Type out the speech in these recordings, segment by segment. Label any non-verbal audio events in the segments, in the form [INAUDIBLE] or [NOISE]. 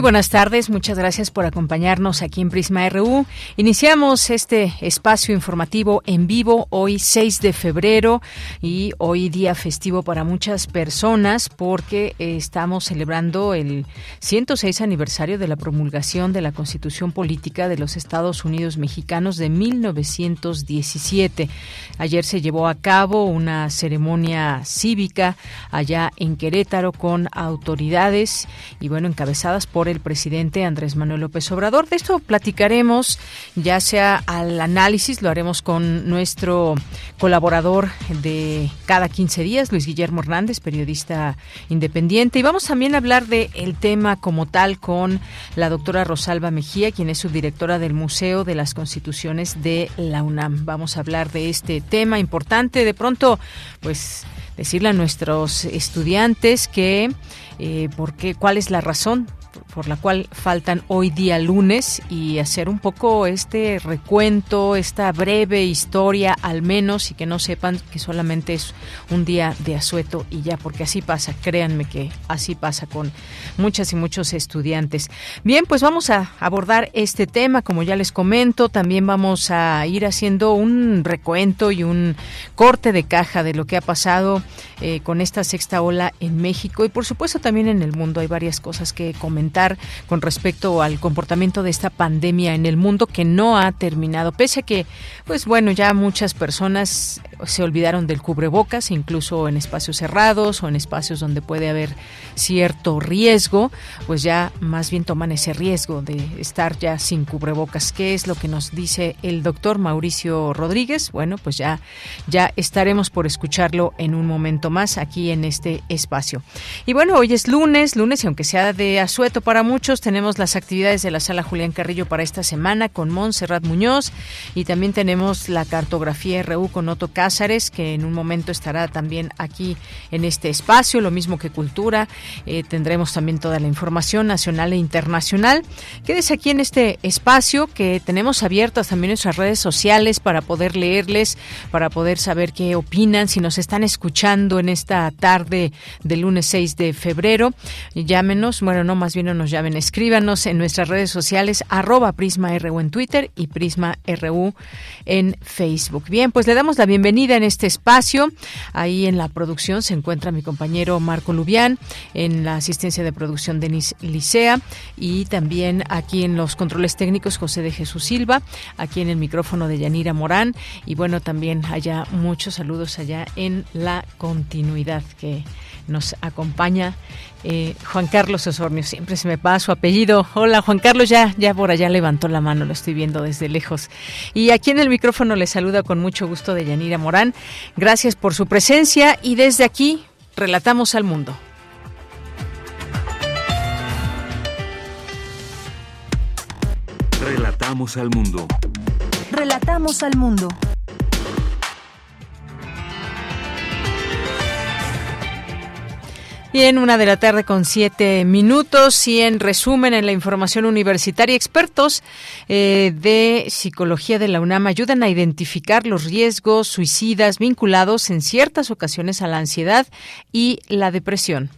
Muy buenas tardes, muchas gracias por acompañarnos aquí en Prisma RU. Iniciamos este espacio informativo en vivo hoy 6 de febrero y hoy día festivo para muchas personas porque estamos celebrando el 106 aniversario de la promulgación de la Constitución Política de los Estados Unidos Mexicanos de 1917. Ayer se llevó a cabo una ceremonia cívica allá en Querétaro con autoridades y bueno, encabezadas por el presidente Andrés Manuel López Obrador. De esto platicaremos, ya sea al análisis, lo haremos con nuestro colaborador de cada 15 días, Luis Guillermo Hernández, periodista independiente. Y vamos también a hablar del el tema como tal con la doctora Rosalba Mejía, quien es subdirectora del Museo de las Constituciones de la UNAM. Vamos a hablar de este tema importante. De pronto, pues decirle a nuestros estudiantes que eh, por qué, cuál es la razón por la cual faltan hoy día lunes y hacer un poco este recuento, esta breve historia al menos y que no sepan que solamente es un día de asueto y ya, porque así pasa, créanme que así pasa con muchas y muchos estudiantes. Bien, pues vamos a abordar este tema, como ya les comento, también vamos a ir haciendo un recuento y un corte de caja de lo que ha pasado eh, con esta sexta ola en México y por supuesto también en el mundo. Hay varias cosas que comentar con respecto al comportamiento de esta pandemia en el mundo que no ha terminado, pese a que, pues bueno, ya muchas personas se olvidaron del cubrebocas, incluso en espacios cerrados o en espacios donde puede haber cierto riesgo, pues ya más bien toman ese riesgo de estar ya sin cubrebocas. ¿Qué es lo que nos dice el doctor Mauricio Rodríguez? Bueno, pues ya, ya estaremos por escucharlo en un momento más aquí en este espacio. Y bueno, hoy es lunes, lunes y aunque sea de asueto para muchos, tenemos las actividades de la sala Julián Carrillo para esta semana con Montserrat Muñoz y también tenemos la cartografía RU con Otto Cázares, que en un momento estará también aquí en este espacio, lo mismo que Cultura. Eh, tendremos también toda la información nacional e internacional. Quédese aquí en este espacio que tenemos abiertas también nuestras redes sociales para poder leerles, para poder saber qué opinan, si nos están escuchando en esta tarde del lunes 6 de febrero. Llámenos, bueno, no, más bien no nos llamen, escríbanos en nuestras redes sociales, arroba Prisma RU en Twitter y Prisma RU en Facebook. Bien, pues le damos la bienvenida en este espacio. Ahí en la producción se encuentra mi compañero Marco Lubián, en la asistencia de producción Denis Licea y también aquí en los controles técnicos José de Jesús Silva, aquí en el micrófono de Yanira Morán y bueno, también allá muchos saludos allá en la continuidad que nos acompaña eh, Juan Carlos Osornio, siempre se me pasa su apellido. Hola Juan Carlos, ya, ya por allá levantó la mano, lo estoy viendo desde lejos. Y aquí en el micrófono le saluda con mucho gusto de Yanira Morán. Gracias por su presencia y desde aquí relatamos al mundo. Relatamos al mundo. Relatamos al mundo. Bien, una de la tarde con siete minutos y en resumen en la información universitaria, expertos eh, de psicología de la UNAM ayudan a identificar los riesgos suicidas vinculados en ciertas ocasiones a la ansiedad y la depresión.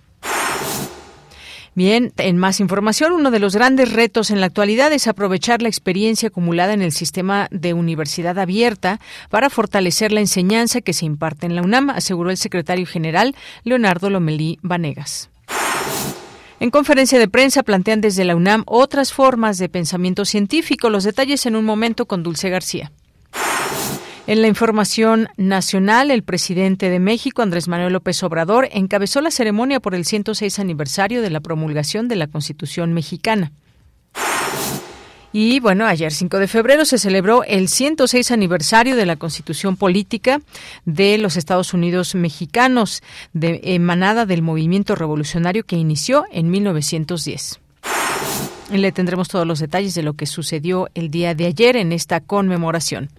Bien, en más información, uno de los grandes retos en la actualidad es aprovechar la experiencia acumulada en el sistema de universidad abierta para fortalecer la enseñanza que se imparte en la UNAM, aseguró el secretario general Leonardo Lomelí Vanegas. En conferencia de prensa plantean desde la UNAM otras formas de pensamiento científico. Los detalles en un momento con Dulce García. En la información nacional, el presidente de México, Andrés Manuel López Obrador, encabezó la ceremonia por el 106 aniversario de la promulgación de la Constitución mexicana. Y bueno, ayer 5 de febrero se celebró el 106 aniversario de la Constitución Política de los Estados Unidos Mexicanos, de, emanada del movimiento revolucionario que inició en 1910. Le tendremos todos los detalles de lo que sucedió el día de ayer en esta conmemoración.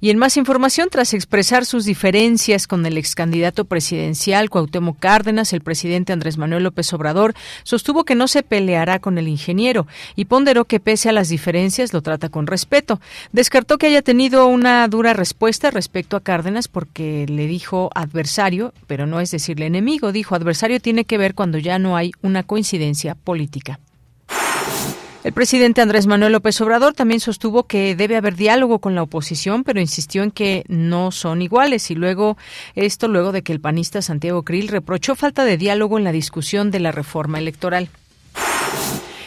Y en más información, tras expresar sus diferencias con el ex candidato presidencial Cuauhtémoc Cárdenas, el presidente Andrés Manuel López Obrador sostuvo que no se peleará con el ingeniero y ponderó que pese a las diferencias lo trata con respeto. Descartó que haya tenido una dura respuesta respecto a Cárdenas porque le dijo adversario, pero no es decirle enemigo, dijo adversario tiene que ver cuando ya no hay una coincidencia política. El presidente Andrés Manuel López Obrador también sostuvo que debe haber diálogo con la oposición, pero insistió en que no son iguales. Y luego, esto luego de que el panista Santiago Krill reprochó falta de diálogo en la discusión de la reforma electoral.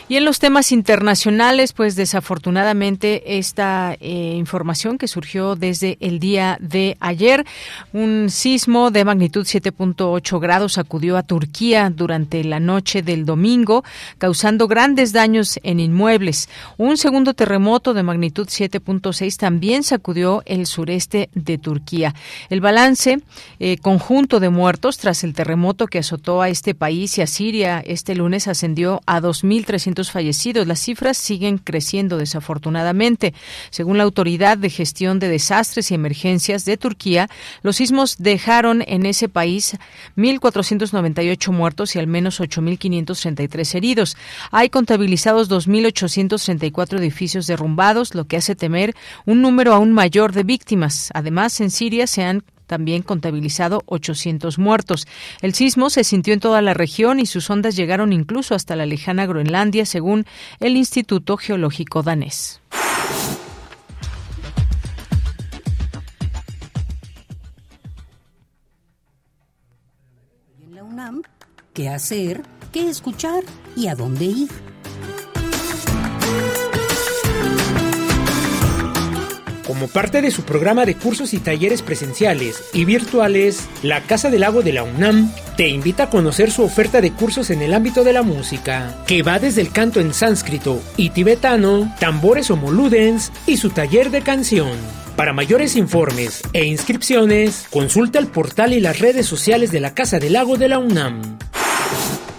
Y en los temas internacionales, pues desafortunadamente esta eh, información que surgió desde el día de ayer, un sismo de magnitud 7.8 grados sacudió a Turquía durante la noche del domingo, causando grandes daños en inmuebles. Un segundo terremoto de magnitud 7.6 también sacudió el sureste de Turquía. El balance eh, conjunto de muertos tras el terremoto que azotó a este país y a Siria este lunes ascendió a 2.300 fallecidos. Las cifras siguen creciendo desafortunadamente. Según la Autoridad de Gestión de Desastres y Emergencias de Turquía, los sismos dejaron en ese país 1.498 muertos y al menos 8.533 heridos. Hay contabilizados 2.834 edificios derrumbados, lo que hace temer un número aún mayor de víctimas. Además, en Siria se han también contabilizado 800 muertos. El sismo se sintió en toda la región y sus ondas llegaron incluso hasta la lejana Groenlandia, según el Instituto Geológico danés. ¿qué hacer? ¿Qué escuchar? ¿Y a dónde ir? Como parte de su programa de cursos y talleres presenciales y virtuales, la Casa del Lago de la UNAM te invita a conocer su oferta de cursos en el ámbito de la música, que va desde el canto en sánscrito y tibetano, tambores o moludens y su taller de canción. Para mayores informes e inscripciones, consulta el portal y las redes sociales de la Casa del Lago de la UNAM.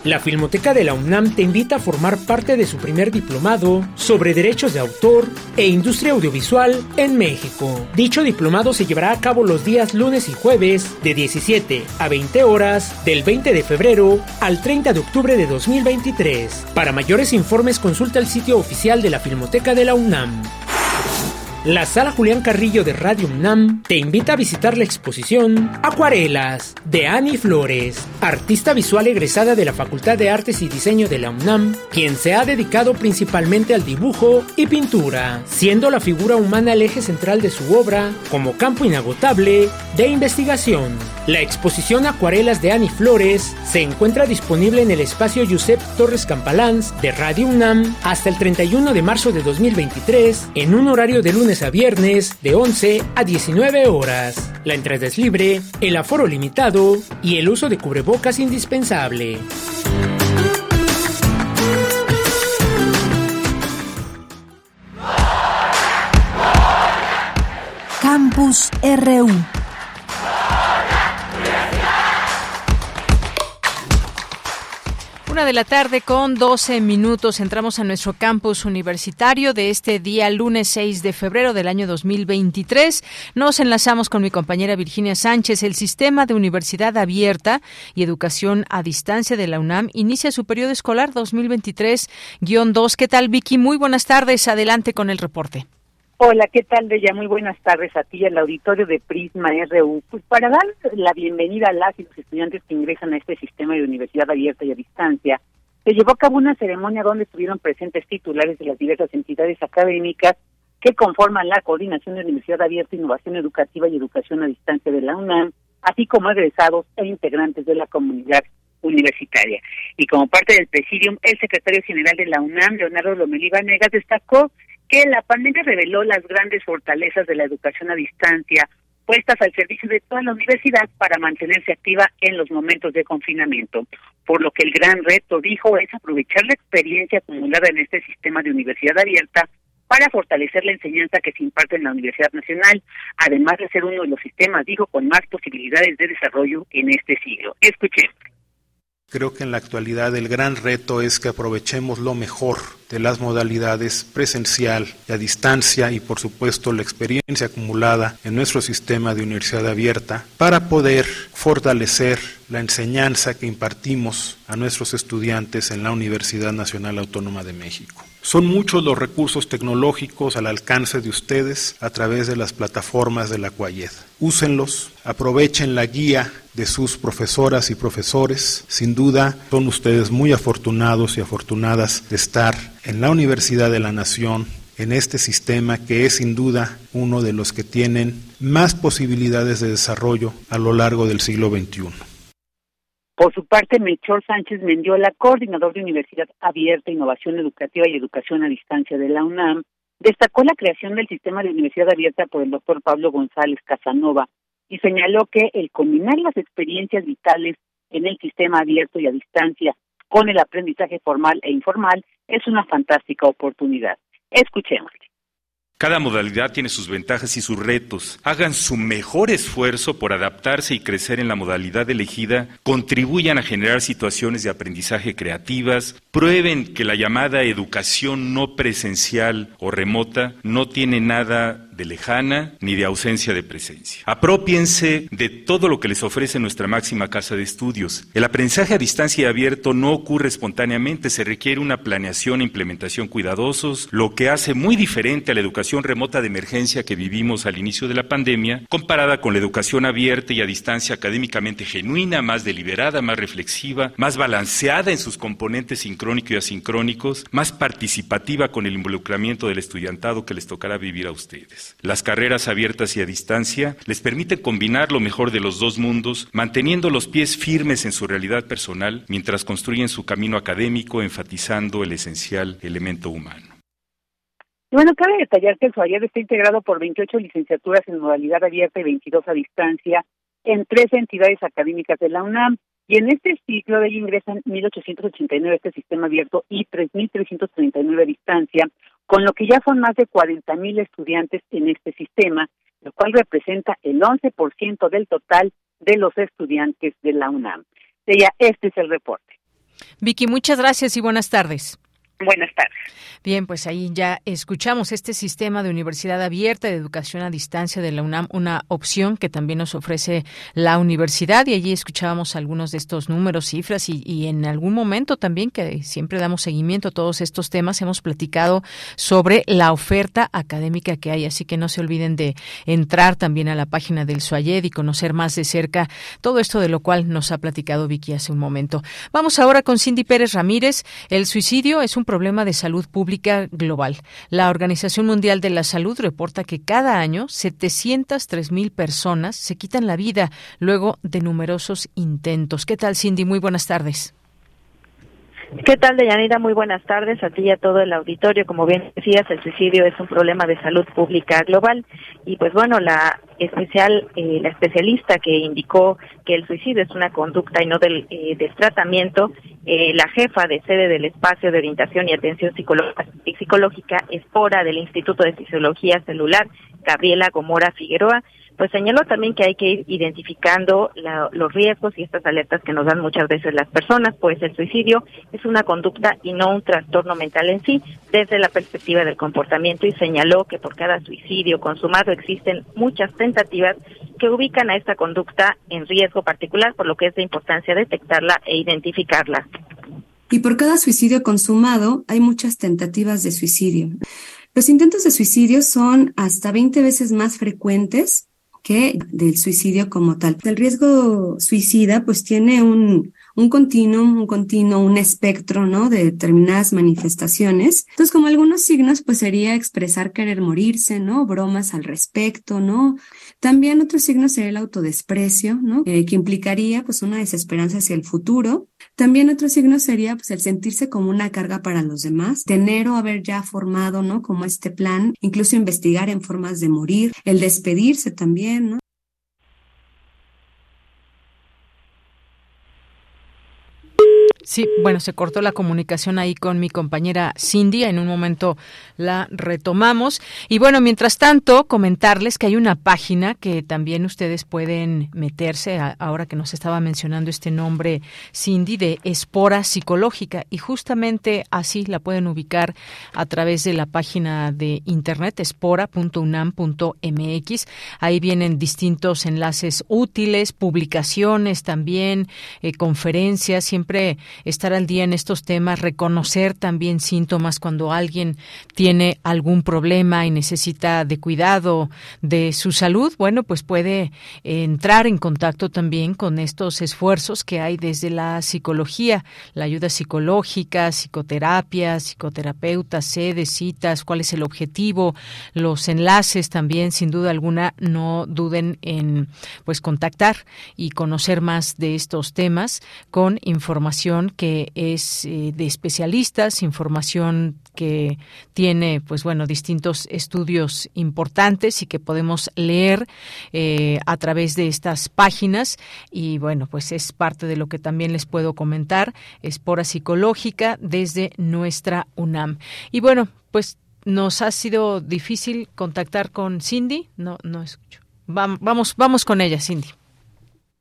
La Filmoteca de la UNAM te invita a formar parte de su primer diplomado sobre derechos de autor e industria audiovisual en México. Dicho diplomado se llevará a cabo los días lunes y jueves de 17 a 20 horas del 20 de febrero al 30 de octubre de 2023. Para mayores informes consulta el sitio oficial de la Filmoteca de la UNAM. La Sala Julián Carrillo de Radio UNAM te invita a visitar la exposición Acuarelas de Annie Flores, artista visual egresada de la Facultad de Artes y Diseño de la UNAM, quien se ha dedicado principalmente al dibujo y pintura, siendo la figura humana el eje central de su obra como campo inagotable de investigación. La exposición Acuarelas de Annie Flores se encuentra disponible en el espacio Josep Torres Campalans de Radio UNAM hasta el 31 de marzo de 2023 en un horario de lunes a viernes de 11 a 19 horas. La entrada es libre, el aforo limitado y el uso de cubrebocas indispensable. Campus RU de la tarde con 12 minutos entramos a nuestro campus universitario de este día lunes 6 de febrero del año 2023. Nos enlazamos con mi compañera Virginia Sánchez. El sistema de universidad abierta y educación a distancia de la UNAM inicia su periodo escolar 2023-2. ¿Qué tal Vicky? Muy buenas tardes. Adelante con el reporte. Hola, ¿qué tal, Bella? Muy buenas tardes a ti, al auditorio de Prisma RU. Pues para dar la bienvenida a las y los estudiantes que ingresan a este sistema de universidad abierta y a distancia, se llevó a cabo una ceremonia donde estuvieron presentes titulares de las diversas entidades académicas que conforman la Coordinación de Universidad Abierta, Innovación Educativa y Educación a Distancia de la UNAM, así como egresados e integrantes de la comunidad universitaria. Y como parte del presidium, el secretario general de la UNAM, Leonardo Lomelí Vanegas, destacó que la pandemia reveló las grandes fortalezas de la educación a distancia puestas al servicio de toda la universidad para mantenerse activa en los momentos de confinamiento. Por lo que el gran reto, dijo, es aprovechar la experiencia acumulada en este sistema de universidad abierta para fortalecer la enseñanza que se imparte en la Universidad Nacional, además de ser uno de los sistemas, dijo, con más posibilidades de desarrollo en este siglo. Escuchemos. Creo que en la actualidad el gran reto es que aprovechemos lo mejor de las modalidades presencial y a distancia y por supuesto la experiencia acumulada en nuestro sistema de universidad abierta para poder fortalecer la enseñanza que impartimos a nuestros estudiantes en la Universidad Nacional Autónoma de México. Son muchos los recursos tecnológicos al alcance de ustedes a través de las plataformas de la CUAYED. Úsenlos, aprovechen la guía de sus profesoras y profesores. Sin duda, son ustedes muy afortunados y afortunadas de estar en la Universidad de la Nación, en este sistema que es sin duda uno de los que tienen más posibilidades de desarrollo a lo largo del siglo XXI. Por su parte, Melchor Sánchez Mendiola, coordinador de Universidad Abierta, Innovación Educativa y Educación a Distancia de la UNAM, destacó la creación del sistema de Universidad Abierta por el doctor Pablo González Casanova y señaló que el combinar las experiencias vitales en el sistema abierto y a distancia con el aprendizaje formal e informal es una fantástica oportunidad. Escuchémosle. Cada modalidad tiene sus ventajas y sus retos. Hagan su mejor esfuerzo por adaptarse y crecer en la modalidad elegida, contribuyan a generar situaciones de aprendizaje creativas, prueben que la llamada educación no presencial o remota no tiene nada de lejana ni de ausencia de presencia. Apropiense de todo lo que les ofrece nuestra máxima casa de estudios. El aprendizaje a distancia y abierto no ocurre espontáneamente, se requiere una planeación e implementación cuidadosos, lo que hace muy diferente a la educación remota de emergencia que vivimos al inicio de la pandemia, comparada con la educación abierta y a distancia académicamente genuina, más deliberada, más reflexiva, más balanceada en sus componentes sincrónicos y asincrónicos, más participativa con el involucramiento del estudiantado que les tocará vivir a ustedes. Las carreras abiertas y a distancia les permiten combinar lo mejor de los dos mundos, manteniendo los pies firmes en su realidad personal mientras construyen su camino académico, enfatizando el esencial elemento humano. bueno, cabe detallar que el SUAYED está integrado por 28 licenciaturas en modalidad abierta y 22 a distancia en tres entidades académicas de la UNAM. Y en este ciclo de ahí ingresan 1.889 a este sistema abierto y 3.339 a distancia, con lo que ya son más de 40.000 estudiantes en este sistema, lo cual representa el 11% del total de los estudiantes de la UNAM. Ella, este es el reporte. Vicky, muchas gracias y buenas tardes. Buenas tardes. Bien, pues ahí ya escuchamos este sistema de universidad abierta de educación a distancia de la UNAM, una opción que también nos ofrece la universidad y allí escuchábamos algunos de estos números, cifras y, y en algún momento también que siempre damos seguimiento a todos estos temas, hemos platicado sobre la oferta académica que hay, así que no se olviden de entrar también a la página del SUAYED y conocer más de cerca todo esto de lo cual nos ha platicado Vicky hace un momento. Vamos ahora con Cindy Pérez Ramírez. El suicidio es un problema de salud pública global. La Organización Mundial de la Salud reporta que cada año 703 mil personas se quitan la vida luego de numerosos intentos. ¿Qué tal, Cindy? Muy buenas tardes. ¿Qué tal, Deyanira? Muy buenas tardes a ti y a todo el auditorio. Como bien decías, el suicidio es un problema de salud pública global y pues bueno, la especial, eh, la especialista que indicó que el suicidio es una conducta y no del, eh, del tratamiento, eh, la jefa de sede del espacio de orientación y atención psicológica, espora del Instituto de Fisiología Celular, Gabriela Gomora Figueroa, pues señaló también que hay que ir identificando los riesgos y estas alertas que nos dan muchas veces las personas, pues el suicidio es una conducta y no un trastorno mental en sí, desde la perspectiva del comportamiento y señaló que por cada suicidio consumado existen muchas tentativas que ubican a esta conducta en riesgo particular, por lo que es de importancia detectarla e identificarla. Y por cada suicidio consumado hay muchas tentativas de suicidio. Los intentos de suicidio son hasta 20 veces más frecuentes que del suicidio como tal. El riesgo suicida pues tiene un, un continuum, un continuo, un espectro, ¿no? De determinadas manifestaciones. Entonces, como algunos signos, pues sería expresar querer morirse, ¿no? Bromas al respecto, ¿no? También otro signo sería el autodesprecio, ¿no? Eh, que implicaría pues una desesperanza hacia el futuro. También otro signo sería pues el sentirse como una carga para los demás, tener o haber ya formado, ¿no? Como este plan, incluso investigar en formas de morir, el despedirse también, ¿no? Sí, bueno, se cortó la comunicación ahí con mi compañera Cindy. En un momento la retomamos. Y bueno, mientras tanto, comentarles que hay una página que también ustedes pueden meterse, ahora que nos estaba mencionando este nombre Cindy, de Espora Psicológica. Y justamente así la pueden ubicar a través de la página de internet espora.unam.mx. Ahí vienen distintos enlaces útiles, publicaciones también, eh, conferencias, siempre estar al día en estos temas, reconocer también síntomas cuando alguien tiene algún problema y necesita de cuidado de su salud, bueno, pues puede entrar en contacto también con estos esfuerzos que hay desde la psicología, la ayuda psicológica, psicoterapia, psicoterapeutas, sedes, citas, cuál es el objetivo, los enlaces también, sin duda alguna, no duden en pues contactar y conocer más de estos temas con información que es eh, de especialistas, información que tiene, pues bueno, distintos estudios importantes y que podemos leer eh, a través de estas páginas. Y bueno, pues es parte de lo que también les puedo comentar, espora psicológica desde nuestra UNAM. Y bueno, pues nos ha sido difícil contactar con Cindy. No, no escucho. Vamos, vamos con ella, Cindy.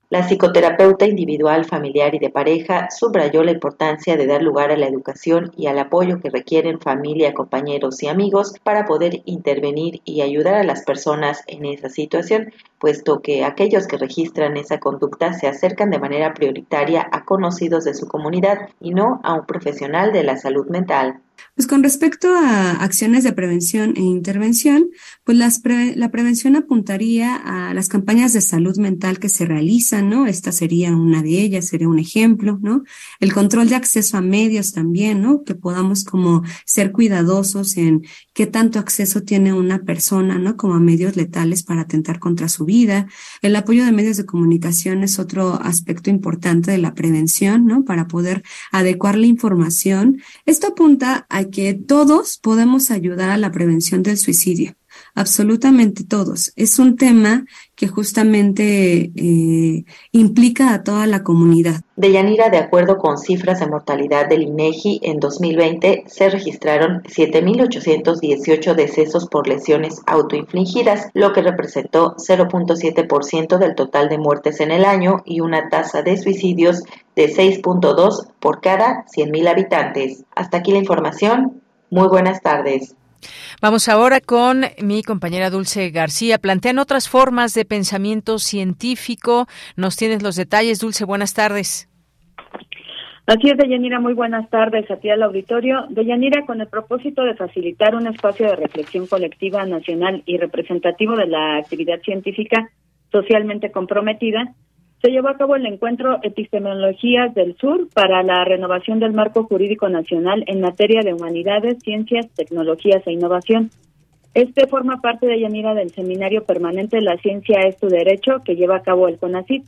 La psicoterapeuta individual, familiar y de pareja subrayó la importancia de dar lugar a la educación y al apoyo que requieren familia, compañeros y amigos para poder intervenir y ayudar a las personas en esa situación, puesto que aquellos que registran esa conducta se acercan de manera prioritaria a conocidos de su comunidad y no a un profesional de la salud mental. Pues con respecto a acciones de prevención e intervención, pues la prevención apuntaría a las campañas de salud mental que se realizan, ¿no? Esta sería una de ellas, sería un ejemplo, ¿no? El control de acceso a medios también, ¿no? Que podamos como ser cuidadosos en qué tanto acceso tiene una persona, ¿no? Como a medios letales para atentar contra su vida. El apoyo de medios de comunicación es otro aspecto importante de la prevención, ¿no? Para poder adecuar la información. Esto apunta a que todos podemos ayudar a la prevención del suicidio absolutamente todos. Es un tema que justamente eh, implica a toda la comunidad. Deyanira, de acuerdo con cifras de mortalidad del INEGI, en 2020 se registraron 7.818 decesos por lesiones autoinfligidas, lo que representó 0.7% del total de muertes en el año y una tasa de suicidios de 6.2 por cada 100.000 habitantes. Hasta aquí la información. Muy buenas tardes. Vamos ahora con mi compañera Dulce García. Plantean otras formas de pensamiento científico. Nos tienes los detalles, Dulce. Buenas tardes. Así es, Deyanira, muy buenas tardes a ti al auditorio. Deyanira, con el propósito de facilitar un espacio de reflexión colectiva nacional y representativo de la actividad científica socialmente comprometida, se llevó a cabo el encuentro Epistemologías del Sur para la renovación del marco jurídico nacional en materia de humanidades, ciencias, tecnologías e innovación. Este forma parte de Yanira del Seminario Permanente La Ciencia es tu Derecho que lleva a cabo el CONACYT.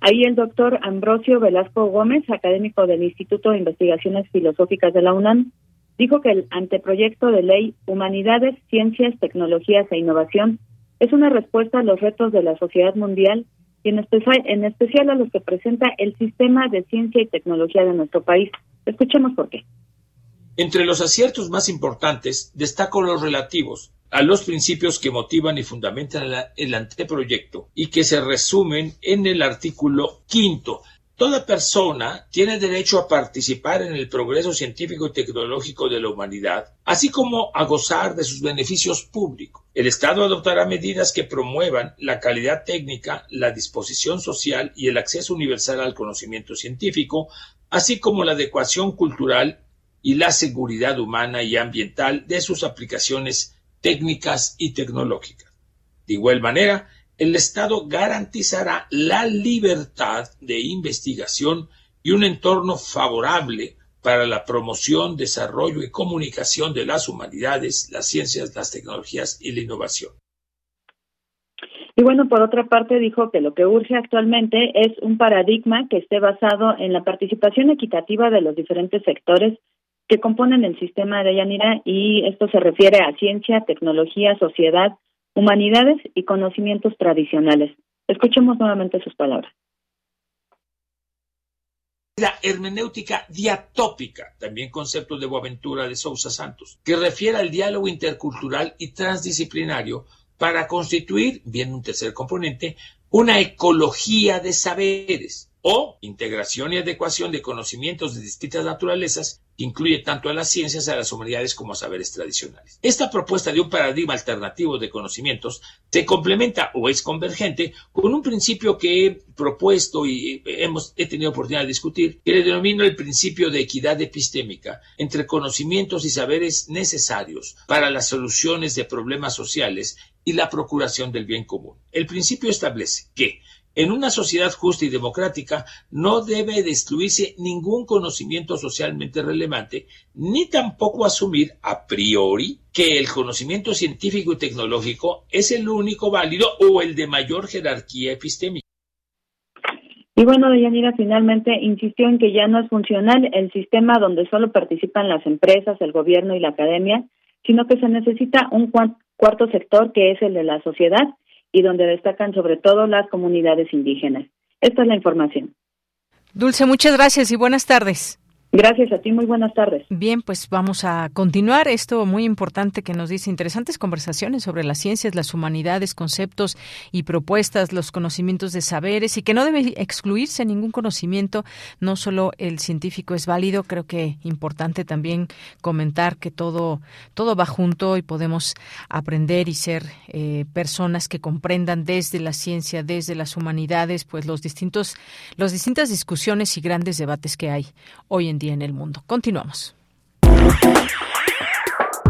Ahí el doctor Ambrosio Velasco Gómez, académico del Instituto de Investigaciones Filosóficas de la UNAM, dijo que el anteproyecto de ley Humanidades, Ciencias, Tecnologías e Innovación es una respuesta a los retos de la sociedad mundial y en especial, en especial a los que presenta el sistema de ciencia y tecnología de nuestro país. Escuchemos por qué. Entre los aciertos más importantes destaco los relativos a los principios que motivan y fundamentan el anteproyecto y que se resumen en el artículo quinto Toda persona tiene derecho a participar en el progreso científico y tecnológico de la humanidad, así como a gozar de sus beneficios públicos. El Estado adoptará medidas que promuevan la calidad técnica, la disposición social y el acceso universal al conocimiento científico, así como la adecuación cultural y la seguridad humana y ambiental de sus aplicaciones técnicas y tecnológicas. De igual manera, el Estado garantizará la libertad de investigación y un entorno favorable para la promoción, desarrollo y comunicación de las humanidades, las ciencias, las tecnologías y la innovación. Y bueno, por otra parte, dijo que lo que urge actualmente es un paradigma que esté basado en la participación equitativa de los diferentes sectores que componen el sistema de Yanira y esto se refiere a ciencia, tecnología, sociedad, humanidades y conocimientos tradicionales. Escuchemos nuevamente sus palabras. La hermenéutica diatópica, también concepto de Boaventura de Sousa Santos, que refiere al diálogo intercultural y transdisciplinario para constituir, bien un tercer componente, una ecología de saberes o integración y adecuación de conocimientos de distintas naturalezas que incluye tanto a las ciencias, a las humanidades como a saberes tradicionales. Esta propuesta de un paradigma alternativo de conocimientos se complementa o es convergente con un principio que he propuesto y hemos, he tenido oportunidad de discutir, que le denomino el principio de equidad epistémica entre conocimientos y saberes necesarios para las soluciones de problemas sociales y la procuración del bien común. El principio establece que en una sociedad justa y democrática no debe destruirse ningún conocimiento socialmente relevante, ni tampoco asumir a priori que el conocimiento científico y tecnológico es el único válido o el de mayor jerarquía epistémica. Y bueno, Deyanira finalmente insistió en que ya no es funcional el sistema donde solo participan las empresas, el gobierno y la academia, sino que se necesita un cuarto sector que es el de la sociedad y donde destacan sobre todo las comunidades indígenas. Esta es la información. Dulce, muchas gracias y buenas tardes. Gracias a ti, muy buenas tardes. Bien, pues vamos a continuar esto muy importante que nos dice interesantes conversaciones sobre las ciencias, las humanidades, conceptos y propuestas, los conocimientos de saberes y que no debe excluirse ningún conocimiento, no solo el científico es válido, creo que importante también comentar que todo todo va junto y podemos aprender y ser eh, personas que comprendan desde la ciencia, desde las humanidades, pues los distintos las distintas discusiones y grandes debates que hay hoy en día en el mundo. Continuamos.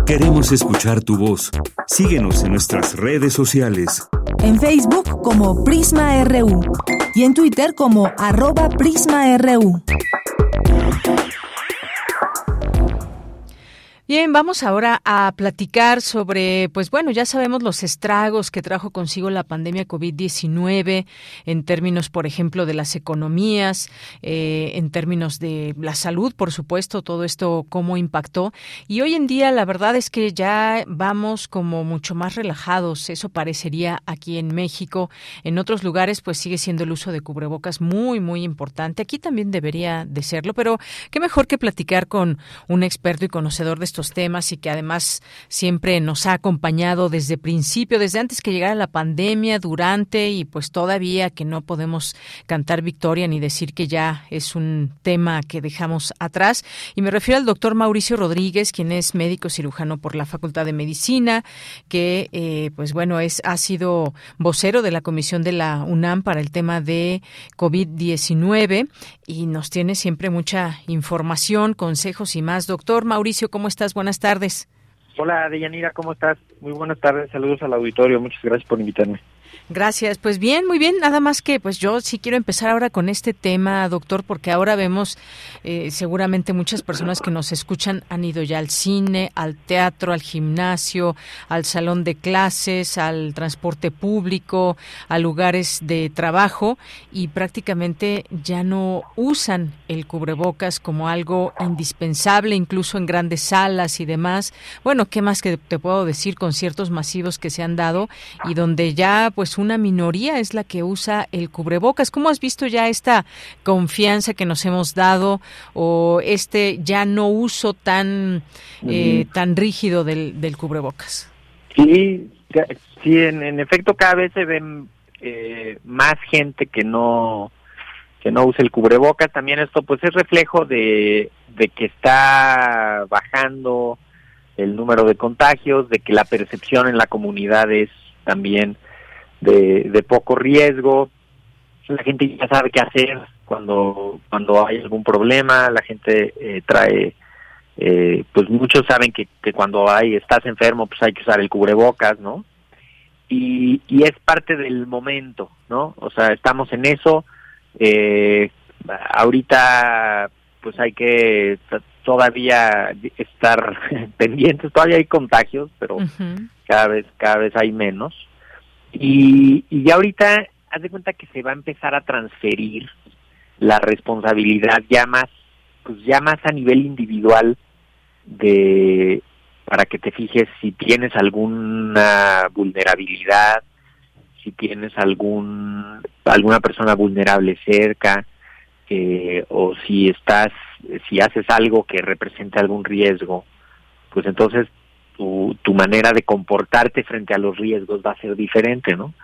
Queremos escuchar tu voz. Síguenos en nuestras redes sociales. En Facebook como Prisma RU y en Twitter como arroba PrismaRU. Bien, vamos ahora a platicar sobre, pues bueno, ya sabemos los estragos que trajo consigo la pandemia COVID-19 en términos, por ejemplo, de las economías, eh, en términos de la salud, por supuesto, todo esto cómo impactó. Y hoy en día la verdad es que ya vamos como mucho más relajados, eso parecería aquí en México. En otros lugares, pues sigue siendo el uso de cubrebocas muy, muy importante. Aquí también debería de serlo, pero qué mejor que platicar con un experto y conocedor de estos temas y que además siempre nos ha acompañado desde principio, desde antes que llegara la pandemia, durante y pues todavía que no podemos cantar victoria ni decir que ya es un tema que dejamos atrás. Y me refiero al doctor Mauricio Rodríguez, quien es médico cirujano por la Facultad de Medicina, que eh, pues bueno, es, ha sido vocero de la Comisión de la UNAM para el tema de COVID-19 y nos tiene siempre mucha información, consejos y más. Doctor Mauricio, ¿cómo estás? Buenas tardes. Hola, Deyanira, ¿cómo estás? Muy buenas tardes, saludos al auditorio, muchas gracias por invitarme. Gracias. Pues bien, muy bien. Nada más que, pues yo sí quiero empezar ahora con este tema, doctor, porque ahora vemos eh, seguramente muchas personas que nos escuchan han ido ya al cine, al teatro, al gimnasio, al salón de clases, al transporte público, a lugares de trabajo y prácticamente ya no usan el cubrebocas como algo indispensable, incluso en grandes salas y demás. Bueno, ¿qué más que te puedo decir? Conciertos masivos que se han dado y donde ya, pues una minoría es la que usa el cubrebocas. ¿Cómo has visto ya esta confianza que nos hemos dado o este ya no uso tan, eh, tan rígido del, del cubrebocas? Sí, sí en, efecto cada vez se ven eh, más gente que no que no usa el cubrebocas. También esto pues es reflejo de, de que está bajando el número de contagios, de que la percepción en la comunidad es también de, poco riesgo, la gente ya sabe qué hacer cuando, cuando hay algún problema, la gente eh, trae, eh, pues muchos saben que, que cuando hay, estás enfermo, pues hay que usar el cubrebocas, ¿no? Y, y es parte del momento, ¿no? O sea, estamos en eso, eh, ahorita pues hay que todavía estar [LAUGHS] pendientes, todavía hay contagios, pero cada vez cada vez hay menos. Y, y ya ahorita haz de cuenta que se va a empezar a transferir la responsabilidad ya más pues ya más a nivel individual de para que te fijes si tienes alguna vulnerabilidad, si tienes algún alguna persona vulnerable cerca eh, o si estás si haces algo que represente algún riesgo, pues entonces tu, tu manera de comportarte frente a los riesgos va a ser diferente, ¿no?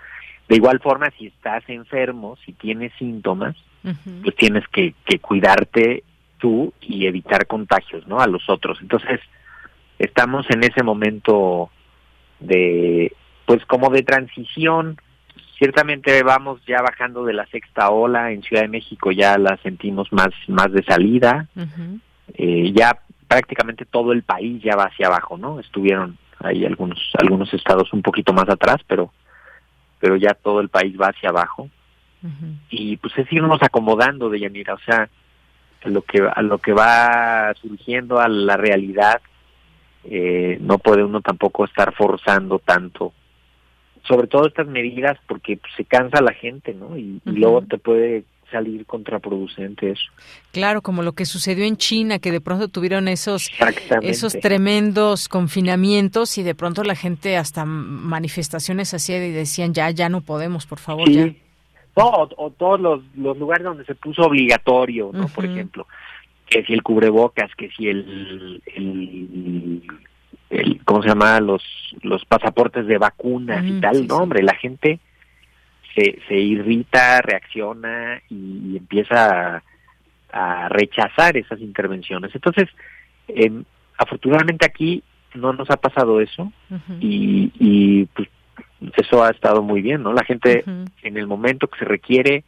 De igual forma, si estás enfermo, si tienes síntomas, pues tienes que, que cuidarte tú y evitar contagios, ¿no? A los otros. Entonces, estamos en ese momento de, pues como de transición. Ciertamente vamos ya bajando de la sexta ola en Ciudad de México, ya la sentimos más, más de salida. eh, ya prácticamente todo el país ya va hacia abajo, ¿no? Estuvieron ahí algunos, algunos estados un poquito más atrás, pero, pero ya todo el país va hacia abajo. Y pues es irnos acomodando de Yanira, o sea, a lo que, a lo que va surgiendo a la realidad, eh, no puede uno tampoco estar forzando tanto sobre todo estas medidas porque pues, se cansa la gente no y, y luego te puede salir contraproducente eso Claro, como lo que sucedió en China, que de pronto tuvieron esos esos tremendos confinamientos y de pronto la gente hasta manifestaciones hacía y decían ya ya no podemos, por favor, Sí. ya. no o, o todos los, los lugares donde se puso obligatorio no por ejemplo que si el cubrebocas que si el, el, el cómo se llama los los pasaportes de vacunas y tal sí, no sí. hombre la gente se, se irrita, reacciona y, y empieza a, a rechazar esas intervenciones. Entonces, em, afortunadamente aquí no nos ha pasado eso y, y pues eso ha estado muy bien, ¿no? La gente en el momento que se requiere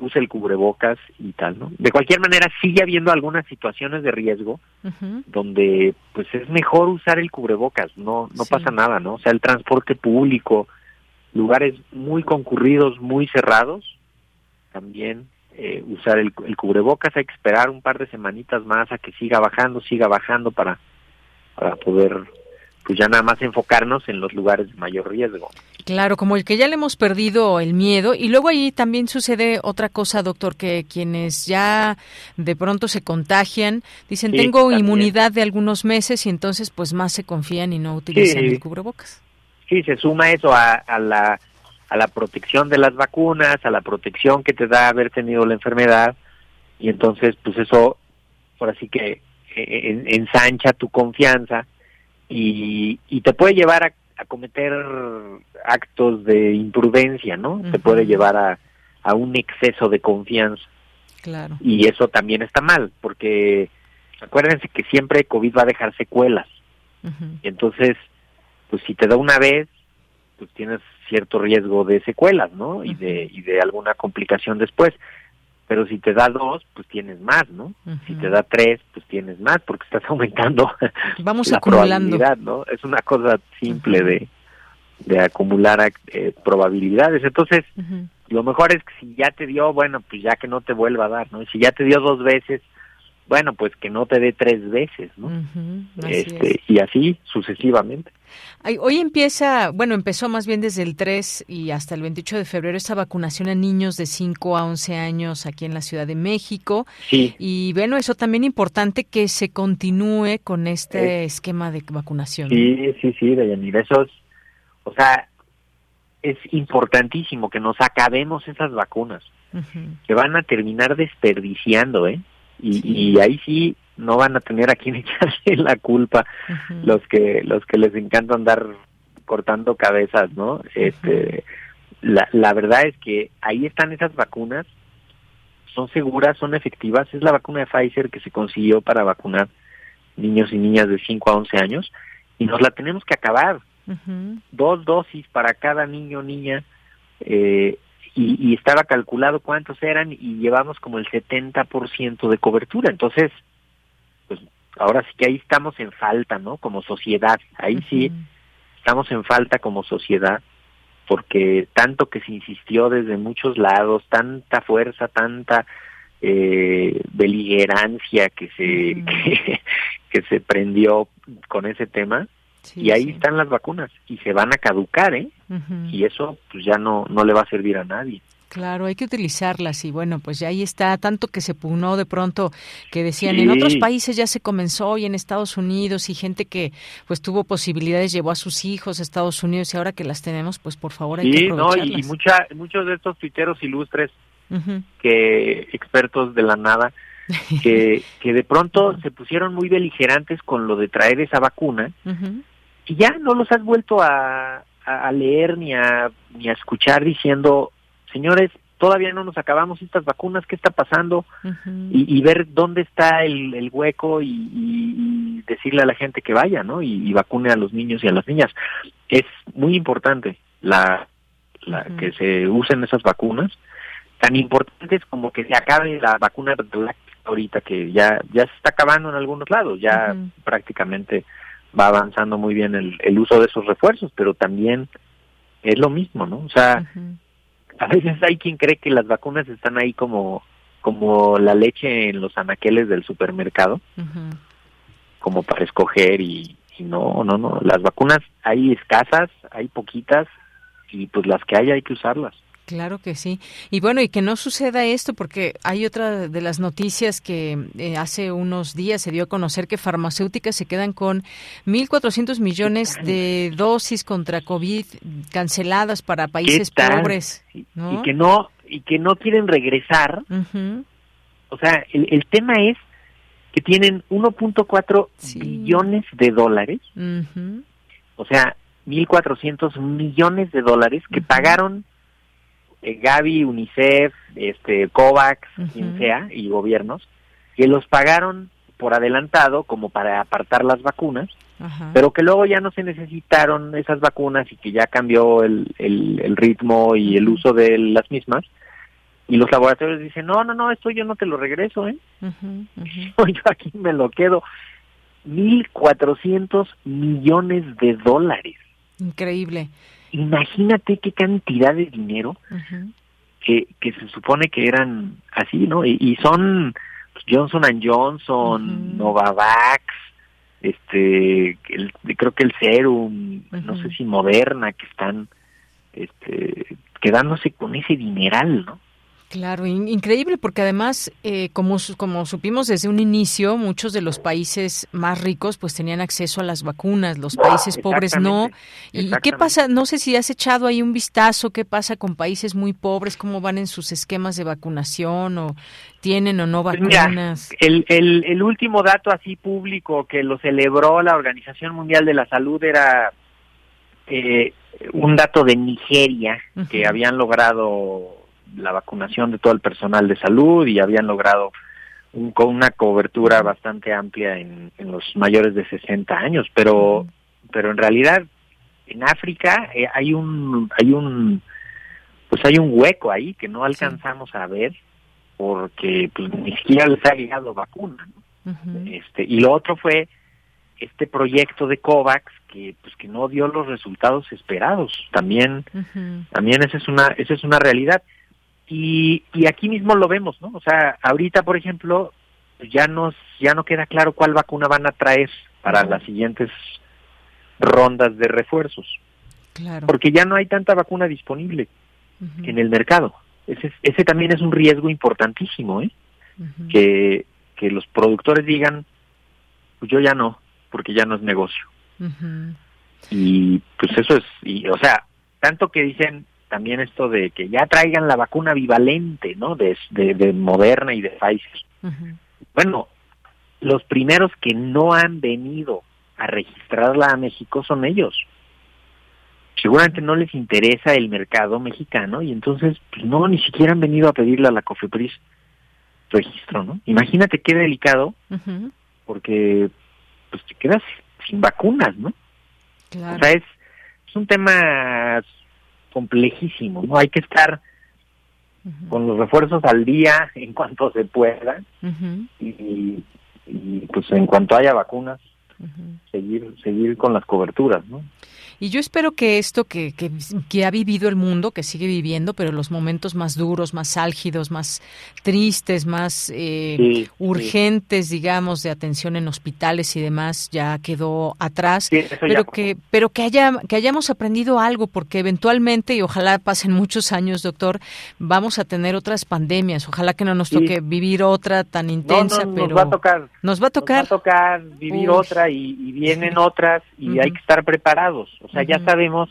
usa el cubrebocas y tal, ¿no? De cualquier manera sigue habiendo algunas situaciones de riesgo donde pues es mejor usar el cubrebocas, no no Sí. pasa nada, ¿no? O sea, el transporte público, lugares muy concurridos, muy cerrados, también eh, usar el, el cubrebocas, hay que esperar un par de semanitas más a que siga bajando, siga bajando para, para poder pues ya nada más enfocarnos en los lugares de mayor riesgo. Claro, como el que ya le hemos perdido el miedo y luego ahí también sucede otra cosa, doctor, que quienes ya de pronto se contagian dicen Sí, tengo también. inmunidad de algunos meses y entonces pues más se confían y no utilizan Sí. el cubrebocas. Sí, se suma eso a, a la a la protección de las vacunas, a la protección que te da haber tenido la enfermedad y entonces pues eso por así que eh, en- ensancha tu confianza y, y te puede llevar a, a cometer actos de imprudencia, ¿no? Te puede llevar a, a un exceso de confianza Claro. y eso también está mal porque acuérdense que siempre COVID va a dejar secuelas entonces pues si te da una vez pues tienes cierto riesgo de secuelas no y de y de alguna complicación después. Pero si te da dos pues tienes más no si te da tres pues tienes más porque estás [LAUGHS] aumentando Vamos la acumulando. probabilidad no es una cosa simple de de acumular eh, probabilidades. Entonces lo mejor es que si ya te dio, bueno, pues ya que no te vuelva a dar, ¿no? Y si ya te dio dos veces, bueno, pues que no te dé tres veces, ¿no? Este, y así sucesivamente. Hoy empieza, bueno, empezó más bien desde el 3 y hasta el 28 de febrero esta vacunación a niños de 5 a 11 años aquí en la Ciudad de México. Sí. Y bueno, eso también importante que se continúe con este esquema de vacunación. Sí, sí, sí, Deyanira, eso es, o sea, es importantísimo que nos acabemos esas vacunas, que van a terminar desperdiciando, ¿eh? Y, y ahí sí no van a tener a quien [LAUGHS] echarle la culpa los que los que les encanta andar cortando cabezas, ¿no? Este, la, la verdad es que ahí están esas vacunas, son seguras, son efectivas, es la vacuna de Pfizer que se consiguió para vacunar niños y niñas de 5 a 11 años y nos la tenemos que acabar, dos dosis para cada niño o niña eh, y, y estaba calculado cuántos eran y llevamos como el 70% de cobertura, entonces ahora sí que ahí estamos en falta, ¿no? Como sociedad, ahí sí estamos en falta como sociedad porque tanto que se insistió desde muchos lados, tanta fuerza, tanta eh, beligerancia que se [LAUGHS] que, se prendió con ese tema y ahí están las vacunas y se van a caducar, ¿eh? Y eso pues ya no no le va a servir a nadie. Claro, hay que utilizarlas y bueno, pues ya ahí está, tanto que se pugnó de pronto que decían en otros países ya se comenzó y en Estados Unidos y gente que pues tuvo posibilidades llevó a sus hijos a Estados Unidos y ahora que las tenemos, pues por favor hay que aprovecharlas. No, y mucha, muchos de estos tuiteros ilustres que expertos de la nada [LAUGHS] que, que de pronto se pusieron muy beligerantes con lo de traer esa vacuna y ya no los has vuelto a, a leer ni a, ni a escuchar diciendo señores, todavía no nos acabamos estas vacunas, ¿qué está pasando? y, ver dónde está el, hueco y, decirle a la gente que vaya, ¿no? Y, vacune a los niños y a las niñas. Es muy importante la, la que se usen esas vacunas, tan importantes como que se acabe la vacuna ahorita que ya ya se está acabando en algunos lados, ya prácticamente va avanzando muy bien el, el uso de esos refuerzos, pero también es lo mismo, ¿no? O sea, a veces hay quien cree que las vacunas están ahí como como la leche en los anaqueles del supermercado, como para escoger y, y, no, no, no, las vacunas hay escasas, hay poquitas y pues las que hay hay que usarlas. Claro que sí. Y bueno, y que no suceda esto, porque hay otra de las noticias que eh, hace unos días se dio a conocer que farmacéuticas se quedan con 1.400 millones de dosis contra COVID canceladas para países pobres. Y que no y que no quieren regresar. O sea, el, el tema es que tienen 1.4 billones de dólares. O sea, 1.400 millones de dólares que pagaron eh, Gavi, UNICEF, este, COVAX, quien sea, y gobiernos, que los pagaron por adelantado como para apartar las vacunas, pero que luego ya no se necesitaron esas vacunas y que ya cambió el, el, ritmo y el uso de las mismas. Y los laboratorios dicen, no, no, no, esto yo no te lo regreso, ¿eh? [LAUGHS] yo aquí me lo quedo. 1.400 millones de dólares. Increíble. Imagínate qué cantidad de dinero que, que se supone que eran así, ¿no? Y, son Johnson and Johnson, Novavax, este, el, creo que el Serum, no sé si Moderna, que están este, quedándose con ese dineral, ¿no? Claro, increíble porque además, eh, como, como supimos desde un inicio, muchos de los países más ricos pues tenían acceso a las vacunas, los países pobres no. ¿Y qué pasa? No sé si has echado ahí un vistazo, qué pasa con países muy pobres, cómo van en sus esquemas de vacunación o tienen o no pues vacunas. el, el, el último dato así público que lo celebró la Organización Mundial de la Salud era eh, un dato de Nigeria, que habían logrado la vacunación de todo el personal de salud y habían logrado un, una cobertura bastante amplia en, los mayores de 60 años, pero pero en realidad en África eh, hay un hay un pues hay un hueco ahí que no alcanzamos a ver porque pues ni siquiera les ha llegado vacuna este y lo otro fue este proyecto de Covax que pues que no dio los resultados esperados. También también esa es una esa es una realidad y, y aquí mismo lo vemos, ¿no? O sea, ahorita, por ejemplo, ya nos ya no queda claro cuál vacuna van a traer para las siguientes rondas de refuerzos. Claro. Porque ya no hay tanta vacuna disponible en el mercado. Ese, ese también es un riesgo importantísimo, ¿eh? que, que los productores digan, pues yo ya no, porque ya no es negocio. Y pues eso es, y, o sea, tanto que dicen, también esto de que ya traigan la vacuna bivalente, ¿no? De, de, Moderna y de Pfizer. Bueno, los primeros que no han venido a registrarla a México son ellos. Seguramente no les interesa el mercado mexicano y entonces pues, no, ni siquiera han venido a pedirle a la COFEPRIS registro, ¿no? Imagínate qué delicado, porque pues te quedas sin vacunas, ¿no? O sea, es, es un tema complejísimo, ¿no? Hay que estar con los refuerzos al día [LAUGHS] en cuanto se pueda y, pues en cuanto haya vacunas seguir seguir con las coberturas, ¿no? Y yo espero que esto que, que, ha vivido el mundo, que sigue viviendo, pero los momentos más duros, más álgidos, más tristes, más eh, urgentes, digamos, de atención en hospitales y demás, ya quedó atrás. pero que, pero que haya, que hayamos aprendido algo, porque eventualmente, y ojalá pasen muchos años, doctor, vamos a tener otras pandemias. Ojalá que no nos toque vivir otra tan intensa, pero nos va a tocar. Nos va a tocar. Nos va a tocar vivir otra y, vienen otras y hay que estar preparados. O sea, ya sabemos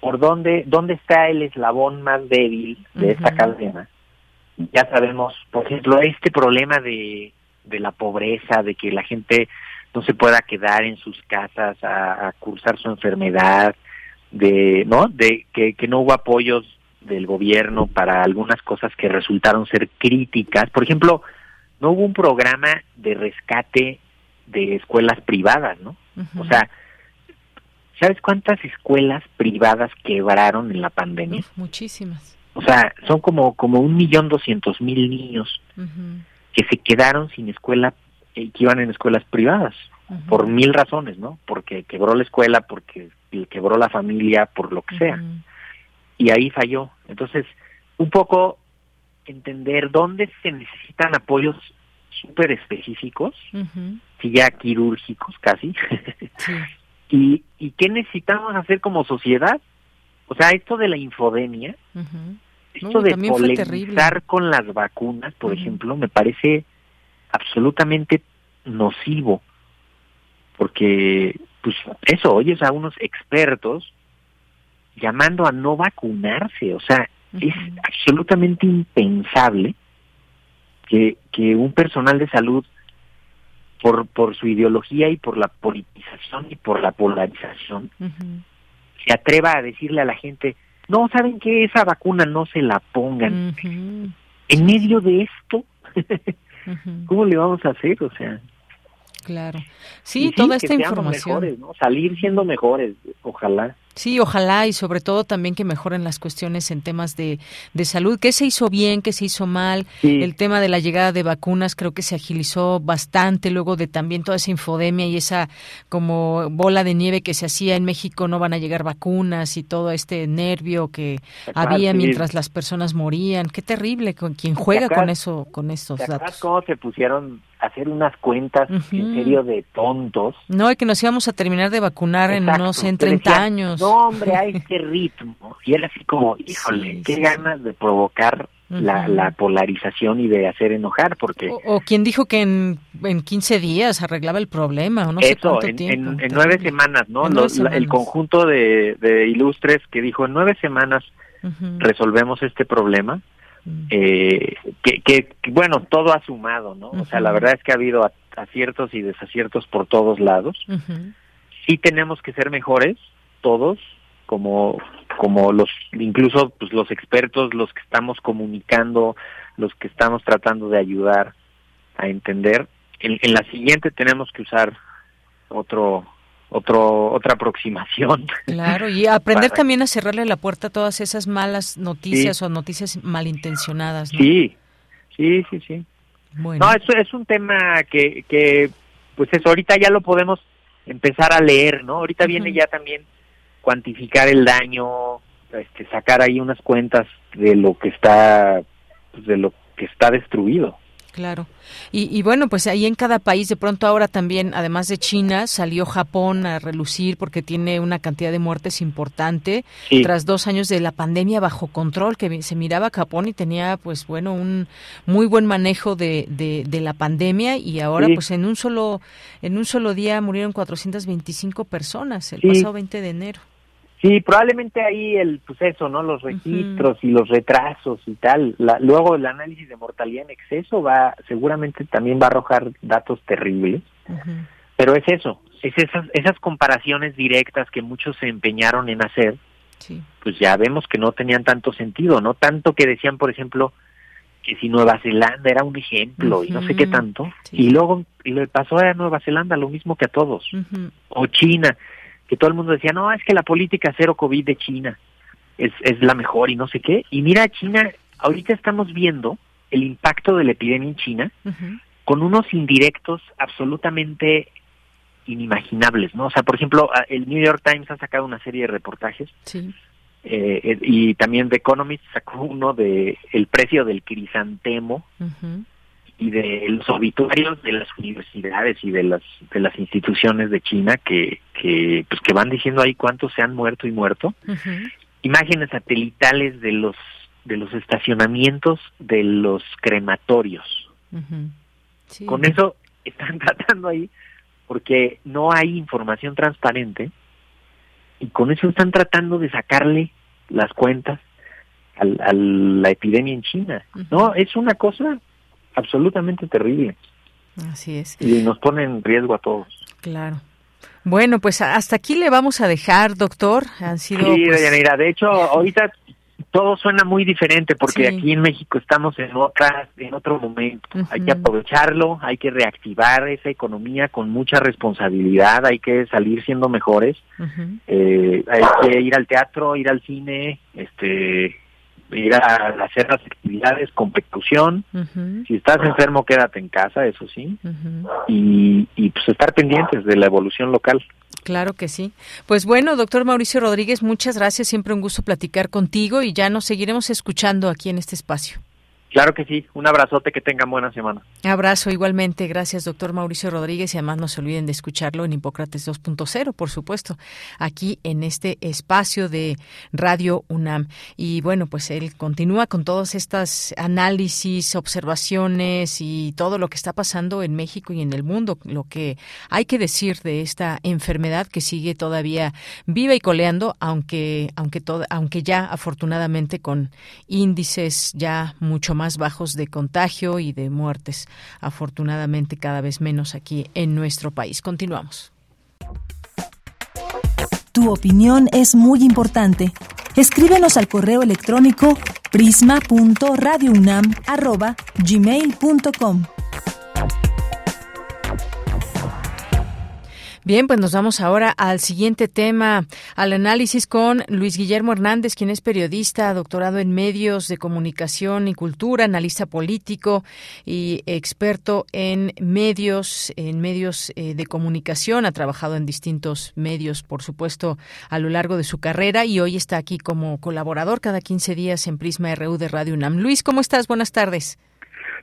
por dónde dónde está el eslabón más débil de esta cadena. Ya sabemos, por ejemplo, este problema de, de la pobreza, de que la gente no se pueda quedar en sus casas a, cursar su enfermedad, de no de que, que no hubo apoyos del gobierno para algunas cosas que resultaron ser críticas. Por ejemplo, no hubo un programa de rescate de escuelas privadas, ¿no? O sea, ¿sabes cuántas escuelas privadas quebraron en la pandemia? muchísimas. O sea, son como como un millón doscientos mil niños que se quedaron sin escuela, eh, que iban en escuelas privadas, por mil razones, ¿no? Porque quebró la escuela, porque quebró la familia, por lo que sea. Y ahí falló. Entonces, un poco entender dónde se necesitan apoyos súper específicos, si ya quirúrgicos casi, [LAUGHS] y, y qué necesitamos hacer como sociedad. O sea, esto de la infodemia, esto de polemizar con las vacunas, por ejemplo, me parece absolutamente nocivo, porque, pues, eso, oyes a unos expertos llamando a no vacunarse, o sea, es absolutamente impensable que, que un personal de salud, por, por su ideología y por la politización y por la polarización, se atreva a decirle a la gente, no, ¿saben que Esa vacuna no se la pongan. En medio de esto, [LAUGHS] ¿cómo le vamos a hacer? O sea... Claro. Sí, toda esta información. Mejores, ¿no? Salir siendo mejores, ojalá. Sí, ojalá y sobre todo también que mejoren las cuestiones en temas de, de salud. ¿Qué se hizo bien? ¿Qué se hizo mal? El tema de la llegada de vacunas creo que se agilizó bastante luego de también toda esa infodemia y esa como bola de nieve que se hacía en México, no van a llegar vacunas y todo este nervio que había mientras las personas morían. Qué terrible con quien juega con eso, con estos datos. ¿Cómo se pusieron hacer unas cuentas en serio de tontos? No, y que nos íbamos a terminar de vacunar en, no sé, en 30 años hombre, hay este [LAUGHS] ritmo. Y él así como, híjole, qué ganas de provocar la, la, polarización y de hacer enojar, porque... O, quien dijo que en, en 15 días arreglaba el problema, o no sé cuánto en, tiempo. En, nueve semanas, ¿no? el conjunto de, de, ilustres que dijo, en nueve semanas resolvemos este problema. Eh, que, que, bueno, todo ha sumado, ¿no? O sea, la verdad es que ha habido aciertos y desaciertos por todos lados. Sí tenemos que ser mejores, todos, como, como los, incluso pues, los expertos, los que estamos comunicando, los que estamos tratando de ayudar a entender. En, en la siguiente tenemos que usar otro otro otra aproximación. Claro, y aprender [LAUGHS] también a cerrarle la puerta a todas esas malas noticias o noticias malintencionadas. ¿no? Sí, sí, sí, sí. Bueno. No, eso es un tema que, que, pues eso, ahorita ya lo podemos empezar a leer, ¿no? Ahorita viene ya también cuantificar el daño, este, sacar ahí unas cuentas de lo que está, pues, de lo que está destruido. Claro. Y, bueno, pues ahí en cada país, de pronto ahora también, además de China, salió Japón a relucir porque tiene una cantidad de muertes importante. Tras dos años de la pandemia bajo control, que se miraba Japón y tenía, pues bueno, un muy buen manejo de, de, la pandemia y ahora, pues en un solo en un solo día murieron 425 personas el pasado 20 de enero. Sí, probablemente ahí el, pues eso, ¿no? Los registros y los retrasos y tal. luego el análisis de mortalidad en exceso va, seguramente también va a arrojar datos terribles. Pero es eso, es esas, esas comparaciones directas que muchos se empeñaron en hacer, pues ya vemos que no tenían tanto sentido, ¿no? Tanto que decían, por ejemplo, que si Nueva Zelanda era un ejemplo y no sé qué tanto, y luego y le pasó a Nueva Zelanda lo mismo que a todos, o China que todo el mundo decía, no, es que la política cero COVID de China es, es la mejor y no sé qué. Y mira, China, ahorita estamos viendo el impacto de la epidemia en China con unos indirectos absolutamente inimaginables, ¿no? O sea, por ejemplo, el New York Times ha sacado una serie de reportajes. Sí. Eh, y también The Economist sacó uno de el precio del crisantemo y de los obituarios de las universidades y de las de las instituciones de China que que pues que van diciendo ahí cuántos se han muerto y muerto. Imágenes satelitales de los de los estacionamientos de los crematorios. Con eso están [LAUGHS] tratando ahí porque no hay información transparente y con eso están tratando de sacarle las cuentas a la epidemia en China. No es una cosa absolutamente terrible. Así es. Y nos pone en riesgo a todos. Claro. Bueno, pues hasta aquí le vamos a dejar, doctor. Han sido. Sí, pues... De hecho, ahorita todo suena muy diferente porque aquí en México estamos en otra, en otro momento. Hay que aprovecharlo, hay que reactivar esa economía con mucha responsabilidad, hay que salir siendo mejores, eh, hay que ir al teatro, ir al cine, este, ir a hacer las actividades con precaución. Si estás enfermo, quédate en casa, eso sí. y, y pues estar pendientes de la evolución local. Claro que sí. Pues bueno, doctor Mauricio Rodríguez, muchas gracias. Siempre un gusto platicar contigo y ya nos seguiremos escuchando aquí en este espacio. Claro que sí. Un abrazote, que tengan buena semana. Abrazo igualmente. Gracias, doctor Mauricio Rodríguez. Y además no se olviden de escucharlo en Hipócrates 2.0, por supuesto, aquí en este espacio de Radio UNAM. Y bueno, pues él continúa con todos estos análisis, observaciones y todo lo que está pasando en México y en el mundo. Lo que hay que decir de esta enfermedad que sigue todavía viva y coleando, aunque, aunque, todo, aunque ya afortunadamente con índices ya mucho más bajos de contagio y de muertes, afortunadamente cada vez menos aquí en nuestro país. Continuamos. Tu opinión es muy importante. Escríbenos al correo electrónico prisma.radiounam@gmail.com. Bien, pues nos vamos ahora al siguiente tema, al análisis con Luis Guillermo Hernández, quien es periodista, doctorado en medios de comunicación y cultura, analista político y experto en medios, en medios eh, de comunicación. Ha trabajado en distintos medios, por supuesto, a lo largo de su carrera y hoy está aquí como colaborador cada 15 días en Prisma RU de Radio UNAM. Luis, ¿cómo estás? Buenas tardes.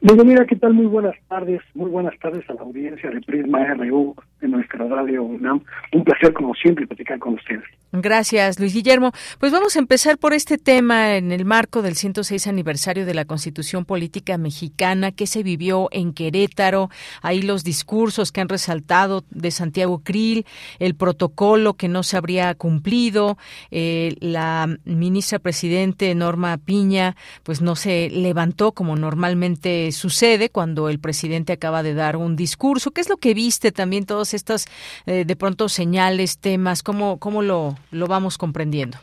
mira, ¿qué tal? Muy buenas tardes. Muy buenas tardes a la audiencia de Prisma RU de nuestra radio. Un placer, como siempre, platicar con ustedes. Gracias, Luis Guillermo. Pues vamos a empezar por este tema en el marco del 106 aniversario de la Constitución Política Mexicana que se vivió en Querétaro. Ahí los discursos que han resaltado de Santiago Krill, el protocolo que no se habría cumplido, eh, la ministra presidente Norma Piña, pues no se levantó como normalmente sucede cuando el presidente acaba de dar un discurso. ¿Qué es lo que viste también todos estas eh, de pronto señales, temas? ¿Cómo, cómo lo, lo vamos comprendiendo?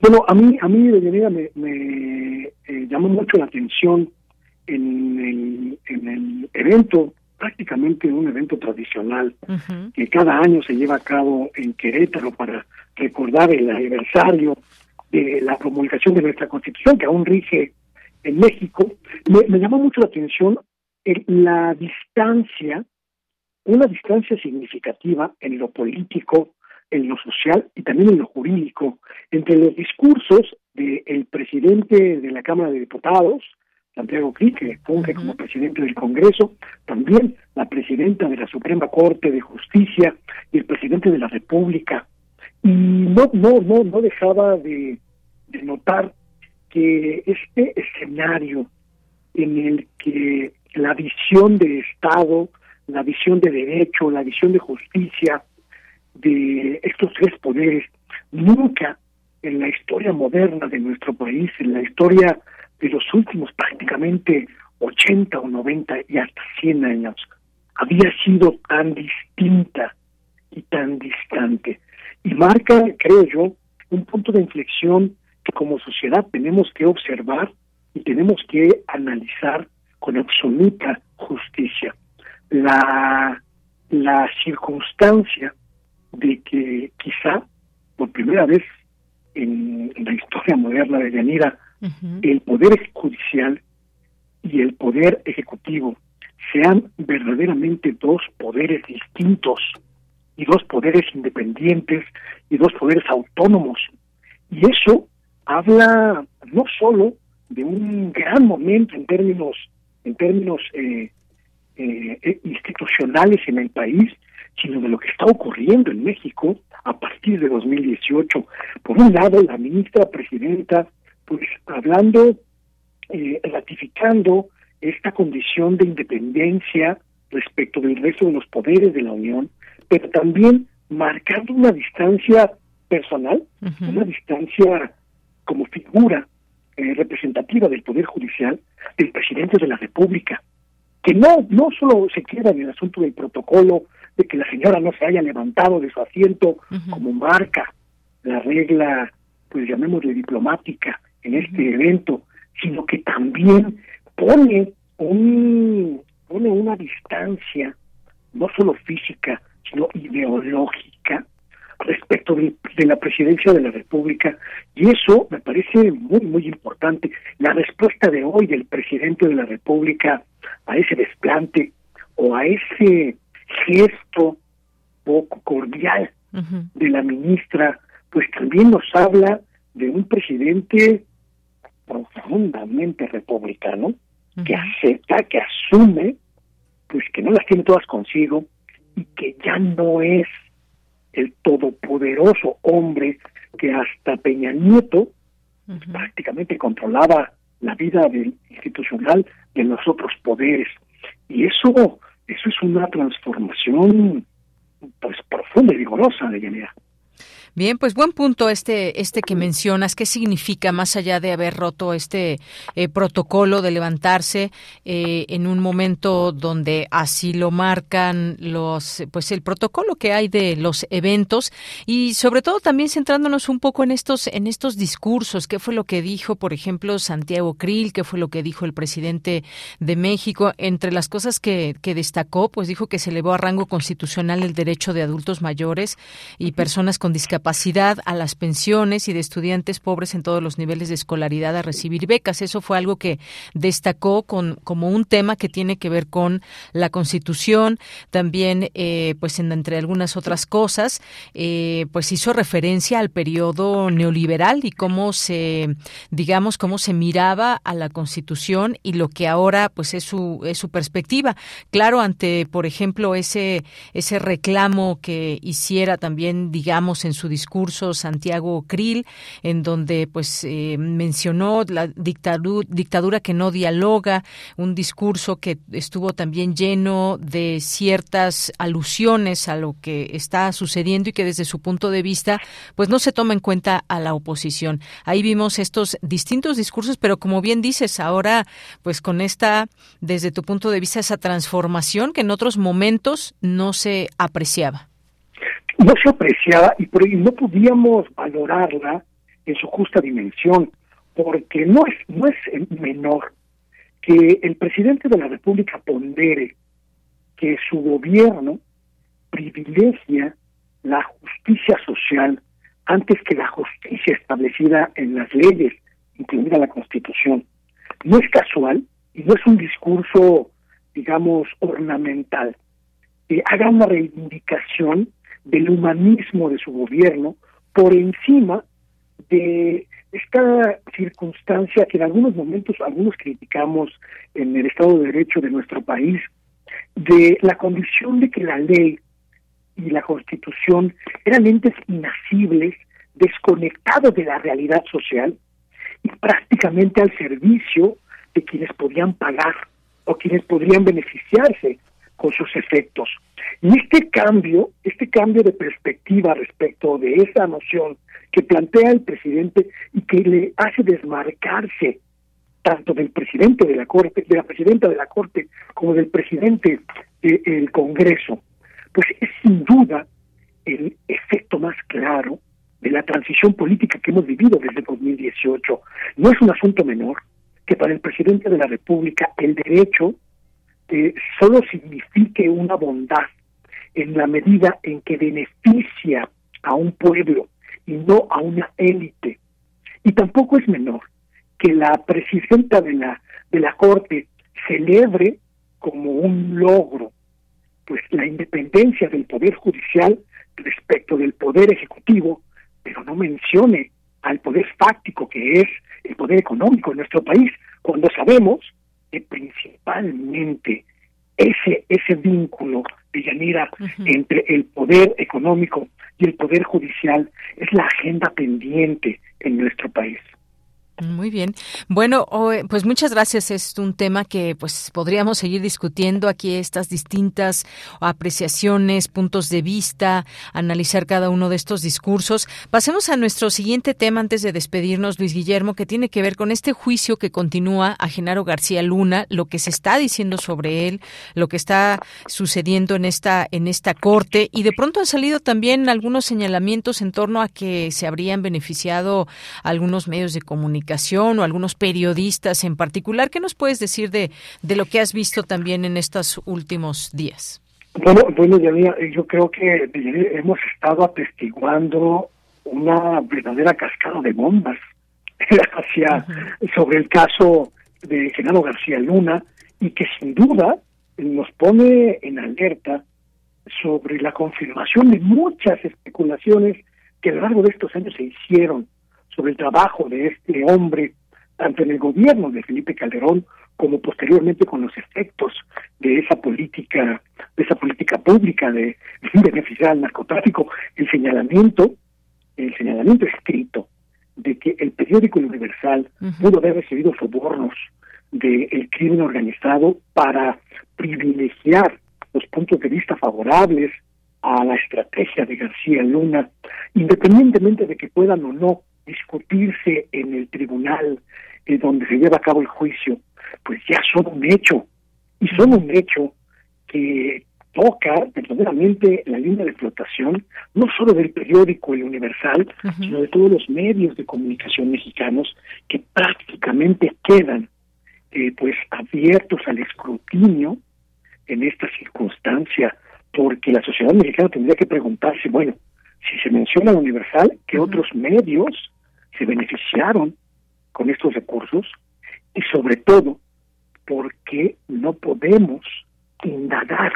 Bueno, a mí, a mí de me, me eh, llamó mucho la atención en el, en el evento, prácticamente un evento tradicional, que cada año se lleva a cabo en Querétaro para recordar el aniversario de la promulgación de nuestra Constitución, que aún rige en México. Me, me llamó mucho la atención la distancia una distancia significativa en lo político, en lo social y también en lo jurídico entre los discursos del presidente de la Cámara de Diputados, Santiago Cri, que funge como presidente del Congreso, también la presidenta de la Suprema Corte de Justicia y el presidente de la República. Y no, no, no, no dejaba de, de notar que este escenario en el que la visión de Estado, la visión de derecho, la visión de justicia de estos tres poderes. Nunca en la historia moderna de nuestro país, en la historia de los últimos prácticamente 80 o 90 y hasta 100 años, había sido tan distinta y tan distante. Y marca, creo yo, un punto de inflexión que como sociedad tenemos que observar y tenemos que analizar con absoluta justicia la, la circunstancia de que quizá por primera vez en, la historia moderna de Yanira, el poder judicial y el poder ejecutivo sean verdaderamente dos poderes distintos y dos poderes independientes y dos poderes autónomos. Y eso habla no solo de un gran momento en términos en términos eh, eh, eh, institucionales en el país, sino de lo que está ocurriendo en México a partir de 2018. Por un lado, la ministra presidenta, pues hablando, ratificando esta condición de independencia respecto del resto de los poderes de la Unión, pero también marcando una distancia personal, una distancia como figura eh, representativa del Poder Judicial del presidente de la República, que no, no solo se queda en el asunto del protocolo de que la señora no se haya levantado de su asiento como marca la regla, pues llamémosle diplomática en este evento, sino que también pone un pone una distancia no solo física, sino ideológica respecto de, la presidencia de la República y eso me parece muy, muy importante. La respuesta de hoy del presidente de la República a ese desplante o a ese gesto poco cordial de la ministra, pues también nos habla de un presidente profundamente republicano que acepta, que asume, pues que no las tiene todas consigo y que ya no es el todopoderoso hombre que hasta Peña Nieto prácticamente controlaba la vida institucional de los otros poderes. Y eso, eso es una transformación pues profunda y vigorosa de Yanira. Bien, pues buen punto este este que mencionas. ¿Qué significa más allá de haber roto este eh, protocolo de levantarse eh, en un momento donde así lo marcan los pues el protocolo que hay de los eventos y sobre todo también centrándonos un poco en estos en estos discursos. ¿Qué fue lo que dijo, por ejemplo, Santiago Krill? ¿Qué fue lo que dijo el presidente de México? Entre las cosas que, que destacó, pues dijo que se elevó a rango constitucional el derecho de adultos mayores y personas con discapacidad capacidad a las pensiones y de estudiantes pobres en todos los niveles de escolaridad a recibir becas. Eso fue algo que destacó con, como un tema que tiene que ver con la Constitución. También, eh, pues entre algunas otras cosas, eh, pues hizo referencia al periodo neoliberal y cómo se, digamos, cómo se miraba a la Constitución y lo que ahora, pues es su, es su perspectiva. Claro, ante, por ejemplo, ese, ese reclamo que hiciera también, digamos, en su discurso Santiago Krill, en donde pues eh, mencionó la dictadura, dictadura que no dialoga, un discurso que estuvo también lleno de ciertas alusiones a lo que está sucediendo y que desde su punto de vista pues no se toma en cuenta a la oposición. Ahí vimos estos distintos discursos, pero como bien dices, ahora pues con esta, desde tu punto de vista, esa transformación que en otros momentos no se apreciaba no se apreciaba y no podíamos valorarla en su justa dimensión, porque no es, no es menor que el presidente de la República pondere que su gobierno privilegia la justicia social antes que la justicia establecida en las leyes, incluida la Constitución. No es casual y no es un discurso, digamos, ornamental. Eh, haga una reivindicación del humanismo de su gobierno por encima de esta circunstancia que en algunos momentos algunos criticamos en el Estado de Derecho de nuestro país, de la condición de que la ley y la Constitución eran entes inasibles, desconectados de la realidad social y prácticamente al servicio de quienes podían pagar o quienes podrían beneficiarse con sus efectos. Y este cambio, este cambio de perspectiva respecto de esa noción que plantea el presidente y que le hace desmarcarse tanto del presidente de la Corte, de la presidenta de la Corte, como del presidente del Congreso, pues es sin duda el efecto más claro de la transición política que hemos vivido desde 2018. No es un asunto menor que para el presidente de la República el derecho eh, solo signifique una bondad en la medida en que beneficia a un pueblo y no a una élite. Y tampoco es menor que la presidenta de la, de la Corte celebre como un logro pues la independencia del poder judicial respecto del poder ejecutivo, pero no mencione al poder fáctico que es el poder económico en nuestro país, cuando sabemos que principalmente ese ese vínculo de Yanira entre el poder económico y el poder judicial es la agenda pendiente en nuestro país. Muy bien. Bueno, pues muchas gracias. Es un tema que pues podríamos seguir discutiendo aquí estas distintas apreciaciones, puntos de vista, analizar cada uno de estos discursos. Pasemos a nuestro siguiente tema antes de despedirnos, Luis Guillermo, que tiene que ver con este juicio que continúa a Genaro García Luna, lo que se está diciendo sobre él, lo que está sucediendo en esta en esta corte y de pronto han salido también algunos señalamientos en torno a que se habrían beneficiado algunos medios de comunicación o algunos periodistas en particular. ¿Qué nos puedes decir de, de lo que has visto también en estos últimos días? Bueno, bueno, yo creo que hemos estado atestiguando una verdadera cascada de bombas [LAUGHS] hacia sobre el caso de Genaro García Luna y que sin duda nos pone en alerta sobre la confirmación de muchas especulaciones que a lo largo de estos años se hicieron sobre el trabajo de este hombre, tanto en el gobierno de Felipe Calderón como posteriormente con los efectos de esa política, de esa política pública de beneficiar al narcotráfico, el señalamiento, el señalamiento escrito de que el periódico Universal pudo haber recibido sobornos del crimen organizado para privilegiar los puntos de vista favorables a la estrategia de García Luna, independientemente de que puedan o no discutirse en el tribunal eh, donde se lleva a cabo el juicio, pues ya son un hecho. Y son un hecho que toca verdaderamente la línea de flotación, no solo del periódico El Universal, sino de todos los medios de comunicación mexicanos que prácticamente quedan eh, pues abiertos al escrutinio en esta circunstancia, porque la sociedad mexicana tendría que preguntarse, bueno, si se menciona Universal, ¿qué otros medios se beneficiaron con estos recursos y sobre todo porque no podemos indagar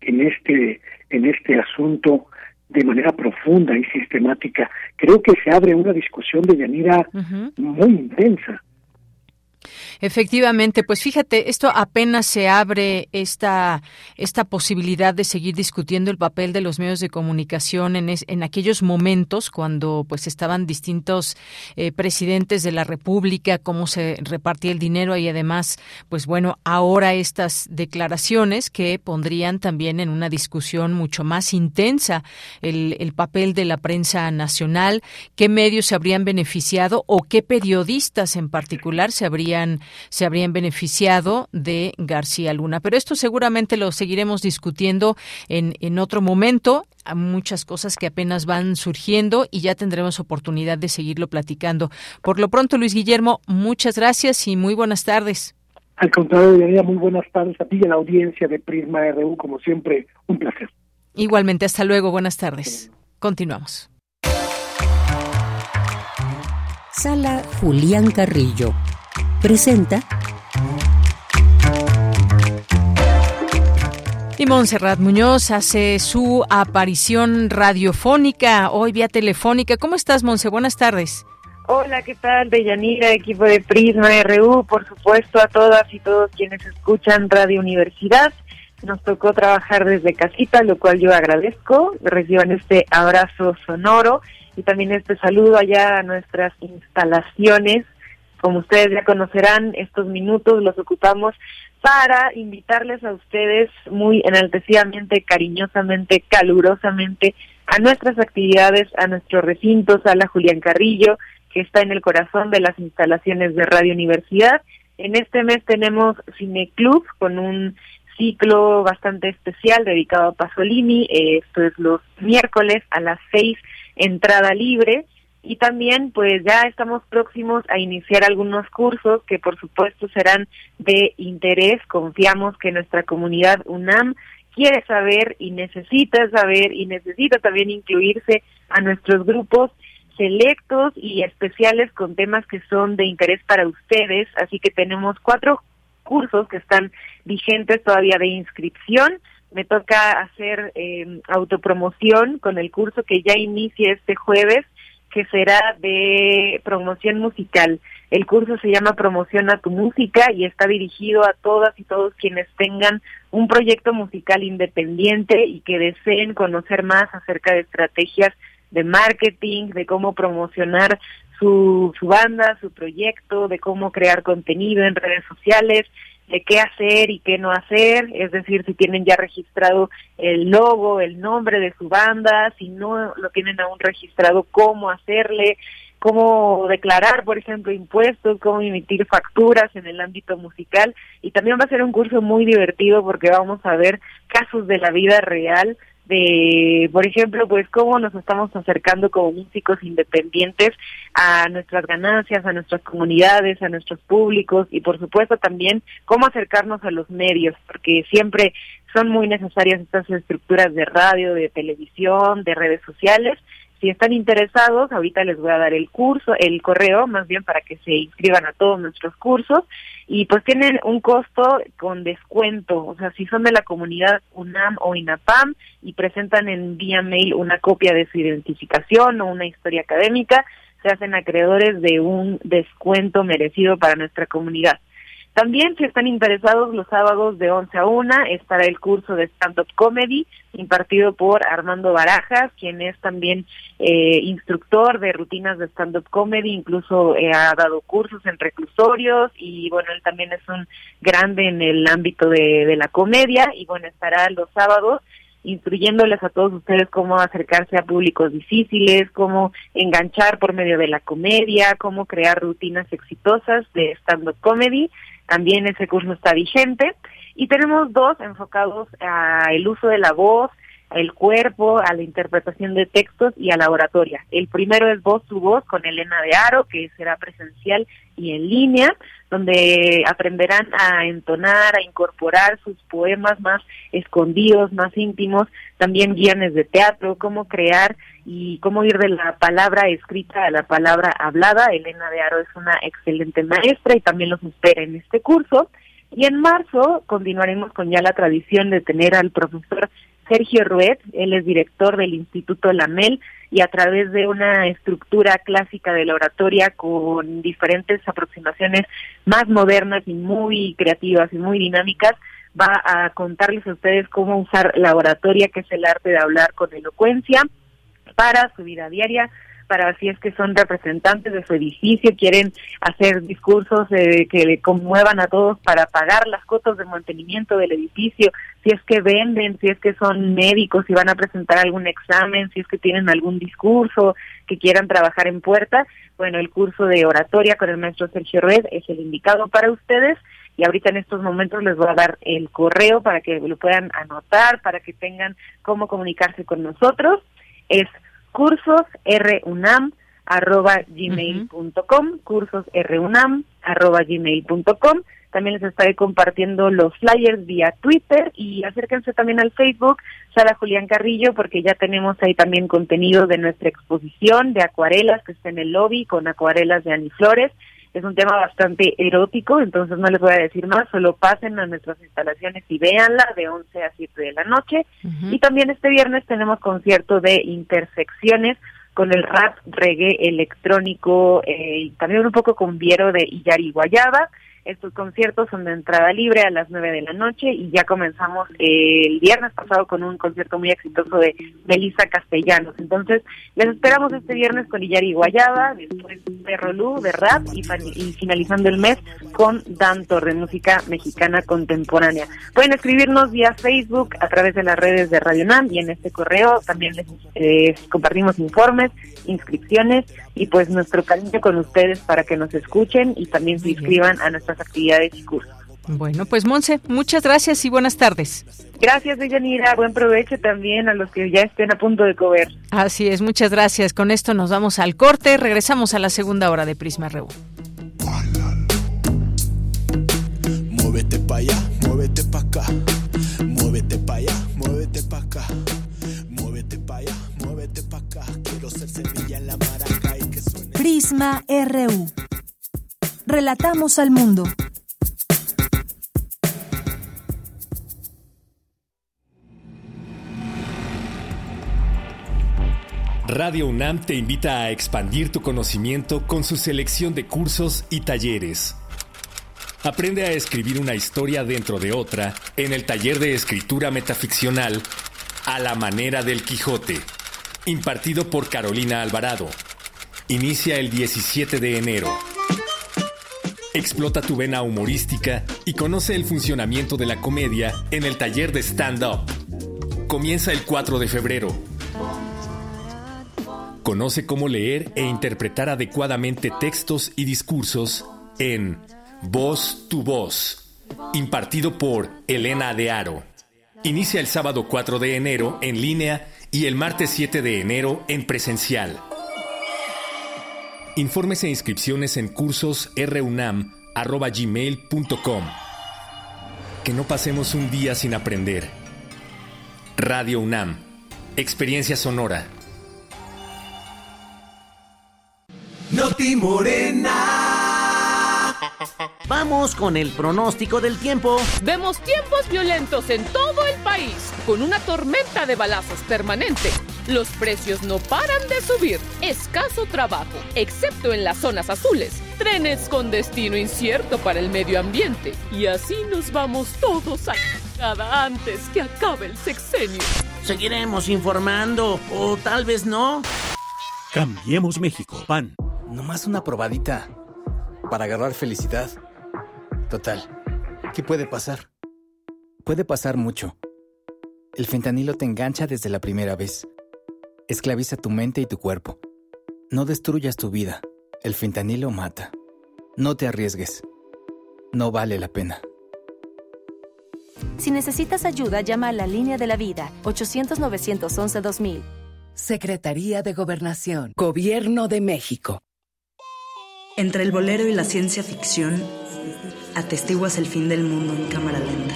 en este en este asunto de manera profunda y sistemática. Creo que se abre una discusión de Yanira muy intensa Efectivamente, pues fíjate, esto apenas se abre esta, esta posibilidad de seguir discutiendo el papel de los medios de comunicación en, en aquellos momentos cuando pues estaban distintos eh, presidentes de la República, cómo se repartía el dinero y además, pues bueno, ahora estas declaraciones que pondrían también en una discusión mucho más intensa el, el papel de la prensa nacional, qué medios se habrían beneficiado o qué periodistas en particular se habrían se habrían beneficiado de García Luna. Pero esto seguramente lo seguiremos discutiendo en, en otro momento muchas cosas que apenas van surgiendo y ya tendremos oportunidad de seguirlo platicando. Por lo pronto, Luis Guillermo, muchas gracias y muy buenas tardes. Al contrario, Yanira, muy buenas tardes a ti y a la audiencia de Prisma RU, como siempre, un placer. Igualmente, hasta luego, buenas tardes. Continuamos. Sala Julián Carrillo presenta Y Montserrat Muñoz hace su aparición radiofónica, hoy vía telefónica. ¿Cómo estás, Monse? Buenas tardes. Hola, ¿qué tal? Deyanira, equipo de Prisma RU, por supuesto a todas y todos quienes escuchan Radio Universidad. Nos tocó trabajar desde casita, lo cual yo agradezco. Reciban este abrazo sonoro y también este saludo allá a nuestras instalaciones como ustedes ya conocerán, estos minutos los ocupamos para invitarles a ustedes muy enaltecidamente, cariñosamente, calurosamente a nuestras actividades, a nuestro recinto, Sala Julián Carrillo, que está en el corazón de las instalaciones de Radio Universidad. En este mes tenemos Cine Club con un ciclo bastante especial dedicado a Pasolini. Esto es los miércoles a las seis, entrada libre y también pues ya estamos próximos a iniciar algunos cursos que por supuesto serán de interés. Confiamos que nuestra comunidad UNAM quiere saber y necesita saber y necesita también incluirse a nuestros grupos selectos y especiales con temas que son de interés para ustedes. Así que tenemos cuatro cursos que están vigentes todavía de inscripción me toca hacer eh, autopromoción con el curso que ya inicia este jueves, que será de promoción musical. El curso se llama Promoción a tu música y está dirigido a todas y todos quienes tengan un proyecto musical independiente y que deseen conocer más acerca de estrategias de marketing, de cómo promocionar su, su banda, su proyecto, de cómo crear contenido en redes sociales, de qué hacer y qué no hacer, es decir, si tienen ya registrado el logo, el nombre de su banda, si no lo tienen aún registrado, cómo hacerle, cómo declarar, por ejemplo, impuestos, cómo emitir facturas en el ámbito musical. Y también va a ser un curso muy divertido porque vamos a ver casos de la vida real de, por ejemplo, pues cómo nos estamos acercando como músicos independientes a nuestras ganancias, a nuestras comunidades, a nuestros públicos y por supuesto también cómo acercarnos a los medios, porque siempre son muy necesarias estas estructuras de radio, de televisión, de redes sociales si están interesados, ahorita les voy a dar el curso, el correo, más bien para que se inscriban a todos nuestros cursos y pues tienen un costo con descuento, o sea, si son de la comunidad UNAM o INAPAM y presentan en vía mail una copia de su identificación o una historia académica, se hacen acreedores de un descuento merecido para nuestra comunidad. También, si están interesados, los sábados de 11 a 1 estará el curso de stand-up comedy impartido por Armando Barajas, quien es también eh, instructor de rutinas de stand-up comedy, incluso eh, ha dado cursos en reclusorios y bueno, él también es un grande en el ámbito de, de la comedia y bueno, estará los sábados instruyéndoles a todos ustedes cómo acercarse a públicos difíciles, cómo enganchar por medio de la comedia, cómo crear rutinas exitosas de stand-up comedy también ese curso está vigente. Y tenemos dos enfocados al uso de la voz, el cuerpo, a la interpretación de textos y a la oratoria. El primero es Voz tu Voz con Elena de Aro, que será presencial y en línea, donde aprenderán a entonar, a incorporar sus poemas más escondidos, más íntimos, también guiones de teatro, cómo crear y cómo ir de la palabra escrita a la palabra hablada. Elena de Aro es una excelente maestra y también los espera en este curso. Y en marzo continuaremos con ya la tradición de tener al profesor Sergio Ruet, él es director del Instituto Lamel y a través de una estructura clásica de la oratoria con diferentes aproximaciones más modernas y muy creativas y muy dinámicas, va a contarles a ustedes cómo usar la oratoria, que es el arte de hablar con elocuencia, para su vida diaria, para si es que son representantes de su edificio, quieren hacer discursos eh, que le conmuevan a todos para pagar las cotas de mantenimiento del edificio, si es que venden, si es que son médicos, si van a presentar algún examen, si es que tienen algún discurso que quieran trabajar en puerta, bueno, el curso de oratoria con el maestro Sergio Red es el indicado para ustedes y ahorita en estos momentos les voy a dar el correo para que lo puedan anotar, para que tengan cómo comunicarse con nosotros. Es cursosrunam arroba gmail.com, cursosrunam arroba gmail.com. También les estaré compartiendo los flyers vía Twitter y acérquense también al Facebook, Sara Julián Carrillo, porque ya tenemos ahí también contenido de nuestra exposición de acuarelas que está en el lobby con acuarelas de Ani Flores es un tema bastante erótico, entonces no les voy a decir más, solo pasen a nuestras instalaciones y véanla de 11 a 7 de la noche. Y también este viernes tenemos concierto de intersecciones con el rap reggae electrónico eh, y también un poco con Viero de Iyari Guayaba. Estos conciertos son de entrada libre a las 9 de la noche y ya comenzamos el viernes pasado con un concierto muy exitoso de Melissa Castellanos. Entonces, les esperamos este viernes con Illari Guayaba, después de Rolú, de rap y, finalizando el mes con Dan de música mexicana contemporánea. Pueden escribirnos vía Facebook a través de las redes de Radio NAM y en este correo también les eh, compartimos informes, inscripciones y pues nuestro cariño con ustedes para que nos escuchen y también se inscriban a nuestras actividades y cursos. Bueno, pues Monse, muchas gracias y buenas tardes. Gracias, Deyanira. Buen provecho también a los que ya estén a punto de comer. Así es, muchas gracias. Con esto nos vamos al corte. Regresamos a la segunda hora de Prisma Reú. Muévete para allá, muévete para acá. Muévete para allá, muévete para acá. Muévete para allá, muévete para acá. Quiero ser semilla en la maraca y que suene. Prisma RU. Relatamos al mundo. Radio UNAM te invita a expandir tu conocimiento con su selección de cursos y talleres. Aprende a escribir una historia dentro de otra en el taller de escritura metaficcional A la manera del Quijote, impartido por Carolina Alvarado. Inicia el 17 de enero. Explota tu vena humorística y conoce el funcionamiento de la comedia en el taller de stand-up. Comienza el 4 de febrero. Conoce cómo leer e interpretar adecuadamente textos y discursos en Voz tu Voz, impartido por Elena de Aro. Inicia el sábado 4 de enero en línea y el martes 7 de enero en presencial. Informes e inscripciones en cursos runam.gmail.com. Que no pasemos un día sin aprender. Radio UNAM. Experiencia sonora. Noti Morena. Vamos con el pronóstico del tiempo. Vemos tiempos violentos en todo el país, con una tormenta de balazos permanente. Los precios no paran de subir. Escaso trabajo, excepto en las zonas azules. Trenes con destino incierto para el medio ambiente. Y así nos vamos todos a cada antes que acabe el sexenio. Seguiremos informando, o tal vez no. Cambiemos México, PAN. Nomás una probadita para agarrar felicidad. Total, ¿qué puede pasar? Puede pasar mucho. El fentanilo te engancha desde la primera vez. Esclaviza tu mente y tu cuerpo. No destruyas tu vida. El fentanilo mata. No te arriesgues. No vale la pena. Si necesitas ayuda, llama a la línea de la vida 800-911-2000. Secretaría de Gobernación. Gobierno de México. Entre el bolero y la ciencia ficción, atestiguas el fin del mundo en cámara lenta.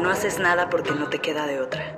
No haces nada porque no te queda de otra.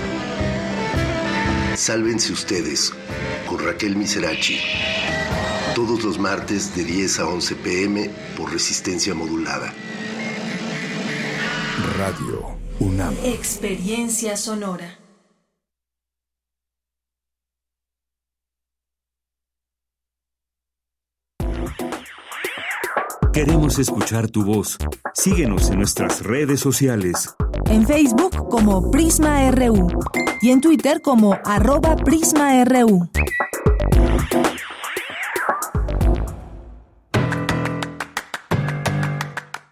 Sálvense ustedes con Raquel Miserachi. Todos los martes de 10 a 11 pm por resistencia modulada. Radio UNAM. Experiencia sonora. Queremos escuchar tu voz. Síguenos en nuestras redes sociales. En Facebook como Prisma RU y en Twitter como arroba PrismaRU.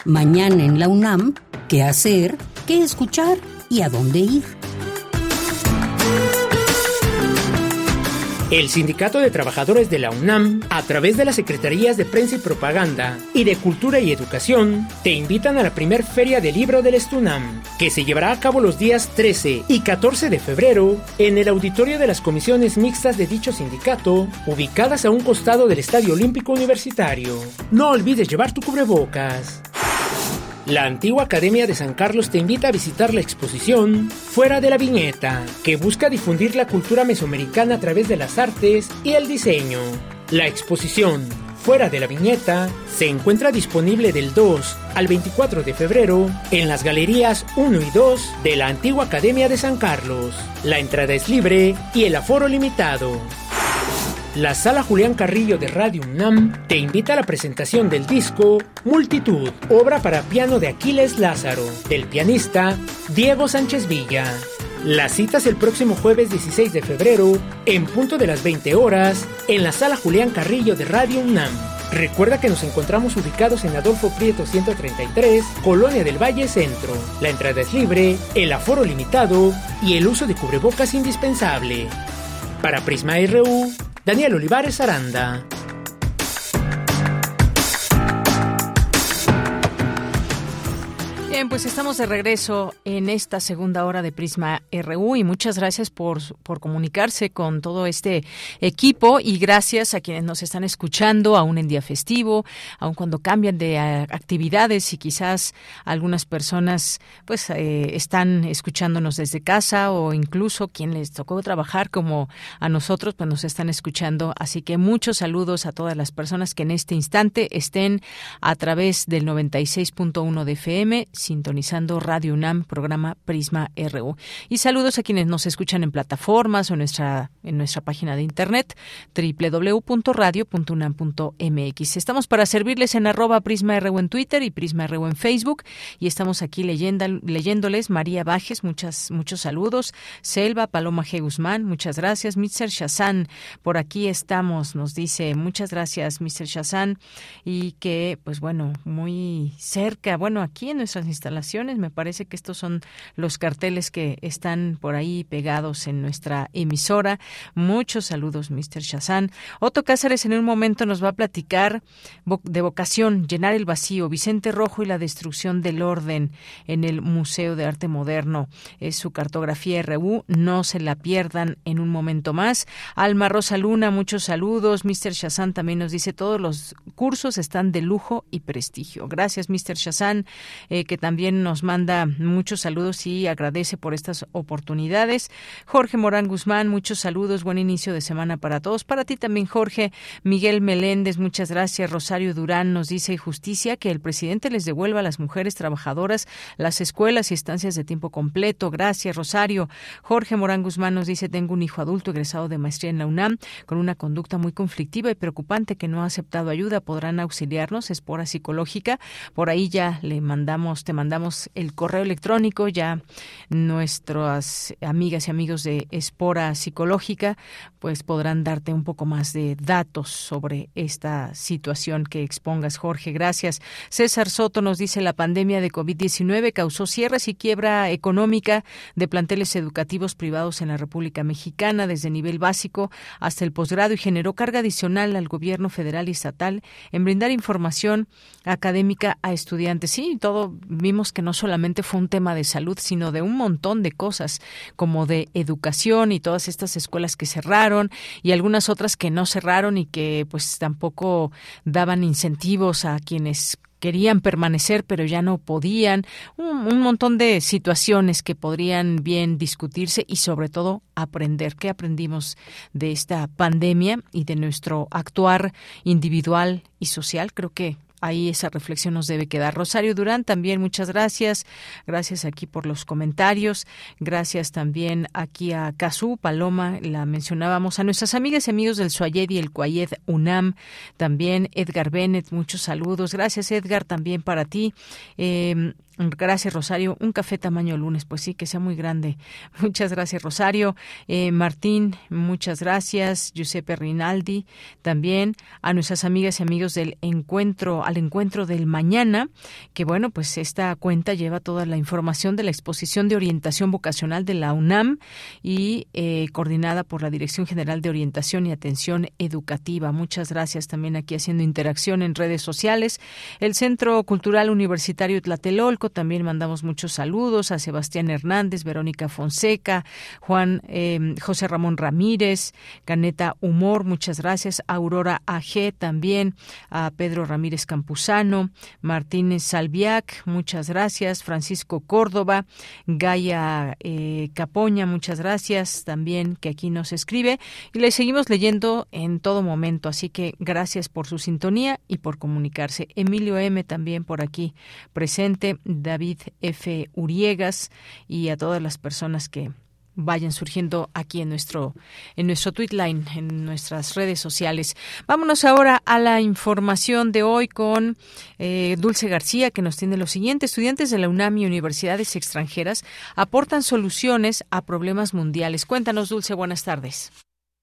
Mañana en la UNAM, ¿qué hacer? ¿Qué escuchar? ¿Y a dónde ir? El Sindicato de Trabajadores de la UNAM, a través de las Secretarías de Prensa y Propaganda y de Cultura y Educación, te invitan a la primer Feria del Libro del Estunam, que se llevará a cabo los días 13 y 14 de febrero en el auditorio de las comisiones mixtas de dicho sindicato, ubicadas a un costado del Estadio Olímpico Universitario. No olvides llevar tu cubrebocas. La antigua Academia de San Carlos te invita a visitar la exposición Fuera de la Viñeta, que busca difundir la cultura mesoamericana a través de las artes y el diseño. La exposición Fuera de la Viñeta se encuentra disponible del 2 al 24 de febrero en las galerías 1 y 2 de la antigua Academia de San Carlos. La entrada es libre y el aforo limitado. La Sala Julián Carrillo de Radio UNAM te invita a la presentación del disco Multitud, obra para piano de Aquiles Lázaro, del pianista Diego Sánchez Villa. La cita es el próximo jueves 16 de febrero, en punto de las 20 horas, en la Sala Julián Carrillo de Radio UNAM. Recuerda que nos encontramos ubicados en Adolfo Prieto 133, Colonia del Valle Centro. La entrada es libre, el aforo limitado y el uso de cubrebocas indispensable. Para Prisma RU, Daniele Olivares Aranda. Bien, pues estamos de regreso en esta segunda hora de Prisma RU y muchas gracias por, por comunicarse con todo este equipo y gracias a quienes nos están escuchando aún en día festivo, aun cuando cambian de actividades y quizás algunas personas pues eh, están escuchándonos desde casa o incluso quien les tocó trabajar como a nosotros pues nos están escuchando. Así que muchos saludos a todas las personas que en este instante estén a través del 96.1 de FM sintonizando Radio UNAM, programa Prisma RU. Y saludos a quienes nos escuchan en plataformas o en nuestra, en nuestra página de internet www.radio.unam.mx. Estamos para servirles en arroba Prisma RU en Twitter y Prisma RU en Facebook y estamos aquí leyenda, leyéndoles María Bajes, muchas, muchos saludos. Selva, Paloma G. Guzmán, muchas gracias. Mr. Shazan, por aquí estamos, nos dice, muchas gracias, Mr. Shazan, y que, pues bueno, muy cerca, bueno, aquí en nuestras instalaciones. Me parece que estos son los carteles que están por ahí pegados en nuestra emisora. Muchos saludos, Mr. Shazan. Otto Cáceres en un momento nos va a platicar de vocación, llenar el vacío, Vicente Rojo y la destrucción del orden en el Museo de Arte Moderno. Es su cartografía RU. No se la pierdan en un momento más. Alma Rosa Luna, muchos saludos. Mr. Shazan también nos dice todos los cursos están de lujo y prestigio. Gracias, Mr. Shazan. Eh, que también nos manda muchos saludos y agradece por estas oportunidades. Jorge Morán Guzmán, muchos saludos, buen inicio de semana para todos. Para ti también, Jorge. Miguel Meléndez, muchas gracias. Rosario Durán nos dice justicia que el presidente les devuelva a las mujeres trabajadoras las escuelas y estancias de tiempo completo. Gracias, Rosario. Jorge Morán Guzmán nos dice, tengo un hijo adulto egresado de maestría en la UNAM con una conducta muy conflictiva y preocupante que no ha aceptado ayuda. ¿Podrán auxiliarnos? Espora psicológica. Por ahí ya le mandamos mandamos el correo electrónico, ya nuestras amigas y amigos de Espora Psicológica pues podrán darte un poco más de datos sobre esta situación que expongas, Jorge. Gracias. César Soto nos dice la pandemia de COVID-19 causó cierres y quiebra económica de planteles educativos privados en la República Mexicana desde nivel básico hasta el posgrado y generó carga adicional al gobierno federal y estatal en brindar información académica a estudiantes. Sí, todo vimos que no solamente fue un tema de salud, sino de un montón de cosas, como de educación y todas estas escuelas que cerraron y algunas otras que no cerraron y que pues tampoco daban incentivos a quienes querían permanecer pero ya no podían, un, un, montón de situaciones que podrían bien discutirse y sobre todo aprender. ¿Qué aprendimos de esta pandemia y de nuestro actuar individual y social? Creo que ahí esa reflexión nos debe quedar. Rosario Durán, también muchas gracias. Gracias aquí por los comentarios. Gracias también aquí a Cazú, Paloma, la mencionábamos, a nuestras amigas y amigos del Suayed y el Cuayed UNAM, también Edgar Bennett, muchos saludos. Gracias, Edgar, también para ti. Eh, Gracias, Rosario. Un café tamaño lunes, pues sí, que sea muy grande. [LAUGHS] Muchas gracias, Rosario. Eh, Martín, muchas gracias. Giuseppe Rinaldi, también a nuestras amigas y amigos del encuentro, al encuentro del mañana, que bueno, pues esta cuenta lleva toda la información de la exposición de orientación vocacional de la UNAM y eh, coordinada por la Dirección General de Orientación y Atención Educativa. Muchas gracias también aquí haciendo interacción en redes sociales. El Centro Cultural Universitario Tlatelolco también mandamos muchos saludos a Sebastián Hernández, Verónica Fonseca, Juan eh, José Ramón Ramírez, Caneta Humor, muchas gracias. Aurora AG también, a Pedro Ramírez Campuzano, Martínez Salviac, muchas gracias. Francisco Córdoba, Gaia eh, Capoña, muchas gracias también que aquí nos escribe. Y le seguimos leyendo en todo momento, así que gracias por su sintonía y por comunicarse. Emilio M también por aquí presente. David F. Uriegas y a todas las personas que vayan surgiendo aquí en nuestro en nuestro line, en nuestras redes sociales. Vámonos ahora a la información de hoy con eh, Dulce García que nos tiene lo siguiente: estudiantes de la UNAM y universidades extranjeras aportan soluciones a problemas mundiales. Cuéntanos, Dulce. Buenas tardes.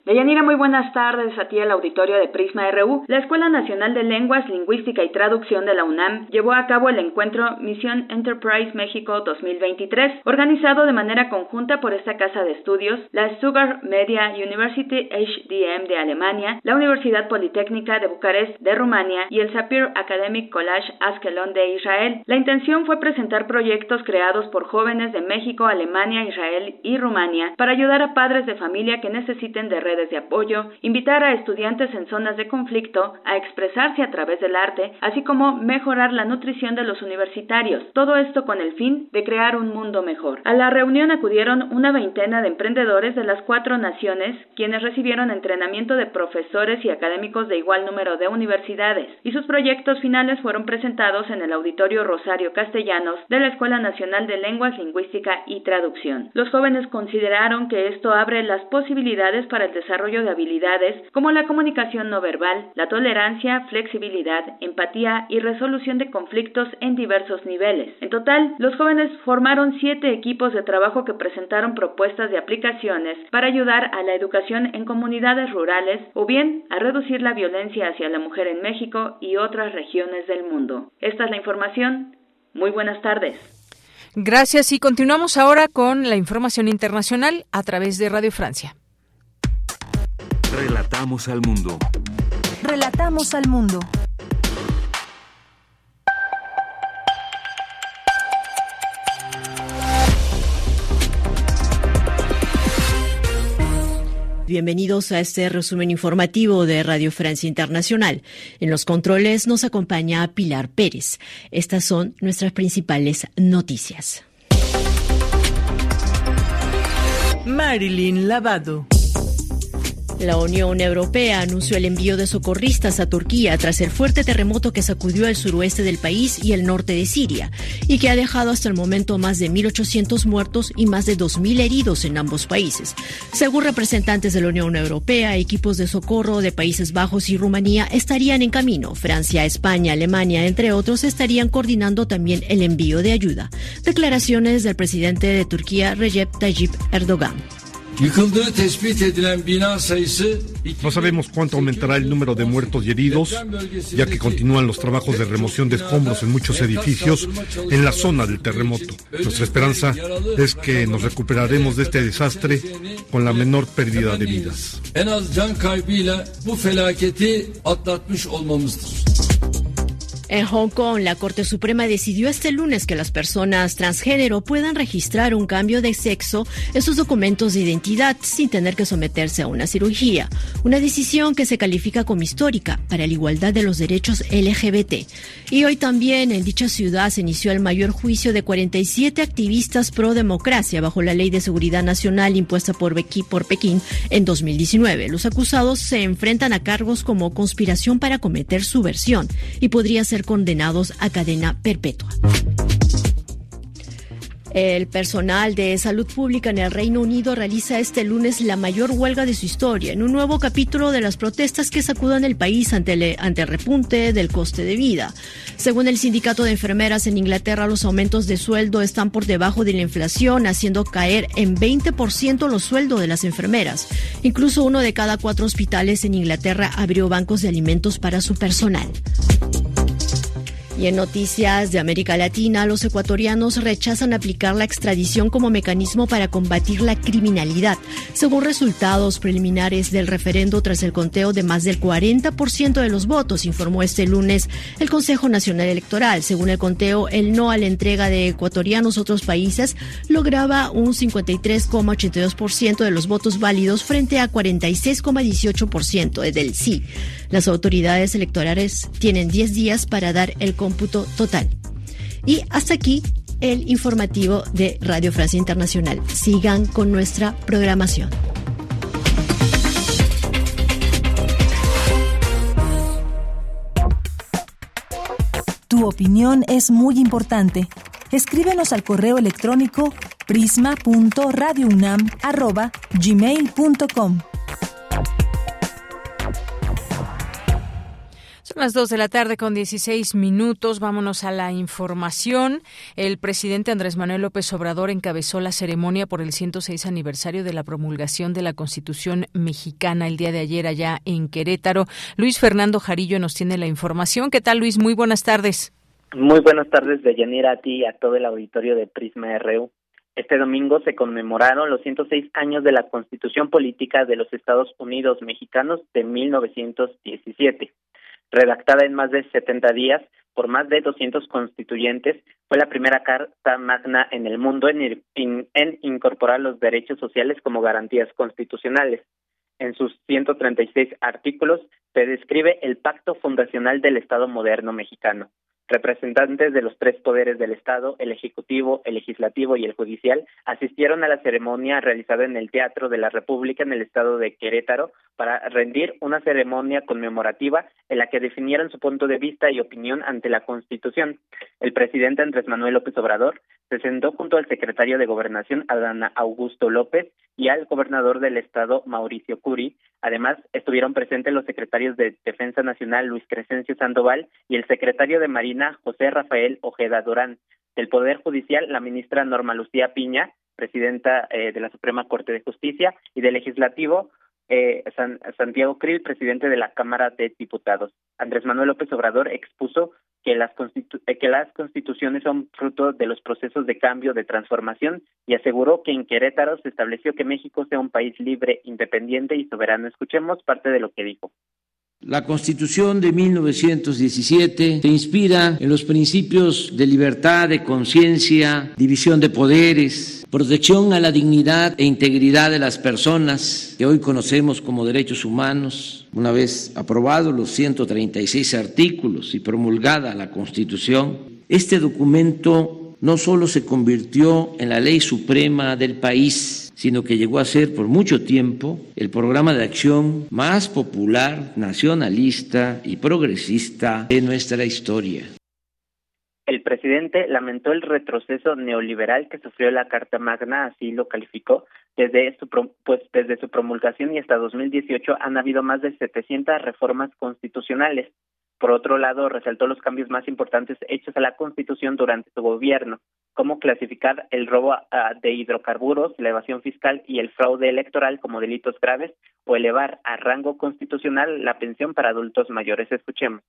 Deyanira, muy buenas tardes a ti el auditorio de Prisma RU. La Escuela Nacional de Lenguas, Lingüística y Traducción de la UNAM llevó a cabo el encuentro Misión Enterprise México 2023, organizado de manera conjunta por esta casa de estudios, la Stuttgart Media University HDM de Alemania, la Universidad Politécnica de Bucarest de Rumania y el Sapir Academic College Askelon de Israel. La intención fue presentar proyectos creados por jóvenes de México, Alemania, Israel y Rumania para ayudar a padres de familia que necesiten de redes de apoyo, invitar a estudiantes en zonas de conflicto a expresarse a través del arte, así como mejorar la nutrición de los universitarios, todo esto con el fin de crear un mundo mejor. A la reunión acudieron una veintena de emprendedores de las cuatro naciones, quienes recibieron entrenamiento de profesores y académicos de igual número de universidades, y sus proyectos finales fueron presentados en el Auditorio Rosario Castellanos de la Escuela Nacional de Lenguas, Lingüística y Traducción. Los jóvenes consideraron que esto abre las posibilidades para el desarrollo de habilidades como la comunicación no verbal, la tolerancia, flexibilidad, empatía y resolución de conflictos en diversos niveles. En total, los jóvenes formaron siete equipos de trabajo que presentaron propuestas de aplicaciones para ayudar a la educación en comunidades rurales o bien a reducir la violencia hacia la mujer en México y otras regiones del mundo. Esta es la información. Muy buenas tardes. Gracias y continuamos ahora con la información internacional a través de Radio Francia. Relatamos al mundo. Relatamos al mundo. Bienvenidos a este resumen informativo de Radio Francia Internacional. En los controles nos acompaña Pilar Pérez. Estas son nuestras principales noticias. Marilyn Lavado. La Unión Europea anunció el envío de socorristas a Turquía tras el fuerte terremoto que sacudió el suroeste del país y el norte de Siria y que ha dejado hasta el momento más de 1.800 muertos y más de 2.000 heridos en ambos países. Según representantes de la Unión Europea, equipos de socorro de Países Bajos y Rumanía estarían en camino. Francia, España, Alemania, entre otros, estarían coordinando también el envío de ayuda. Declaraciones del presidente de Turquía, Recep Tayyip Erdogan. No sabemos cuánto aumentará el número de muertos y heridos, ya que continúan los trabajos de remoción de escombros en muchos edificios en la zona del terremoto. Nuestra esperanza es que nos recuperaremos de este desastre con la menor pérdida de vidas. En Hong Kong, la Corte Suprema decidió este lunes que las personas transgénero puedan registrar un cambio de sexo en sus documentos de identidad sin tener que someterse a una cirugía, una decisión que se califica como histórica para la igualdad de los derechos LGBT. Y hoy también en dicha ciudad se inició el mayor juicio de 47 activistas pro democracia bajo la Ley de Seguridad Nacional impuesta por, por Pekín en 2019. Los acusados se enfrentan a cargos como conspiración para cometer subversión y podría ser condenados a cadena perpetua. El personal de salud pública en el Reino Unido realiza este lunes la mayor huelga de su historia, en un nuevo capítulo de las protestas que sacudan el país ante el, ante el repunte del coste de vida. Según el sindicato de enfermeras en Inglaterra, los aumentos de sueldo están por debajo de la inflación, haciendo caer en 20% los sueldos de las enfermeras. Incluso uno de cada cuatro hospitales en Inglaterra abrió bancos de alimentos para su personal. Y en noticias de América Latina, los ecuatorianos rechazan aplicar la extradición como mecanismo para combatir la criminalidad, según resultados preliminares del referendo tras el conteo de más del 40% de los votos, informó este lunes el Consejo Nacional Electoral. Según el conteo, el no a la entrega de ecuatorianos a otros países lograba un 53,82% de los votos válidos frente a 46,18% del sí. Las autoridades electorales tienen 10 días para dar el cómputo total. Y hasta aquí el informativo de Radio Francia Internacional. Sigan con nuestra programación. Tu opinión es muy importante. Escríbenos al correo electrónico prisma.radiounam@gmail.com. las dos de la tarde con 16 minutos. Vámonos a la información. El presidente Andrés Manuel López Obrador encabezó la ceremonia por el 106 aniversario de la promulgación de la Constitución mexicana el día de ayer allá en Querétaro. Luis Fernando Jarillo nos tiene la información. ¿Qué tal, Luis? Muy buenas tardes. Muy buenas tardes, Deyanira, a ti y a todo el auditorio de Prisma RU. Este domingo se conmemoraron los 106 años de la Constitución Política de los Estados Unidos Mexicanos de 1917 redactada en más de 70 días por más de 200 constituyentes, fue la primera carta magna en el mundo en, en, incorporar los derechos sociales como garantías constitucionales. En sus 136 artículos se describe el pacto fundacional del Estado moderno mexicano, Representantes de los tres poderes del Estado, el Ejecutivo, el Legislativo y el Judicial, asistieron a la ceremonia realizada en el Teatro de la República en el Estado de Querétaro para rendir una ceremonia conmemorativa en la que definieron su punto de vista y opinión ante la Constitución. El presidente Andrés Manuel López Obrador se sentó junto al secretario de Gobernación, Adana Augusto López, y al gobernador del Estado, Mauricio Curi. Además, estuvieron presentes los secretarios de Defensa Nacional, Luis Crescencio Sandoval, y el secretario de Marina, José Rafael Ojeda Durán. Del Poder Judicial, la ministra Norma Lucía Piña, presidenta eh, de la Suprema Corte de Justicia, y del Legislativo, eh, Santiago Krill, presidente de la Cámara de Diputados. Andrés Manuel López Obrador expuso que las, eh, que las constituciones son fruto de los procesos de cambio, de transformación, y aseguró que en Querétaro se estableció que México sea un país libre, independiente y soberano. Escuchemos parte de lo que dijo. La Constitución de 1917 se inspira en los principios de libertad, de conciencia, división de poderes, protección a la dignidad e integridad de las personas que hoy conocemos como derechos humanos. Una vez aprobados los 136 artículos y promulgada la Constitución, este documento no solo se convirtió en la ley suprema del país, sino que llegó a ser por mucho tiempo el programa de acción más popular, nacionalista y progresista de nuestra historia. El presidente lamentó el retroceso neoliberal que sufrió la Carta Magna, así lo calificó. Desde su, pues, desde su promulgación y hasta 2018 han habido más de 700 reformas constitucionales. Por otro lado, resaltó los cambios más importantes hechos a la Constitución durante su gobierno, cómo clasificar el robo de hidrocarburos, la evasión fiscal y el fraude electoral como delitos graves o elevar a rango constitucional la pensión para adultos mayores. Escuchemos.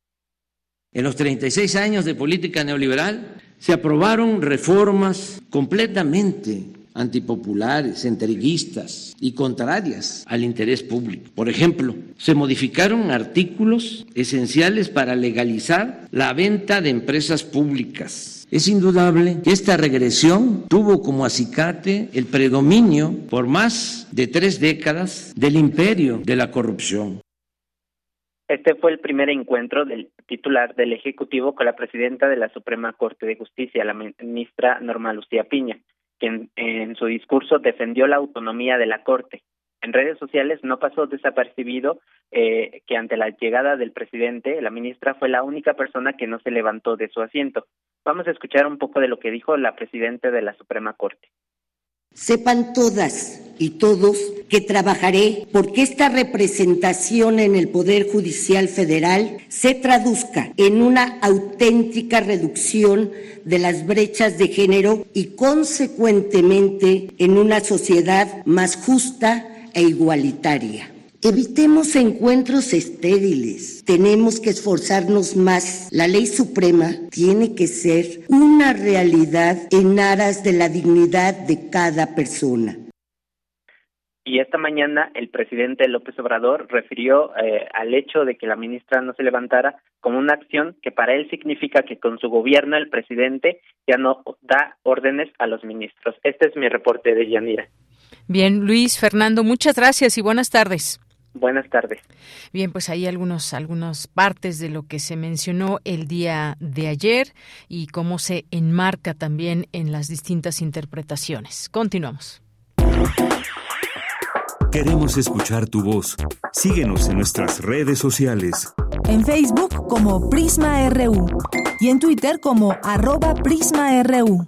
En los 36 años de política neoliberal se aprobaron reformas completamente antipopulares, entreguistas y contrarias al interés público. Por ejemplo, se modificaron artículos esenciales para legalizar la venta de empresas públicas es indudable que esta regresión tuvo como acicate el predominio por más de tres décadas del imperio de la corrupción. Este fue el primer encuentro del titular del Ejecutivo con la presidenta de la Suprema Corte de Justicia, la ministra Norma Lucía Piña, quien en su discurso defendió la autonomía de la Corte. En redes sociales no pasó desapercibido eh, que ante la llegada del presidente, la ministra fue la única persona que no se levantó de su asiento. Vamos a escuchar un poco de lo que dijo la presidenta de la Suprema Corte. Sepan todas y todos que trabajaré porque esta representación en el Poder Judicial Federal se traduzca en una auténtica reducción de las brechas de género y consecuentemente en una sociedad más justa e igualitaria. Evitemos encuentros estériles. Tenemos que esforzarnos más. La ley suprema tiene que ser una realidad en aras de la dignidad de cada persona. Y esta mañana el presidente López Obrador refirió eh, al hecho de que la ministra no se levantara como una acción que para él significa que con su gobierno el presidente ya no da órdenes a los ministros. Este es mi reporte de Yanira. Bien, Luis Fernando, muchas gracias y buenas tardes. Buenas tardes. Bien, pues ahí algunos, algunas partes de lo que se mencionó el día de ayer y cómo se enmarca también en las distintas interpretaciones. Continuamos. Queremos escuchar tu voz. Síguenos en nuestras redes sociales. En Facebook como Prisma RU y en Twitter como arroba PrismaRU.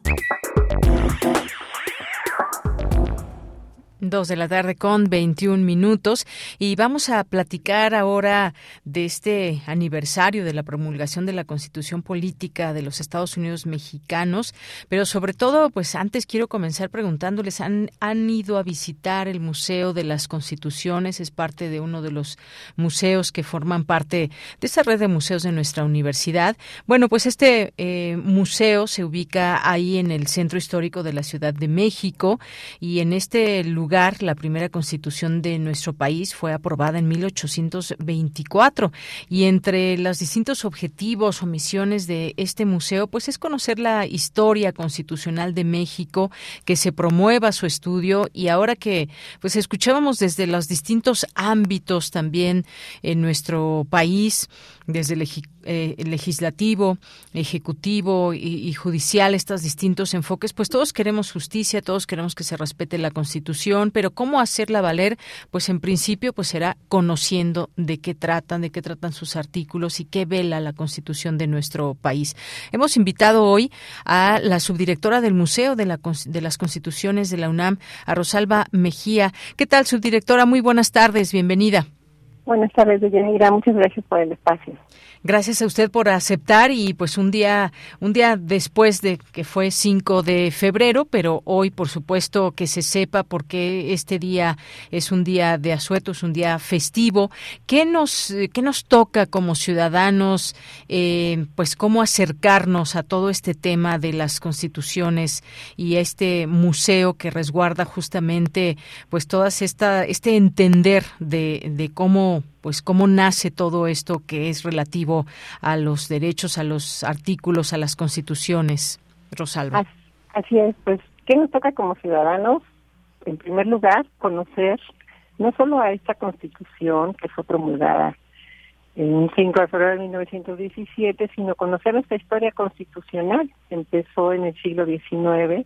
Dos de la tarde con 21 minutos y vamos a platicar ahora de este aniversario de la promulgación de la Constitución Política de los Estados Unidos Mexicanos, pero sobre todo, pues antes quiero comenzar preguntándoles, ¿han, han ido a visitar el Museo de las Constituciones? Es parte de uno de los museos que forman parte de esa red de museos de nuestra universidad. Bueno, pues este eh, museo se ubica ahí en el centro histórico de la Ciudad de México y en este lugar la primera constitución de nuestro país fue aprobada en 1824 y entre los distintos objetivos o misiones de este museo pues es conocer la historia constitucional de México, que se promueva su estudio y ahora que pues escuchábamos desde los distintos ámbitos también en nuestro país, desde el eh, legislativo, ejecutivo y, judicial, estos distintos enfoques, pues todos queremos justicia, todos queremos que se respete la Constitución, pero cómo hacerla valer, pues en principio pues será conociendo de qué tratan, de qué tratan sus artículos y qué vela la Constitución de nuestro país. Hemos invitado hoy a la subdirectora del Museo de, la, de las Constituciones de la UNAM, a Rosalba Mejía. ¿Qué tal, subdirectora? Muy buenas tardes, bienvenida. Buenas tardes, Deyanira. Muchas gracias por el espacio. Gracias a usted por aceptar y pues un día un día después de que fue 5 de febrero, pero hoy por supuesto que se sepa por qué este día es un día de asueto, es un día festivo. ¿Qué nos qué nos toca como ciudadanos eh, pues cómo acercarnos a todo este tema de las constituciones y este museo que resguarda justamente pues todas esta este entender de, de cómo pues cómo nace todo esto que es relativo a los derechos, a los artículos, a las constituciones, Rosalba. Así es, pues, ¿qué nos toca como ciudadanos? En primer lugar, conocer no solo a esta constitución que fue promulgada en 5 de febrero de 1917, sino conocer nuestra historia constitucional. Empezó en el siglo XIX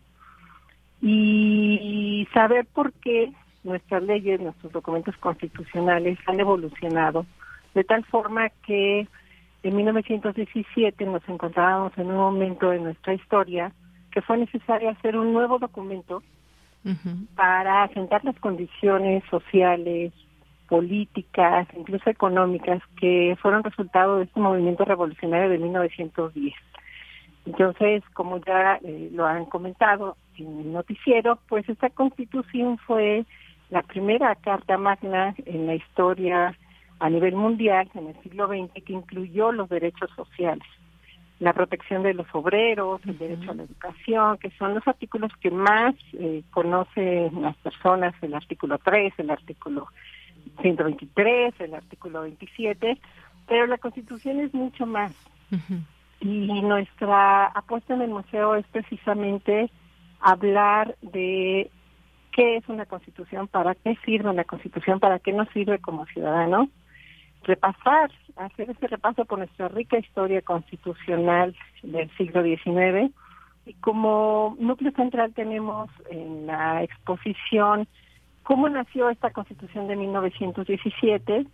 y saber por qué nuestras leyes, nuestros documentos constitucionales han evolucionado de tal forma que en 1917 nos encontrábamos en un momento de nuestra historia que fue necesario hacer un nuevo documento para asentar las condiciones sociales, políticas, incluso económicas que fueron resultado de este movimiento revolucionario de 1910. Entonces, como ya eh, lo han comentado en el noticiero, pues esta constitución fue la primera carta magna en la historia a nivel mundial en el siglo XX que incluyó los derechos sociales, la protección de los obreros, el derecho a la educación, que son los artículos que más eh, conocen las personas, el artículo 3, el artículo 123, el artículo 27, pero la Constitución es mucho más. Y nuestra apuesta en el museo es precisamente hablar de qué es una constitución, para qué sirve una constitución, para qué nos sirve como ciudadanos, repasar, hacer ese repaso por nuestra rica historia constitucional del siglo XIX. Y como núcleo central tenemos en la exposición cómo nació esta constitución de 1917,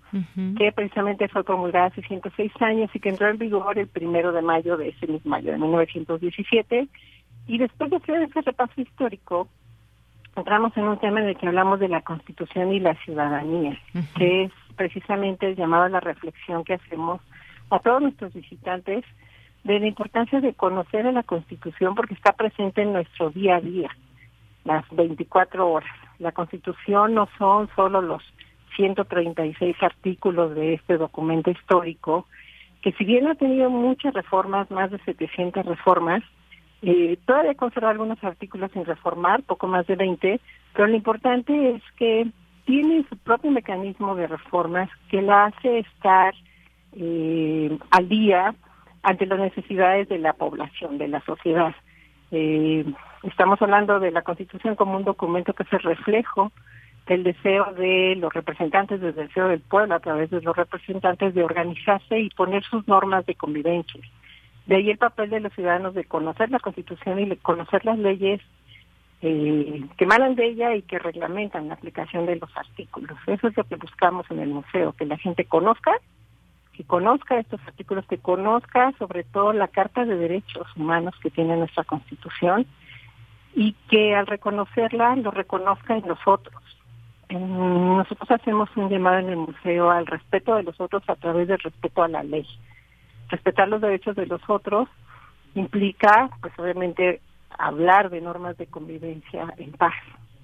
que precisamente fue promulgada hace 106 años y que entró en vigor el primero de mayo de ese mismo año de 1917. Y después de hacer ese repaso histórico, entramos en un tema en el que hablamos de la Constitución y la ciudadanía, que es precisamente llamado a la reflexión que hacemos a todos nuestros visitantes de la importancia de conocer a la Constitución porque está presente en nuestro día a día, las 24 horas. La Constitución no son solo los 136 artículos de este documento histórico, que si bien ha tenido muchas reformas, más de 700 reformas, eh, todavía conserva algunos artículos sin reformar, poco más de 20, pero lo importante es que tiene su propio mecanismo de reformas que la hace estar eh, al día ante las necesidades de la población, de la sociedad. Eh, estamos hablando de la Constitución como un documento que es el reflejo del deseo de los representantes, del deseo del pueblo a través de los representantes de organizarse y poner sus normas de convivencia. De ahí el papel de los ciudadanos de conocer la Constitución y conocer las leyes eh, que emanan de ella y que reglamentan la aplicación de los artículos. Eso es lo que buscamos en el museo, que la gente conozca, que conozca estos artículos, que conozca sobre todo la Carta de Derechos Humanos que tiene nuestra Constitución y que al reconocerla lo reconozca en los otros. nosotros hacemos un llamado en el museo al respeto de los otros a través del respeto a la ley. Respetar los derechos de los otros implica, pues obviamente, hablar de normas de convivencia en paz,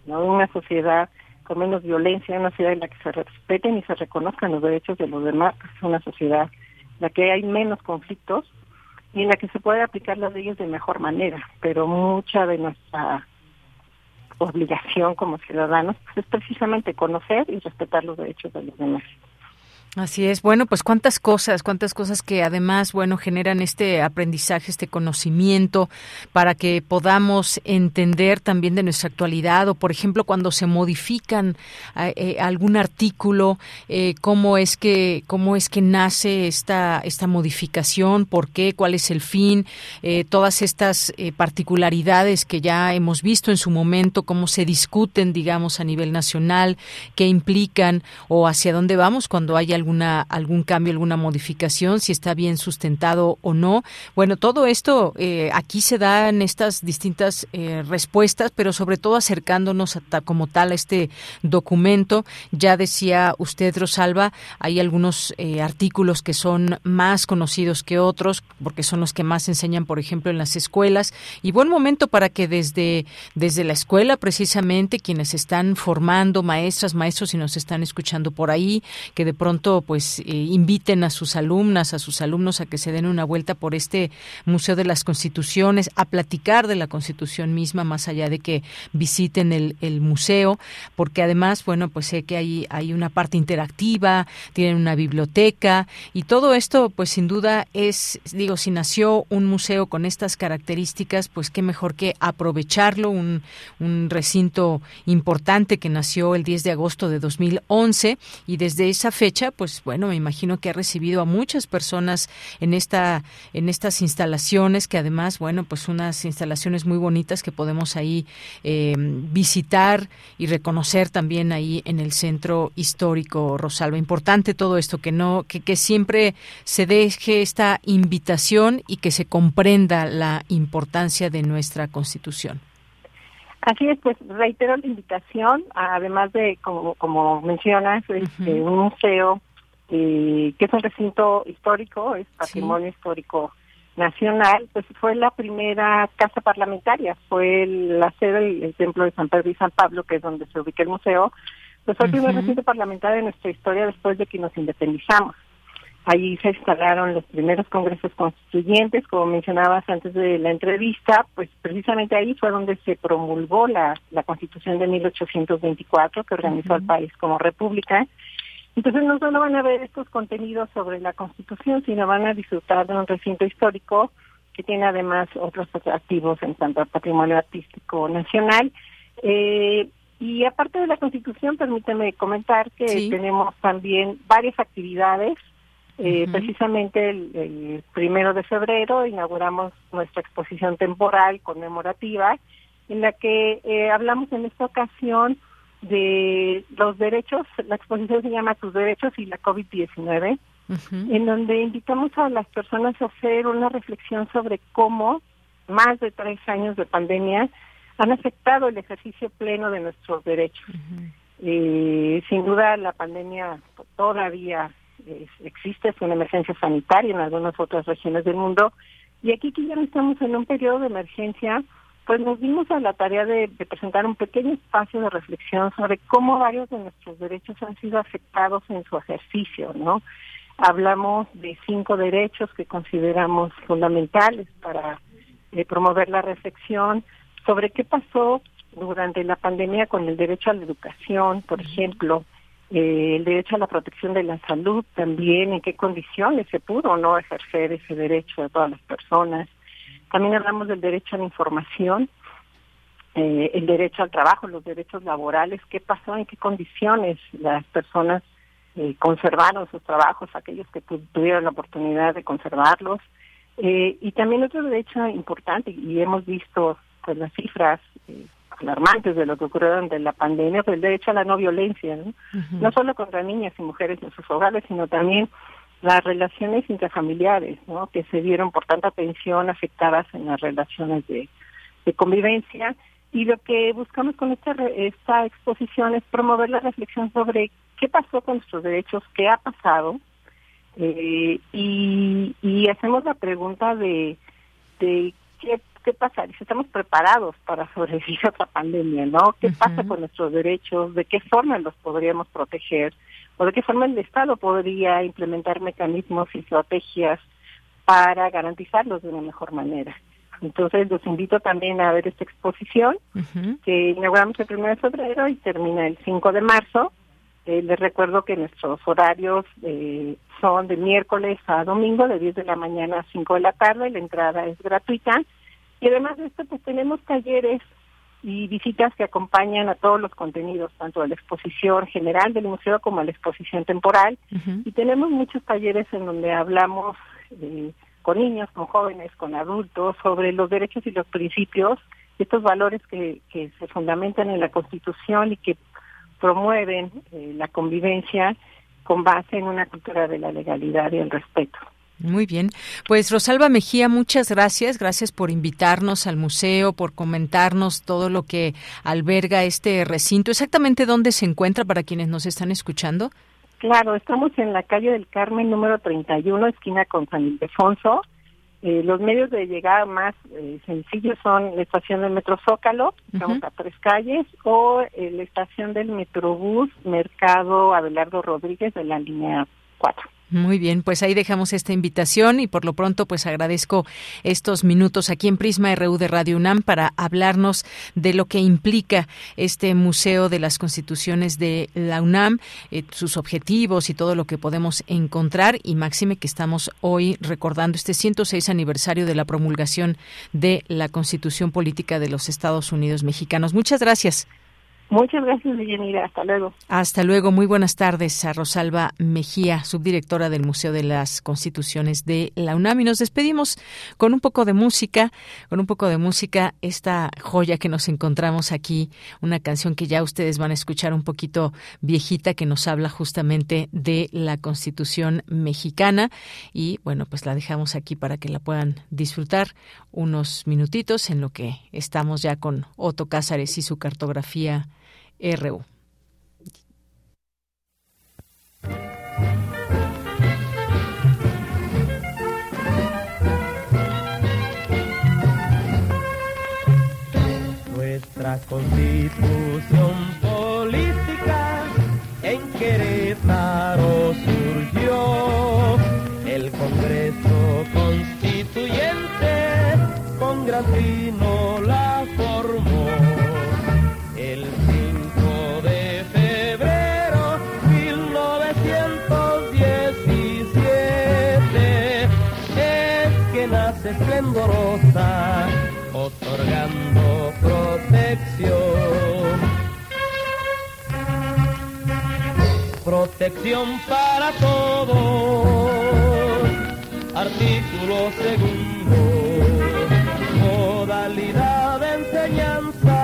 ¿no? Una sociedad con menos violencia, una sociedad en la que se respeten y se reconozcan los derechos de los demás, es una sociedad en la que hay menos conflictos y en la que se puede aplicar las leyes de mejor manera, pero mucha de nuestra obligación como ciudadanos pues, es precisamente conocer y respetar los derechos de los demás. Así es. Bueno, pues cuántas cosas, cuántas cosas que además, bueno, generan este aprendizaje, este conocimiento para que podamos entender también de nuestra actualidad o, por ejemplo, cuando se modifican eh, eh, algún artículo, eh, cómo es que cómo es que nace esta esta modificación, por qué, cuál es el fin, todas estas particularidades que ya hemos visto en su momento, cómo se discuten, digamos, a nivel nacional, qué implican o hacia dónde vamos cuando hay alguna algún cambio, alguna modificación, si está bien sustentado o no. Bueno, todo esto eh, aquí se dan estas distintas eh, respuestas, pero sobre todo acercándonos como tal a este documento. Ya decía usted, Rosalba, hay algunos eh, artículos que son más conocidos que otros, porque son los que más enseñan, por ejemplo, en las escuelas. Y buen momento para que desde, desde la escuela, precisamente, quienes están formando maestras, maestros y nos están escuchando por ahí, que de pronto pues eh, inviten a sus alumnas, a sus alumnos a que se den una vuelta por este Museo de las Constituciones, a platicar de la Constitución misma, más allá de que visiten el, museo, porque además, bueno, pues sé que hay, hay una parte interactiva, tienen una biblioteca y todo esto, pues sin duda es, digo, si nació un museo con estas características, pues qué mejor que aprovecharlo, un, un recinto importante que nació el 10 de agosto de 2011 y desde esa fecha, pues pues bueno, me imagino que ha recibido a muchas personas en esta en estas instalaciones que además, bueno, pues unas instalaciones muy bonitas que podemos ahí eh, visitar y reconocer también ahí en el centro histórico Rosalba. Importante todo esto que no que, que siempre se deje esta invitación y que se comprenda la importancia de nuestra Constitución. Así es, pues reitero la invitación, además de, como, como mencionas, este, un museo eh, que es un recinto histórico, es patrimonio histórico nacional, pues fue la primera casa parlamentaria, fue la sede del templo de San Pedro y San Pablo, que es donde se ubica el museo, pues fue el primer recinto parlamentario de nuestra historia después de que nos independizamos. Allí se instalaron los primeros congresos constituyentes, como mencionabas antes de la entrevista, pues precisamente ahí fue donde se promulgó la, la Constitución de 1824, que organizó al país como república, entonces no solo van a ver estos contenidos sobre la Constitución, sino van a disfrutar de un recinto histórico que tiene además otros atractivos en cuanto al patrimonio artístico nacional. Eh, y aparte de la Constitución, permíteme comentar que tenemos también varias actividades. Eh, Precisamente el, primero de febrero inauguramos nuestra exposición temporal conmemorativa, en la que eh, hablamos en esta ocasión de los derechos, la exposición se llama Tus derechos y la COVID-19, en donde invitamos a las personas a hacer una reflexión sobre cómo más de tres años de pandemia han afectado el ejercicio pleno de nuestros derechos. Eh, sin duda la pandemia todavía existe, es una emergencia sanitaria en algunas otras regiones del mundo, y aquí que ya no estamos en un periodo de emergencia, pues nos dimos a la tarea de, presentar un pequeño espacio de reflexión sobre cómo varios de nuestros derechos han sido afectados en su ejercicio, ¿no? Hablamos de cinco derechos que consideramos fundamentales para eh, promover la reflexión sobre qué pasó durante la pandemia con el derecho a la educación, por ejemplo, eh, el derecho a la protección de la salud también, en qué condiciones se pudo o no ejercer ese derecho de todas las personas, también hablamos del derecho a la información, eh, el derecho al trabajo, los derechos laborales, qué pasó, en qué condiciones las personas eh, conservaron sus trabajos, aquellos que tuvieron la oportunidad de conservarlos. Eh, y también otro derecho importante, y hemos visto pues las cifras alarmantes de lo que ocurrió durante la pandemia, pues el derecho a la no violencia, ¿no? no solo contra niñas y mujeres en sus hogares, sino también las relaciones intrafamiliares, ¿no? que se vieron por tanta tensión afectadas en las relaciones de, convivencia. Y lo que buscamos con esta, esta exposición es promover la reflexión sobre qué pasó con nuestros derechos, qué ha pasado, eh, y, y hacemos la pregunta de, de qué, qué pasa, si estamos preparados para [LAUGHS] sobrevivir a otra pandemia, ¿no? ¿Qué pasa con nuestros derechos? ¿De qué forma los podríamos proteger? ¿O de qué forma el Estado podría implementar mecanismos y estrategias para garantizarlos de una mejor manera? Entonces los invito también a ver esta exposición que inauguramos el 1 de febrero y termina el 5 de marzo. Eh, les recuerdo que nuestros horarios eh, son de miércoles a domingo, de 10 de la mañana a 5 de la tarde, la entrada es gratuita. Y además de esto, pues tenemos talleres y visitas que acompañan a todos los contenidos, tanto de la exposición general del museo como a la exposición temporal. Y tenemos muchos talleres en donde hablamos eh, con niños, con jóvenes, con adultos, sobre los derechos y los principios, estos valores que, que se fundamentan en la Constitución y que promueven eh, la convivencia con base en una cultura de la legalidad y el respeto. Muy bien. Pues Rosalba Mejía, muchas gracias. Gracias por invitarnos al museo, por comentarnos todo lo que alberga este recinto. ¿Exactamente dónde se encuentra para quienes nos están escuchando? Claro, estamos en la calle del Carmen número 31, esquina con San Ildefonso. Eh, los medios de llegada más eh, sencillos son la estación del Metro Zócalo, estamos a tres calles, o eh, la estación del Metrobús Mercado Abelardo Rodríguez de la línea 4. Muy bien, pues ahí dejamos esta invitación y por lo pronto pues agradezco estos minutos aquí en Prisma RU de Radio UNAM para hablarnos de lo que implica este Museo de las Constituciones de la UNAM, eh, sus objetivos y todo lo que podemos encontrar y máxime que estamos hoy recordando este 106 aniversario de la promulgación de la Constitución Política de los Estados Unidos Mexicanos. Muchas gracias. Muchas gracias, Deyanira. Hasta luego. Hasta luego. Muy buenas tardes a Rosalba Mejía, subdirectora del Museo de las Constituciones de la UNAM. Y nos despedimos con un poco de música, con un poco de música, esta joya que nos encontramos aquí, una canción que ya ustedes van a escuchar un poquito viejita, que nos habla justamente de la Constitución mexicana. Y bueno, pues la dejamos aquí para que la puedan disfrutar unos minutitos en lo que estamos ya con Otto Cázares y su cartografía RU. Nuestra constitución Protección para todos. Artículo segundo. Modalidad de enseñanza.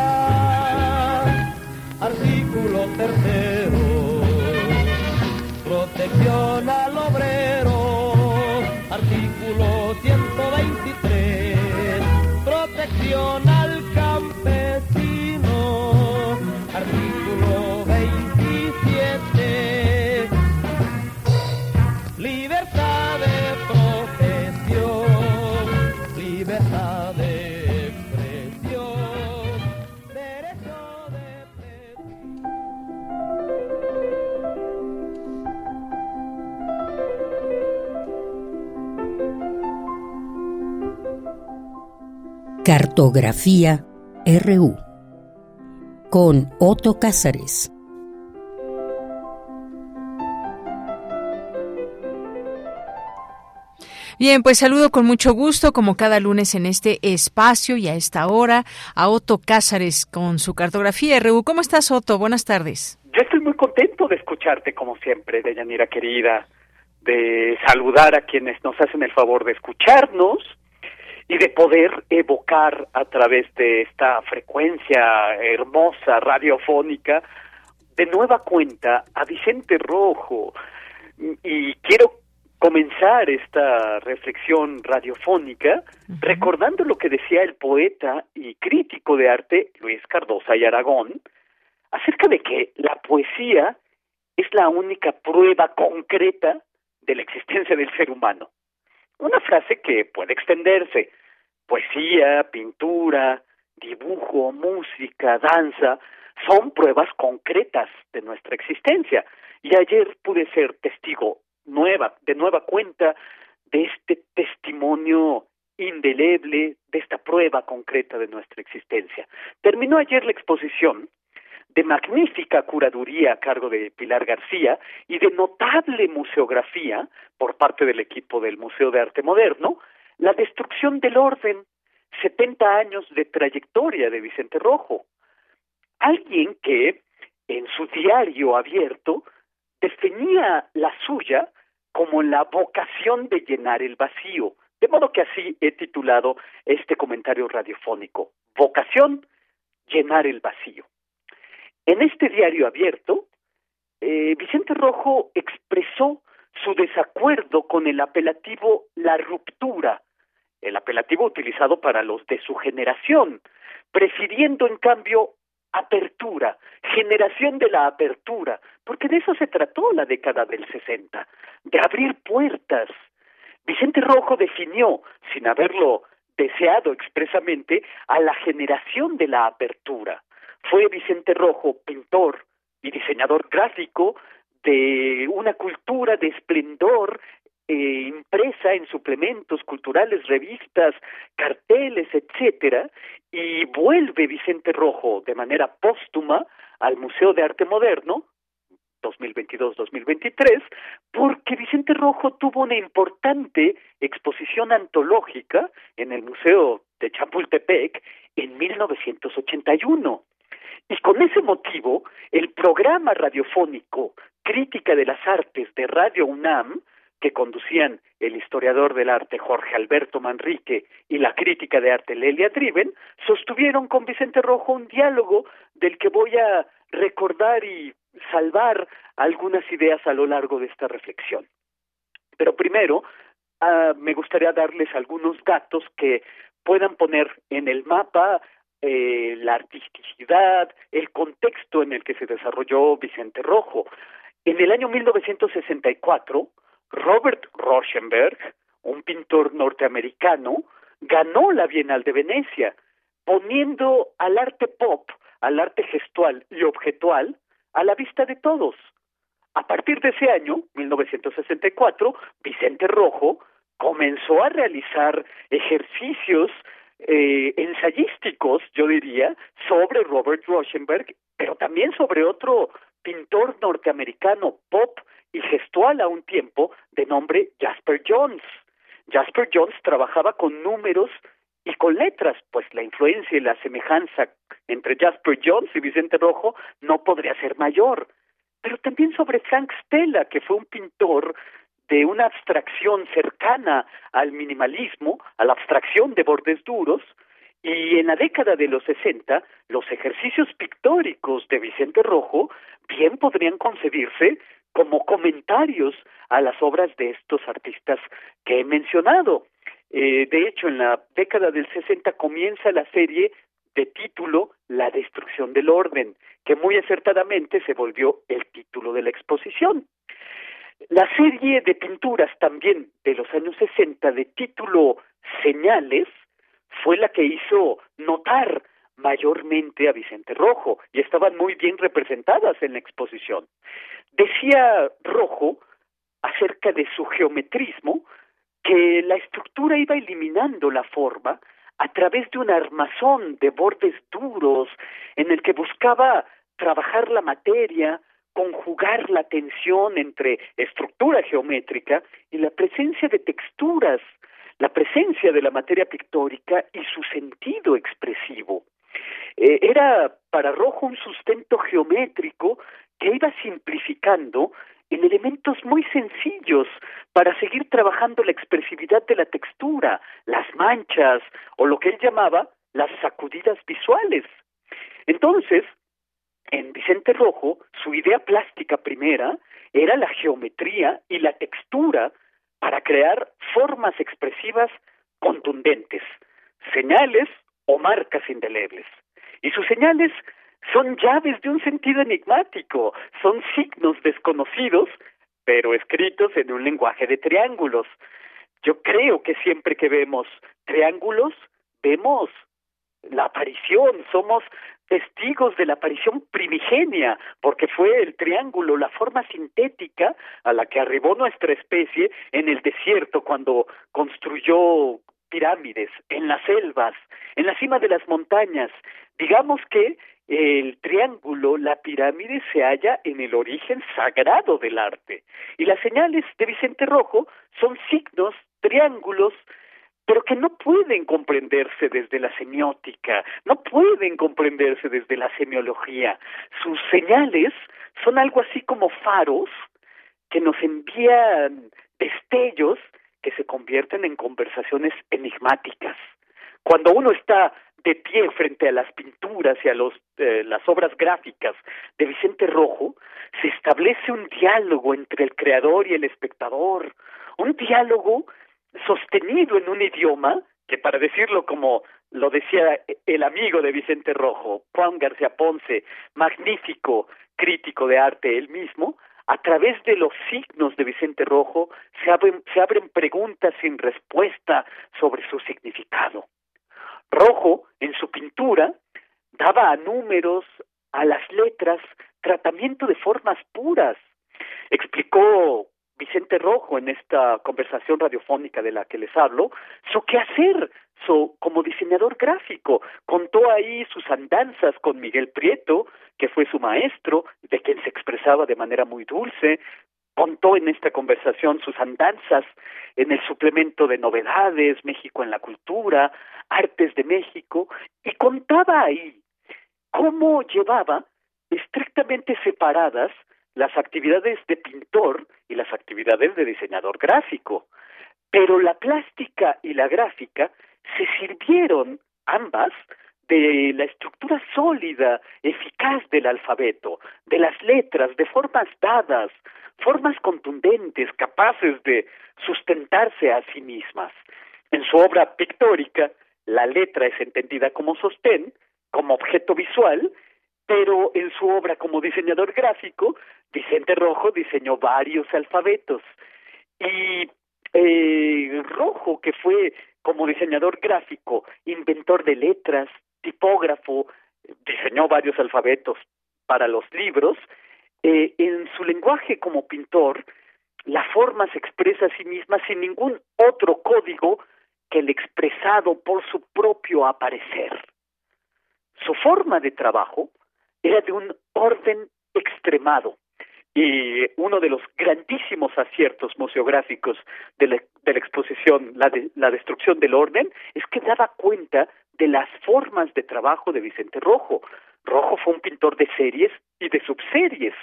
Artículo tercero. Protección al obrero. Artículo 123. Protección Cartografía RU con Otto Cázares. Bien, pues saludo con mucho gusto, como cada lunes en este espacio y a esta hora, a Otto Cázares con su cartografía RU. ¿Cómo estás, Otto? Buenas tardes. Yo estoy muy contento de escucharte, como siempre, Deyanira querida, de saludar a quienes nos hacen el favor de escucharnos y de poder evocar a través de esta frecuencia hermosa radiofónica de nueva cuenta a Vicente Rojo. Y quiero comenzar esta reflexión radiofónica recordando lo que decía el poeta y crítico de arte Luis Cardosa y Aragón acerca de que la poesía es la única prueba concreta de la existencia del ser humano. Una frase que puede extenderse. Poesía, pintura, dibujo, música, danza, son pruebas concretas de nuestra existencia. Y ayer pude ser testigo nueva, de nueva cuenta, de este testimonio indeleble, de esta prueba concreta de nuestra existencia. Terminó ayer la exposición de magnífica curaduría a cargo de Pilar García y de notable museografía por parte del equipo del Museo de Arte Moderno, La destrucción del orden, 70 años de trayectoria de Vicente Rojo. Alguien que en su diario abierto definía la suya como la vocación de llenar el vacío. De modo que así he titulado este comentario radiofónico, Vocación, llenar el vacío. En este diario abierto, eh, Vicente Rojo expresó su desacuerdo con el apelativo La Ruptura, el apelativo utilizado para los de su generación, prefiriendo en cambio apertura, generación de la apertura, porque de eso se trató la década del 60, de abrir puertas. Vicente Rojo definió, sin haberlo deseado expresamente, a la generación de la apertura. Fue Vicente Rojo pintor y diseñador gráfico de una cultura de esplendor eh, impresa en suplementos culturales, revistas, carteles, etcétera, y vuelve Vicente Rojo de manera póstuma al Museo de Arte Moderno 2022-2023, porque Vicente Rojo tuvo una importante exposición antológica en el Museo de Chapultepec en 1981. Y con ese motivo, el programa radiofónico Crítica de las Artes de Radio UNAM, que conducían el historiador del arte Jorge Alberto Manrique y la crítica de arte Lelia Driven, sostuvieron con Vicente Rojo un diálogo del que voy a recordar y salvar algunas ideas a lo largo de esta reflexión. Pero primero, ah, me gustaría darles algunos datos que puedan poner en el mapa eh, la artisticidad, el contexto en el que se desarrolló Vicente Rojo. En el año 1964, Robert Rauschenberg, un pintor norteamericano, ganó la Bienal de Venecia, poniendo al arte pop, al arte gestual y objetual a la vista de todos. A partir de ese año, 1964, Vicente Rojo comenzó a realizar ejercicios eh, ensayísticos, yo diría, sobre Robert Rauschenberg, pero también sobre otro pintor norteamericano pop y gestual a un tiempo de nombre Jasper Jones. Jasper Jones trabajaba con números y con letras, pues la influencia y la semejanza entre Jasper Jones y Vicente Rojo no podría ser mayor. Pero también sobre Frank Stella, que fue un pintor de una abstracción cercana al minimalismo, a la abstracción de bordes duros, y en la década de los 60, los ejercicios pictóricos de Vicente Rojo bien podrían concebirse como comentarios a las obras de estos artistas que he mencionado. Eh, de hecho, en la década del 60 comienza la serie de título La destrucción del orden, que muy acertadamente se volvió el título de la exposición. La serie de pinturas también de los años 60 de título Señales fue la que hizo notar mayormente a Vicente Rojo y estaban muy bien representadas en la exposición. Decía Rojo acerca de su geometrismo que la estructura iba eliminando la forma a través de un armazón de bordes duros en el que buscaba trabajar la materia, conjugar la tensión entre estructura geométrica y la presencia de texturas, la presencia de la materia pictórica y su sentido expresivo. Eh, era para Rojo un sustento geométrico que iba simplificando en elementos muy sencillos para seguir trabajando la expresividad de la textura, las manchas o lo que él llamaba las sacudidas visuales. Entonces, en Vicente Rojo, su idea plástica primera era la geometría y la textura para crear formas expresivas contundentes, señales o marcas indelebles. Y sus señales son llaves de un sentido enigmático, son signos desconocidos, pero escritos en un lenguaje de triángulos. Yo creo que siempre que vemos triángulos, vemos la aparición, somos testigos de la aparición primigenia, porque fue el triángulo, la forma sintética a la que arribó nuestra especie en el desierto cuando construyó pirámides, en las selvas, en la cima de las montañas. Digamos que el triángulo, la pirámide, se halla en el origen sagrado del arte. Y las señales de Vicente Rojo son signos, triángulos, pero que no pueden comprenderse desde la semiótica, no pueden comprenderse desde la semiología. Sus señales son algo así como faros que nos envían destellos que se convierten en conversaciones enigmáticas. Cuando uno está de pie frente a las pinturas y a los, eh, las obras gráficas de Vicente Rojo, se establece un diálogo entre el creador y el espectador, un diálogo sostenido en un idioma que para decirlo como lo decía el amigo de Vicente Rojo, Juan García Ponce, magnífico crítico de arte él mismo, a través de los signos de Vicente Rojo se abren, preguntas sin respuesta sobre su significado. Rojo, en su pintura, daba a números, a las letras, tratamiento de formas puras. Explicó Vicente Rojo en esta conversación radiofónica de la que les hablo, su quehacer su, como diseñador gráfico. Contó ahí sus andanzas con Miguel Prieto, que fue su maestro, de quien se expresaba de manera muy dulce. Contó en esta conversación sus andanzas en el suplemento de novedades, México en la cultura, Artes de México, y contaba ahí cómo llevaba estrictamente separadas las actividades de pintor y las actividades de diseñador gráfico. Pero la plástica y la gráfica se sirvieron ambas de la estructura sólida, eficaz del alfabeto, de las letras, de formas dadas, formas contundentes, capaces de sustentarse a sí mismas. En su obra pictórica, la letra es entendida como sostén, como objeto visual, pero en su obra como diseñador gráfico, Vicente Rojo diseñó varios alfabetos. Y eh, Rojo, que fue como diseñador gráfico, inventor de letras, tipógrafo, diseñó varios alfabetos para los libros, eh, en su lenguaje como pintor, la forma se expresa a sí misma sin ningún otro código que el expresado por su propio aparecer. Su forma de trabajo era de un orden extremado. Y uno de los grandísimos aciertos museográficos de la, de la exposición, la, de, la destrucción del orden, es que daba cuenta de las formas de trabajo de Vicente Rojo. Rojo fue un pintor de series y de subseries.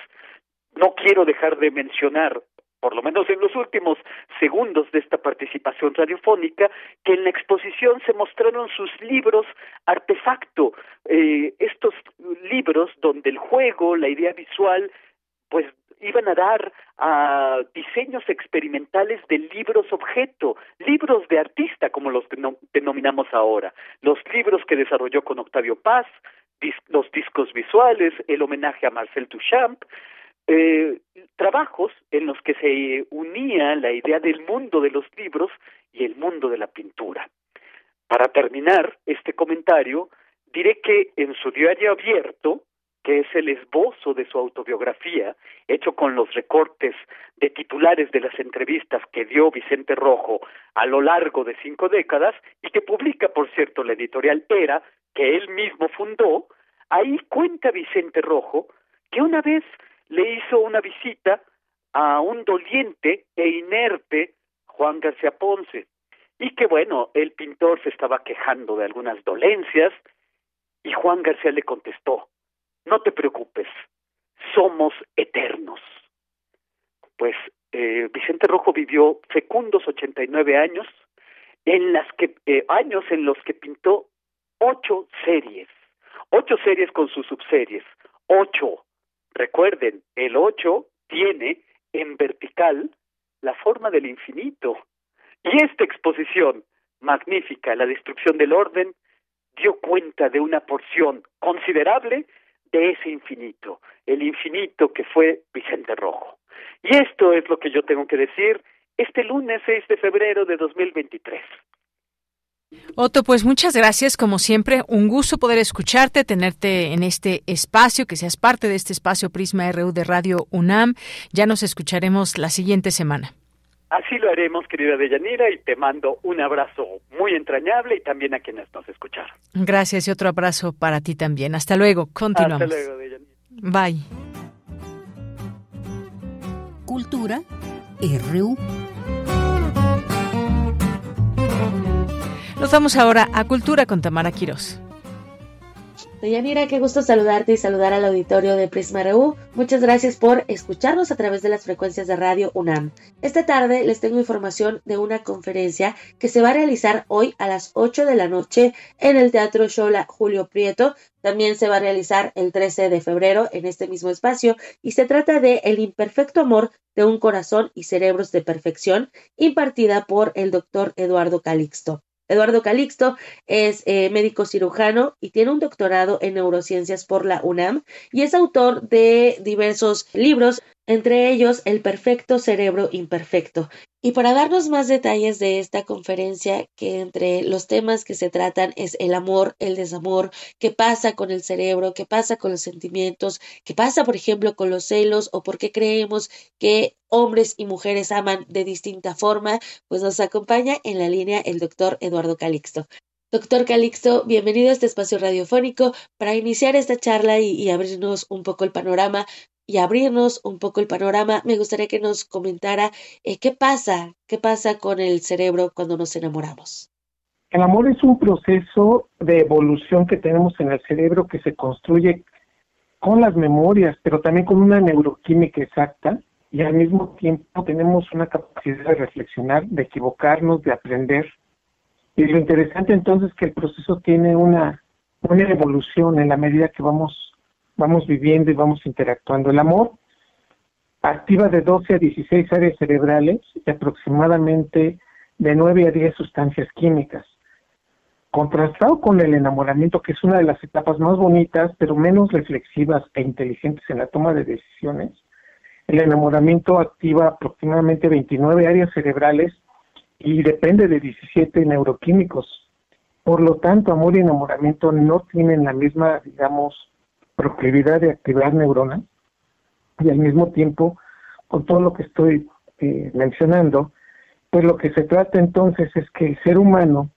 No quiero dejar de mencionar por lo menos en los últimos segundos de esta participación radiofónica, que en la exposición se mostraron sus libros artefacto, eh, estos libros donde el juego, la idea visual, pues iban a dar a diseños experimentales de libros objeto, libros de artista, como los denominamos ahora, los libros que desarrolló con Octavio Paz, los discos visuales, el homenaje a Marcel Duchamp, eh, trabajos en los que se unía la idea del mundo de los libros y el mundo de la pintura. Para terminar este comentario, diré que en su diario abierto, que es el esbozo de su autobiografía, hecho con los recortes de titulares de las entrevistas que dio Vicente Rojo a lo largo de cinco décadas y que publica, por cierto, la editorial Era, que él mismo fundó, ahí cuenta Vicente Rojo que una vez le hizo una visita a un doliente e inerte Juan García Ponce y que bueno, el pintor se estaba quejando de algunas dolencias y Juan García le contestó, no te preocupes, somos eternos. Pues eh, Vicente Rojo vivió fecundos 89 años, en las que eh, años en los que pintó ocho series, ocho series con sus subseries, ocho Recuerden, el 8 tiene en vertical la forma del infinito. Y esta exposición, magnífica, la destrucción del orden, dio cuenta de una porción considerable de ese infinito, el infinito que fue Vicente Rojo. Y esto es lo que yo tengo que decir este lunes 6 de febrero de 2023. Otto, pues muchas gracias, como siempre, un gusto poder escucharte, tenerte en este espacio, que seas parte de este espacio Prisma RU de Radio UNAM. Ya nos escucharemos la siguiente semana. Así lo haremos, querida Deyanira, y te mando un abrazo muy entrañable y también a quienes nos escucharon. Gracias y otro abrazo para ti también. Hasta luego, continuamos. Hasta luego, Deyanira. Bye. Cultura RU. Vamos ahora a Cultura con Tamara Quirós. Deyanira, qué gusto saludarte y saludar al auditorio de Prisma RU. Muchas gracias por escucharnos a través de las frecuencias de Radio UNAM. Esta tarde les tengo información de una conferencia que se va a realizar hoy a las 8 de la noche en el Teatro Shola Julio Prieto. También se va a realizar el 13 de febrero en este mismo espacio y se trata de El imperfecto amor de un corazón y cerebros de perfección, impartida por el doctor Eduardo Calixto. Eduardo Calixto es eh, médico cirujano y tiene un doctorado en neurociencias por la UNAM y es autor de diversos libros, entre ellos El perfecto cerebro imperfecto. Y para darnos más detalles de esta conferencia, que entre los temas que se tratan es el amor, el desamor, qué pasa con el cerebro, qué pasa con los sentimientos, qué pasa, por ejemplo, con los celos o por qué creemos que hombres y mujeres aman de distinta forma, pues nos acompaña en la línea el doctor Eduardo Calixto. Doctor Calixto, bienvenido a este espacio radiofónico para iniciar esta charla y, y abrirnos un poco el panorama y abrirnos un poco el panorama, me gustaría que nos comentara eh, qué pasa, qué pasa con el cerebro cuando nos enamoramos. El amor es un proceso de evolución que tenemos en el cerebro que se construye con las memorias, pero también con una neuroquímica exacta y al mismo tiempo tenemos una capacidad de reflexionar, de equivocarnos, de aprender. Y lo interesante entonces es que el proceso tiene una, una evolución en la medida que vamos vamos viviendo y vamos interactuando. El amor activa de 12 a 16 áreas cerebrales y aproximadamente de 9 a 10 sustancias químicas. Contrastado con el enamoramiento, que es una de las etapas más bonitas, pero menos reflexivas e inteligentes en la toma de decisiones, el enamoramiento activa aproximadamente 29 áreas cerebrales y depende de 17 neuroquímicos. Por lo tanto, amor y enamoramiento no tienen la misma, digamos, proclividad de activar neuronas y al mismo tiempo, con todo lo que estoy eh, mencionando, pues lo que se trata entonces es que el ser humano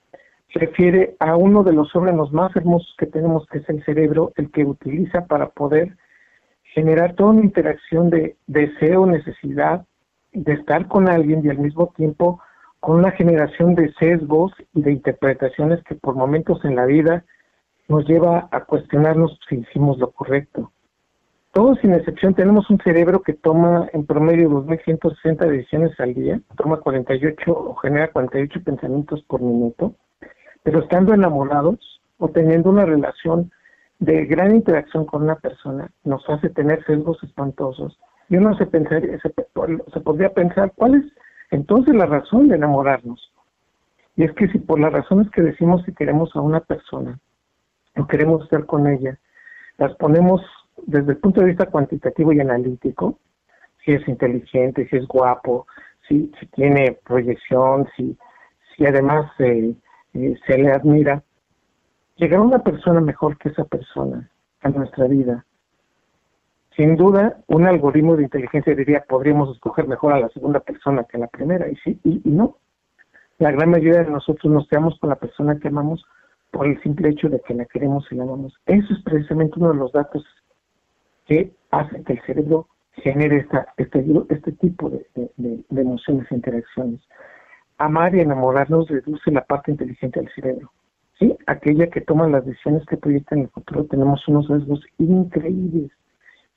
refiere a uno de los órganos más hermosos que tenemos, que es el cerebro, el que utiliza para poder generar toda una interacción de deseo, necesidad de estar con alguien y al mismo tiempo con una generación de sesgos y de interpretaciones que por momentos en la vida nos lleva a cuestionarnos si hicimos lo correcto. Todos sin excepción tenemos un cerebro que toma en promedio 2.160 decisiones al día, toma 48 o genera 48 pensamientos por minuto, pero estando enamorados o teniendo una relación de gran interacción con una persona nos hace tener sesgos espantosos y uno se, pensaría, se, se podría pensar cuál es entonces la razón de enamorarnos. Y es que si por las razones que decimos que queremos a una persona, o queremos estar con ella, las ponemos desde el punto de vista cuantitativo y analítico, si es inteligente, si es guapo, si, si tiene proyección, si, si además eh, eh, se le admira, llegar a una persona mejor que esa persona a nuestra vida. Sin duda, un algoritmo de inteligencia diría podríamos escoger mejor a la segunda persona que a la primera, y sí, y no. La gran mayoría de nosotros nos quedamos con la persona que amamos por el simple hecho de que la queremos y la amamos. Eso es precisamente uno de los datos que hace que el cerebro genere esta, este, este tipo de, de, emociones e interacciones. Amar y enamorarnos reduce la parte inteligente del cerebro. ¿sí? Aquella que toma las decisiones que proyectan en el futuro, tenemos unos rasgos increíbles.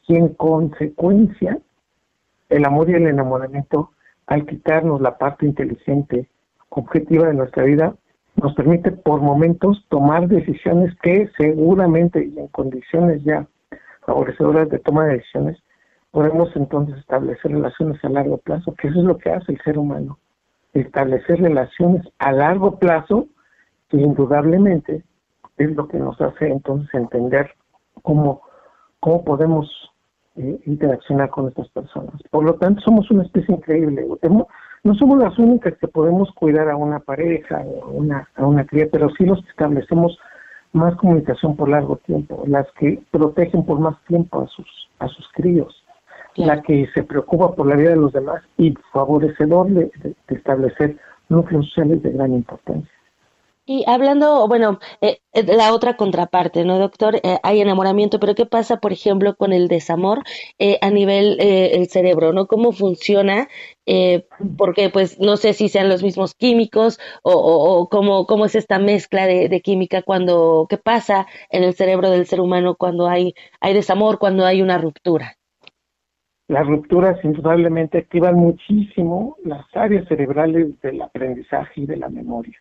Y en consecuencia, el amor y el enamoramiento, al quitarnos la parte inteligente, objetiva de nuestra vida, nos permite por momentos tomar decisiones que seguramente y en condiciones ya favorecedoras de toma de decisiones podemos entonces establecer relaciones a largo plazo, que eso es lo que hace el ser humano, establecer relaciones a largo plazo que indudablemente es lo que nos hace entonces entender cómo, cómo podemos eh, interaccionar con estas personas. Por lo tanto, somos una especie increíble. No somos las únicas que podemos cuidar a una pareja, a una, a una cría, pero sí los que establecemos más comunicación por largo tiempo, las que protegen por más tiempo a sus, a sus críos, la que se preocupa por la vida de los demás y favorecedor de establecer núcleos sociales de gran importancia. Y hablando, bueno, eh, eh, la otra contraparte, ¿no, doctor? Eh, hay enamoramiento, pero ¿qué pasa, por ejemplo, con el desamor a nivel el cerebro, ¿no? ¿Cómo funciona? porque, pues, no sé si sean los mismos químicos o, cómo, cómo, es esta mezcla de, de, química cuando, ¿qué pasa en el cerebro del ser humano cuando hay, hay desamor, cuando hay una ruptura? Las rupturas indudablemente activan muchísimo las áreas cerebrales del aprendizaje y de la memoria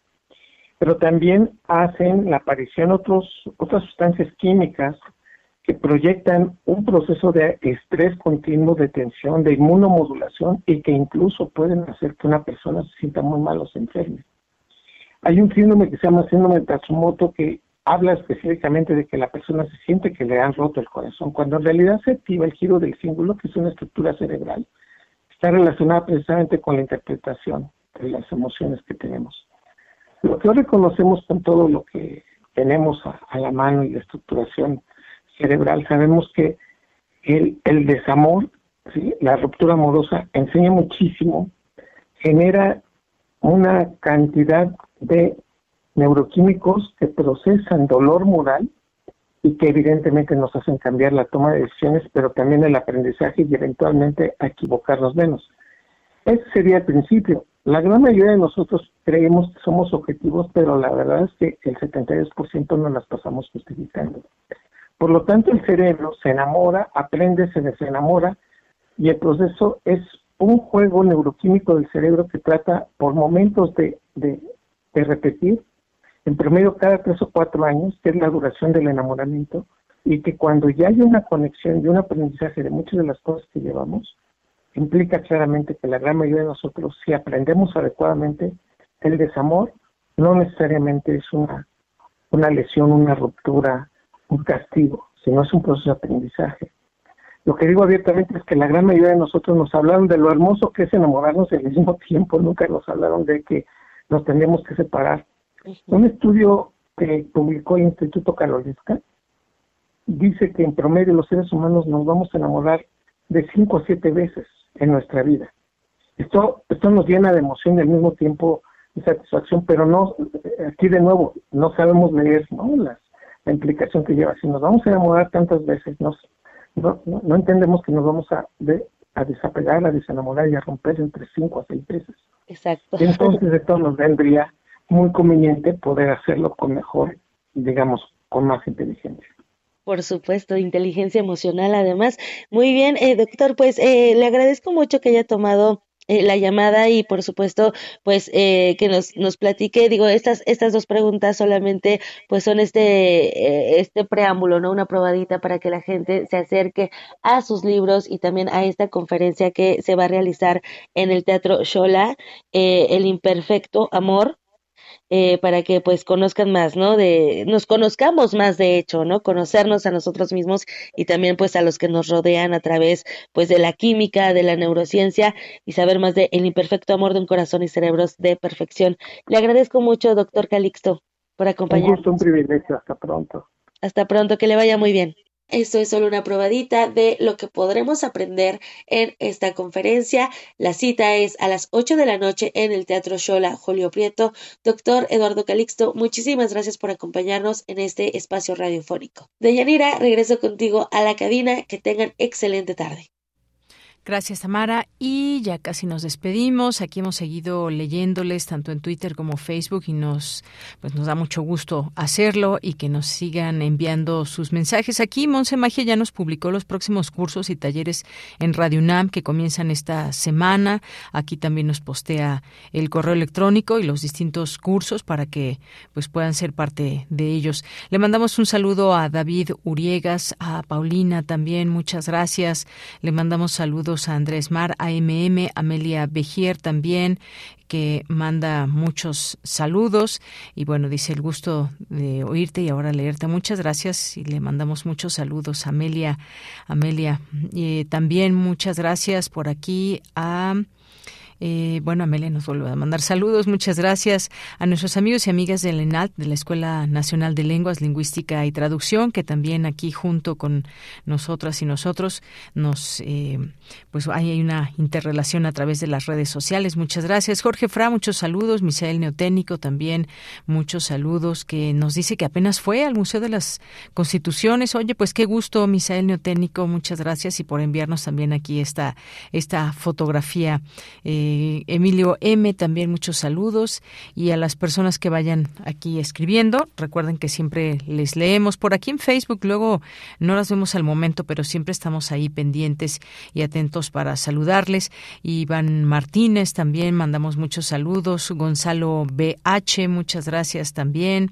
pero también hacen la aparición otros, otras sustancias químicas que proyectan un proceso de estrés continuo, de tensión, de inmunomodulación y que incluso pueden hacer que una persona se sienta muy mal o se enferme. Hay un síndrome que se llama síndrome de Tatsumoto que habla específicamente de que la persona se siente que le han roto el corazón, cuando en realidad se activa el giro del símbolo, que es una estructura cerebral, está relacionada precisamente con la interpretación de las emociones que tenemos. Lo que hoy reconocemos con todo lo que tenemos a, la mano y la estructuración cerebral, sabemos que el, desamor, la ruptura amorosa, enseña muchísimo, genera una cantidad de neuroquímicos que procesan dolor moral y que evidentemente nos hacen cambiar la toma de decisiones, pero también el aprendizaje y eventualmente equivocarnos menos. Ese sería el principio. La gran mayoría de nosotros creemos que somos objetivos, pero la verdad es que el 72% no las pasamos justificando. Por lo tanto, el cerebro se enamora, aprende, se desenamora y el proceso es un juego neuroquímico del cerebro que trata por momentos de, de, repetir, en promedio cada tres o cuatro años, que es la duración del enamoramiento, y que cuando ya hay una conexión y un aprendizaje de muchas de las cosas que llevamos, implica claramente que la gran mayoría de nosotros, si aprendemos adecuadamente, el desamor no necesariamente es una, una lesión, una ruptura, un castigo, sino es un proceso de aprendizaje. Lo que digo abiertamente es que la gran mayoría de nosotros nos hablaron de lo hermoso que es enamorarnos al mismo [LAUGHS] tiempo, nunca nos hablaron de que nos tendríamos que separar. Un estudio que publicó el Instituto Karolinska dice que en promedio los seres humanos nos vamos a enamorar de cinco a siete veces en nuestra vida. Esto, esto nos llena de emoción y al mismo tiempo de satisfacción, pero no, aquí de nuevo, no sabemos leer ¿no? La, la implicación que lleva. Si nos vamos a enamorar tantas veces, no, no, entendemos que nos vamos a, a desapegar, a desenamorar y a romper entre cinco a seis veces. Exacto. Entonces, esto nos vendría muy conveniente poder hacerlo con mejor, digamos, con más inteligencia. Por supuesto, inteligencia emocional además. Muy bien, eh, doctor, pues eh, le agradezco mucho que haya tomado eh, la llamada y por supuesto pues eh, que nos, nos platique digo estas estas dos preguntas solamente pues son este eh, este preámbulo no una probadita para que la gente se acerque a sus libros y también a esta conferencia que se va a realizar en el teatro Shola el imperfecto amor eh, para que pues conozcan más, ¿no? De, nos conozcamos más de hecho, ¿no? Conocernos a nosotros mismos y también pues a los que nos rodean a través pues de la química, de la neurociencia y saber más de el imperfecto amor de un corazón y cerebros de perfección. Le agradezco mucho, doctor Calixto, por acompañarnos. Un gusto, un privilegio. Hasta pronto. Hasta pronto, que le vaya muy bien. Esto es solo una probadita de lo que podremos aprender en esta conferencia. La cita es a las 8 de la noche en el Teatro Shola Julio Prieto. Doctor Eduardo Calixto, muchísimas gracias por acompañarnos en este espacio radiofónico. Deyanira, regreso contigo a la cabina. Que tengan excelente tarde. Gracias, Tamara. Y ya casi nos despedimos. Aquí hemos seguido leyéndoles tanto en Twitter como Facebook y nos, pues nos da mucho gusto hacerlo y que nos sigan enviando sus mensajes. Aquí Monse Magia ya nos publicó los próximos cursos y talleres en Radio UNAM que comienzan esta semana. Aquí también nos postea el correo electrónico y los distintos cursos para que pues puedan ser parte de ellos. Le mandamos un saludo a David Uriegas, a Paulina también, muchas gracias. Le mandamos saludos a Andrés Mar, AMM, Amelia Bejier también, que manda muchos saludos y bueno, dice el gusto de oírte y ahora leerte. Muchas gracias y le mandamos muchos saludos a Amelia. Amelia, y también muchas gracias por aquí a... Eh, bueno, Amelia nos vuelve a mandar saludos. Muchas gracias a nuestros amigos y amigas del ENALT, de la Escuela Nacional de Lenguas, Lingüística y Traducción, que también aquí junto con nosotras y nosotros nos, eh, pues hay una interrelación a través de las redes sociales. Muchas gracias. Jorge Fra, muchos saludos. Misael Neotécnico también, muchos saludos, que nos dice que apenas fue al Museo de las Constituciones. Oye, pues qué gusto, Misael Neotécnico. Muchas gracias y por enviarnos también aquí esta, esta fotografía. Eh, Emilio M, también muchos saludos. Y a las personas que vayan aquí escribiendo, recuerden que siempre les leemos por aquí en Facebook. Luego no las vemos al momento, pero siempre estamos ahí pendientes y atentos para saludarles. Iván Martínez también, mandamos muchos saludos. Gonzalo BH, muchas gracias también.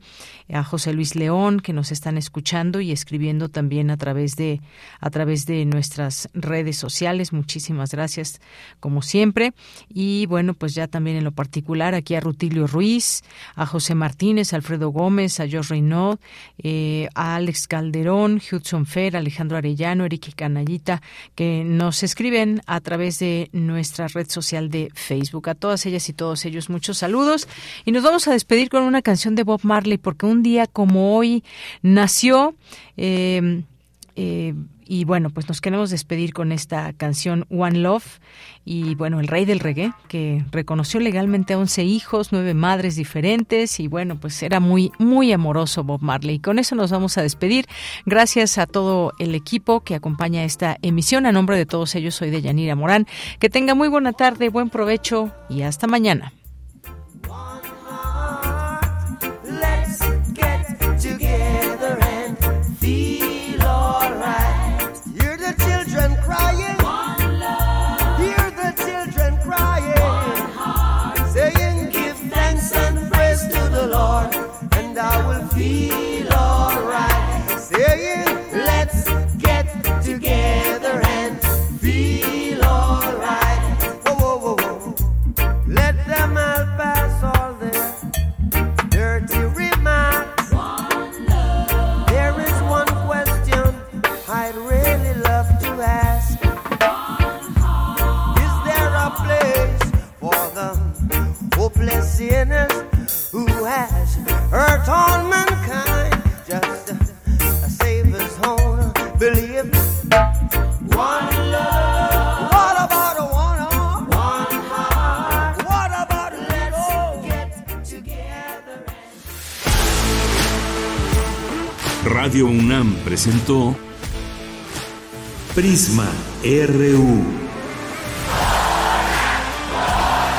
A José Luis León, que nos están escuchando y escribiendo también a través de, a través de nuestras redes sociales. Muchísimas gracias, como siempre. Y bueno, pues ya también en lo particular aquí a Rutilio Ruiz, a José Martínez, a Alfredo Gómez, a George Reynaud, eh, a Alex Calderón, Hudson Fer, Alejandro Arellano, Eric Canallita, que nos escriben a través de nuestra red social de Facebook. A todas ellas y todos ellos muchos saludos. Y nos vamos a despedir con una canción de Bob Marley, porque un día como hoy nació... Eh, eh, y bueno, pues nos queremos despedir con esta canción One Love. Y bueno, el rey del reggae, que reconoció legalmente a 11 hijos, nueve madres diferentes. Y bueno, pues era muy, muy amoroso Bob Marley. Y con eso nos vamos a despedir. Gracias a todo el equipo que acompaña esta emisión. A nombre de todos ellos, soy de Yanira Morán. Que tenga muy buena tarde, buen provecho y hasta mañana. together and feel alright. Whoa, whoa, whoa, whoa. Let them all pass all their dirty remarks. One love. There is one question I'd really love to ask. One Is there a place for the hopeless sinners who has hurt all mankind? Just a, a savior's home. Belief. One love. What about a one arm? One heart. What about a let's get together? Radio UNAM presentó Prisma RU.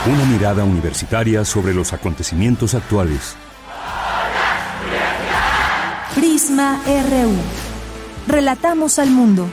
Una mirada universitaria sobre los acontecimientos actuales. Prisma RU. Relatamos al mundo.